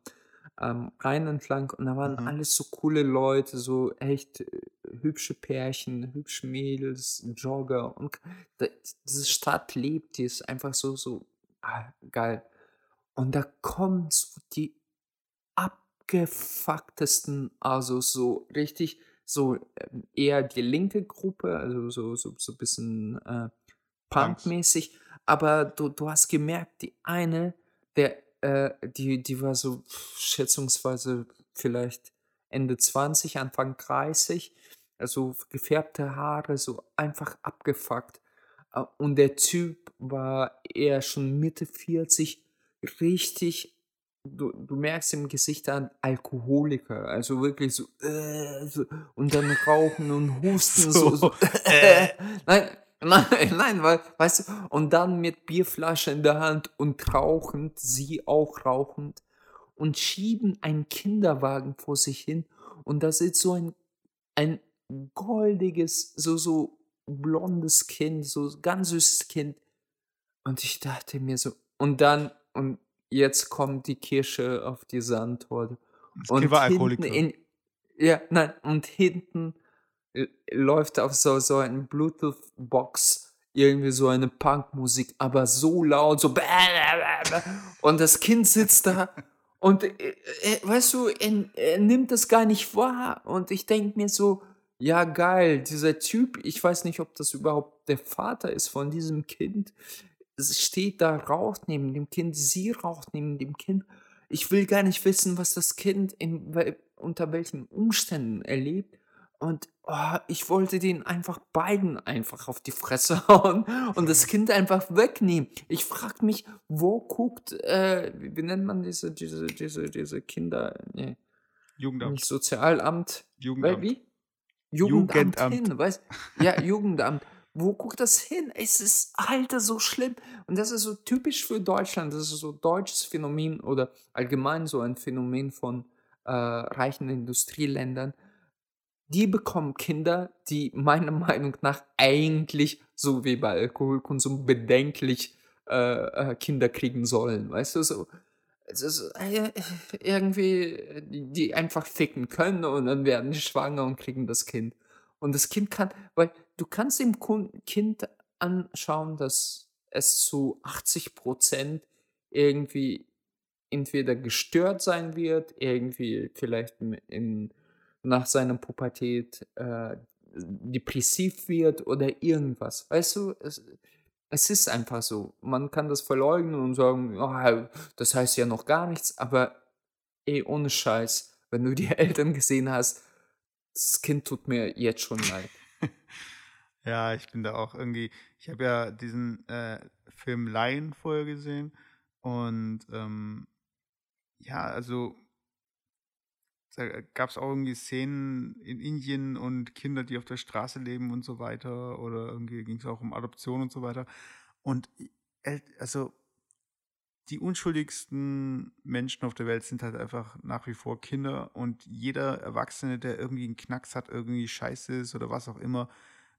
am Rhein entlang und da waren Mhm. alles so coole Leute, so echt äh, hübsche Pärchen, hübsche Mädels, Jogger und da, diese Stadt lebt, die ist einfach so, so ah, geil. Und da kommen so die abgefucktesten, also so richtig, so ähm, eher die linke Gruppe, also so, so, so ein bisschen äh, punkmäßig, aber du, du hast gemerkt, die eine, der, äh, die, die war so schätzungsweise vielleicht Ende 20, Anfang 30, also gefärbte Haare, so einfach abgefuckt. Äh, Und der Typ war eher schon Mitte 40, richtig, du, du merkst im Gesicht an Alkoholiker, also wirklich so, äh, so und dann rauchen und husten, so, so, äh. nein, nein, nein, weil, weißt du, und dann mit Bierflasche in der Hand und rauchend, sie auch rauchend und schieben einen Kinderwagen vor sich hin und da sitzt so ein, ein goldiges, so, so blondes Kind, so ganz süßes Kind. Und ich dachte mir so, und dann, und jetzt kommt die Kirsche auf die Sandtorte. Das Und Kind war hinten in, ja, nein, und hinten l- läuft auf so, so ein Bluetooth-Box irgendwie so eine Punkmusik, aber so laut, so und das Kind sitzt da und äh, äh, weißt du, er, er nimmt das gar nicht wahr und ich denke mir so, ja geil, dieser Typ, ich weiß nicht, ob das überhaupt der Vater ist von diesem Kind, steht da, raucht neben dem Kind, sie raucht neben dem Kind. Ich will gar nicht wissen, was das Kind in, unter welchen Umständen erlebt. Und oh, ich wollte den einfach beiden einfach auf die Fresse hauen und das Kind einfach wegnehmen. Ich frage mich, wo guckt, äh, wie, nennt man diese, diese, diese, diese Kinder, nee, Jugendamt. nicht Sozialamt, weil, Jugendamt. wie? Jugendamt, Jugendamt. hin, weißt Ja, Jugendamt. Wo guckt das hin? Es ist, Alter, so schlimm. Und das ist so typisch für Deutschland. Das ist so deutsches Phänomen oder allgemein so ein Phänomen von äh, reichen Industrieländern. Die bekommen Kinder, die meiner Meinung nach eigentlich, so wie bei Alkoholkonsum, bedenklich äh, äh, Kinder kriegen sollen. Weißt du, so. Es ist äh, irgendwie, äh, die, einfach ficken können und dann werden die schwanger und kriegen das Kind. Und das Kind kann, weil du kannst dem Kind anschauen, dass es zu 80% irgendwie entweder gestört sein wird, irgendwie vielleicht in nach seiner Pubertät, äh, depressiv wird oder irgendwas. Weißt du, es es ist einfach so. Man kann das verleugnen und sagen: „Ja, das heißt ja noch gar nichts“, aber ey, ohne Scheiß, wenn du die Eltern gesehen hast, das Kind tut mir jetzt schon leid. Ja, ich bin da auch irgendwie ich habe ja diesen, äh, Film Lion vorher gesehen und, ähm, ja, also da gab es auch irgendwie Szenen in Indien und Kinder, die auf der Straße leben und so weiter oder irgendwie ging es auch um Adoption und so weiter. Und also die unschuldigsten Menschen auf der Welt sind halt einfach nach wie vor Kinder und jeder Erwachsene, der irgendwie einen Knacks hat, irgendwie scheiße ist oder was auch immer,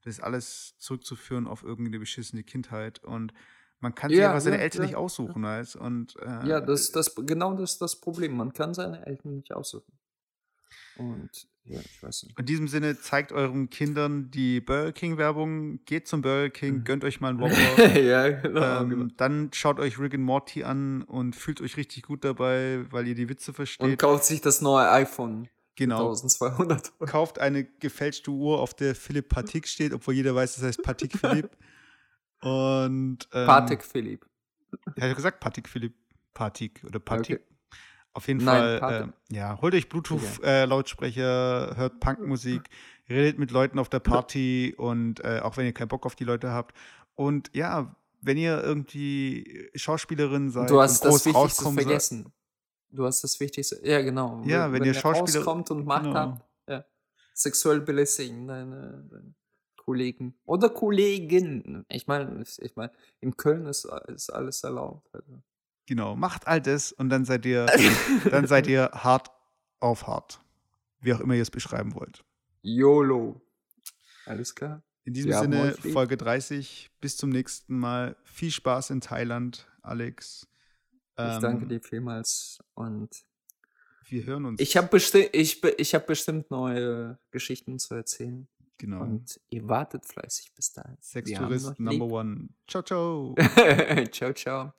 das ist alles zurückzuführen auf irgendeine beschissene Kindheit und man kann sich Ja, aber seine ja, Eltern ja, nicht ja. aussuchen, weißt und Ja, äh, das das genau das ist das Problem. Man kann seine Eltern nicht aussuchen. Und ja, ich weiß nicht. In diesem Sinne, zeigt euren Kindern die Burger King-Werbung, geht zum Burger King, Mhm. gönnt euch mal einen Whopper. Ja, genau, genau. ähm, dann schaut euch Rick and Morty an und fühlt euch richtig gut dabei, weil ihr die Witze Und versteht. kauft sich das neue iPhone Genau. 1.200 €. Kauft eine gefälschte Uhr, auf der Philipp Patik steht, obwohl jeder weiß, das heißt Patik Philipp. Und ähm, Patek Philipp. Er hat gesagt Patik Philipp. Patik oder Patik. okay. Auf jeden Nein, Fall, äh, ja, holt euch Bluetooth-Lautsprecher, hört Punkmusik, redet mit Leuten auf der Party und äh, auch wenn ihr keinen Bock auf die Leute habt. Und ja, wenn ihr irgendwie Schauspielerin seid Du hast und das groß Wichtigste rauskommen seid- vergessen. Du hast das Wichtigste. Ja, genau. Ja, wenn ihr er Schauspieler- rauskommt und Macht genau. hat, ja. Sexuell belästigen deine, deine Kollegen. Oder Kollegen. Ich meine, ich mein, in Köln ist, ist alles erlaubt. Also. Genau, macht all das und dann seid ihr, dann seid ihr hart auf hart. Wie auch immer ihr es beschreiben wollt. YOLO. Alles klar. In diesem Wir haben Sinne. Folge 30. Bis zum nächsten Mal. Viel Spaß in Thailand, Alex. Ich danke Ähm, dir vielmals und Wir hören uns. ich habe besti ich, be- ich hab bestimmt neue Geschichten zu erzählen. genau. Und ihr wartet fleißig bis dahin. Sextourist Number lieb. One. Ciao, ciao. ciao, ciao.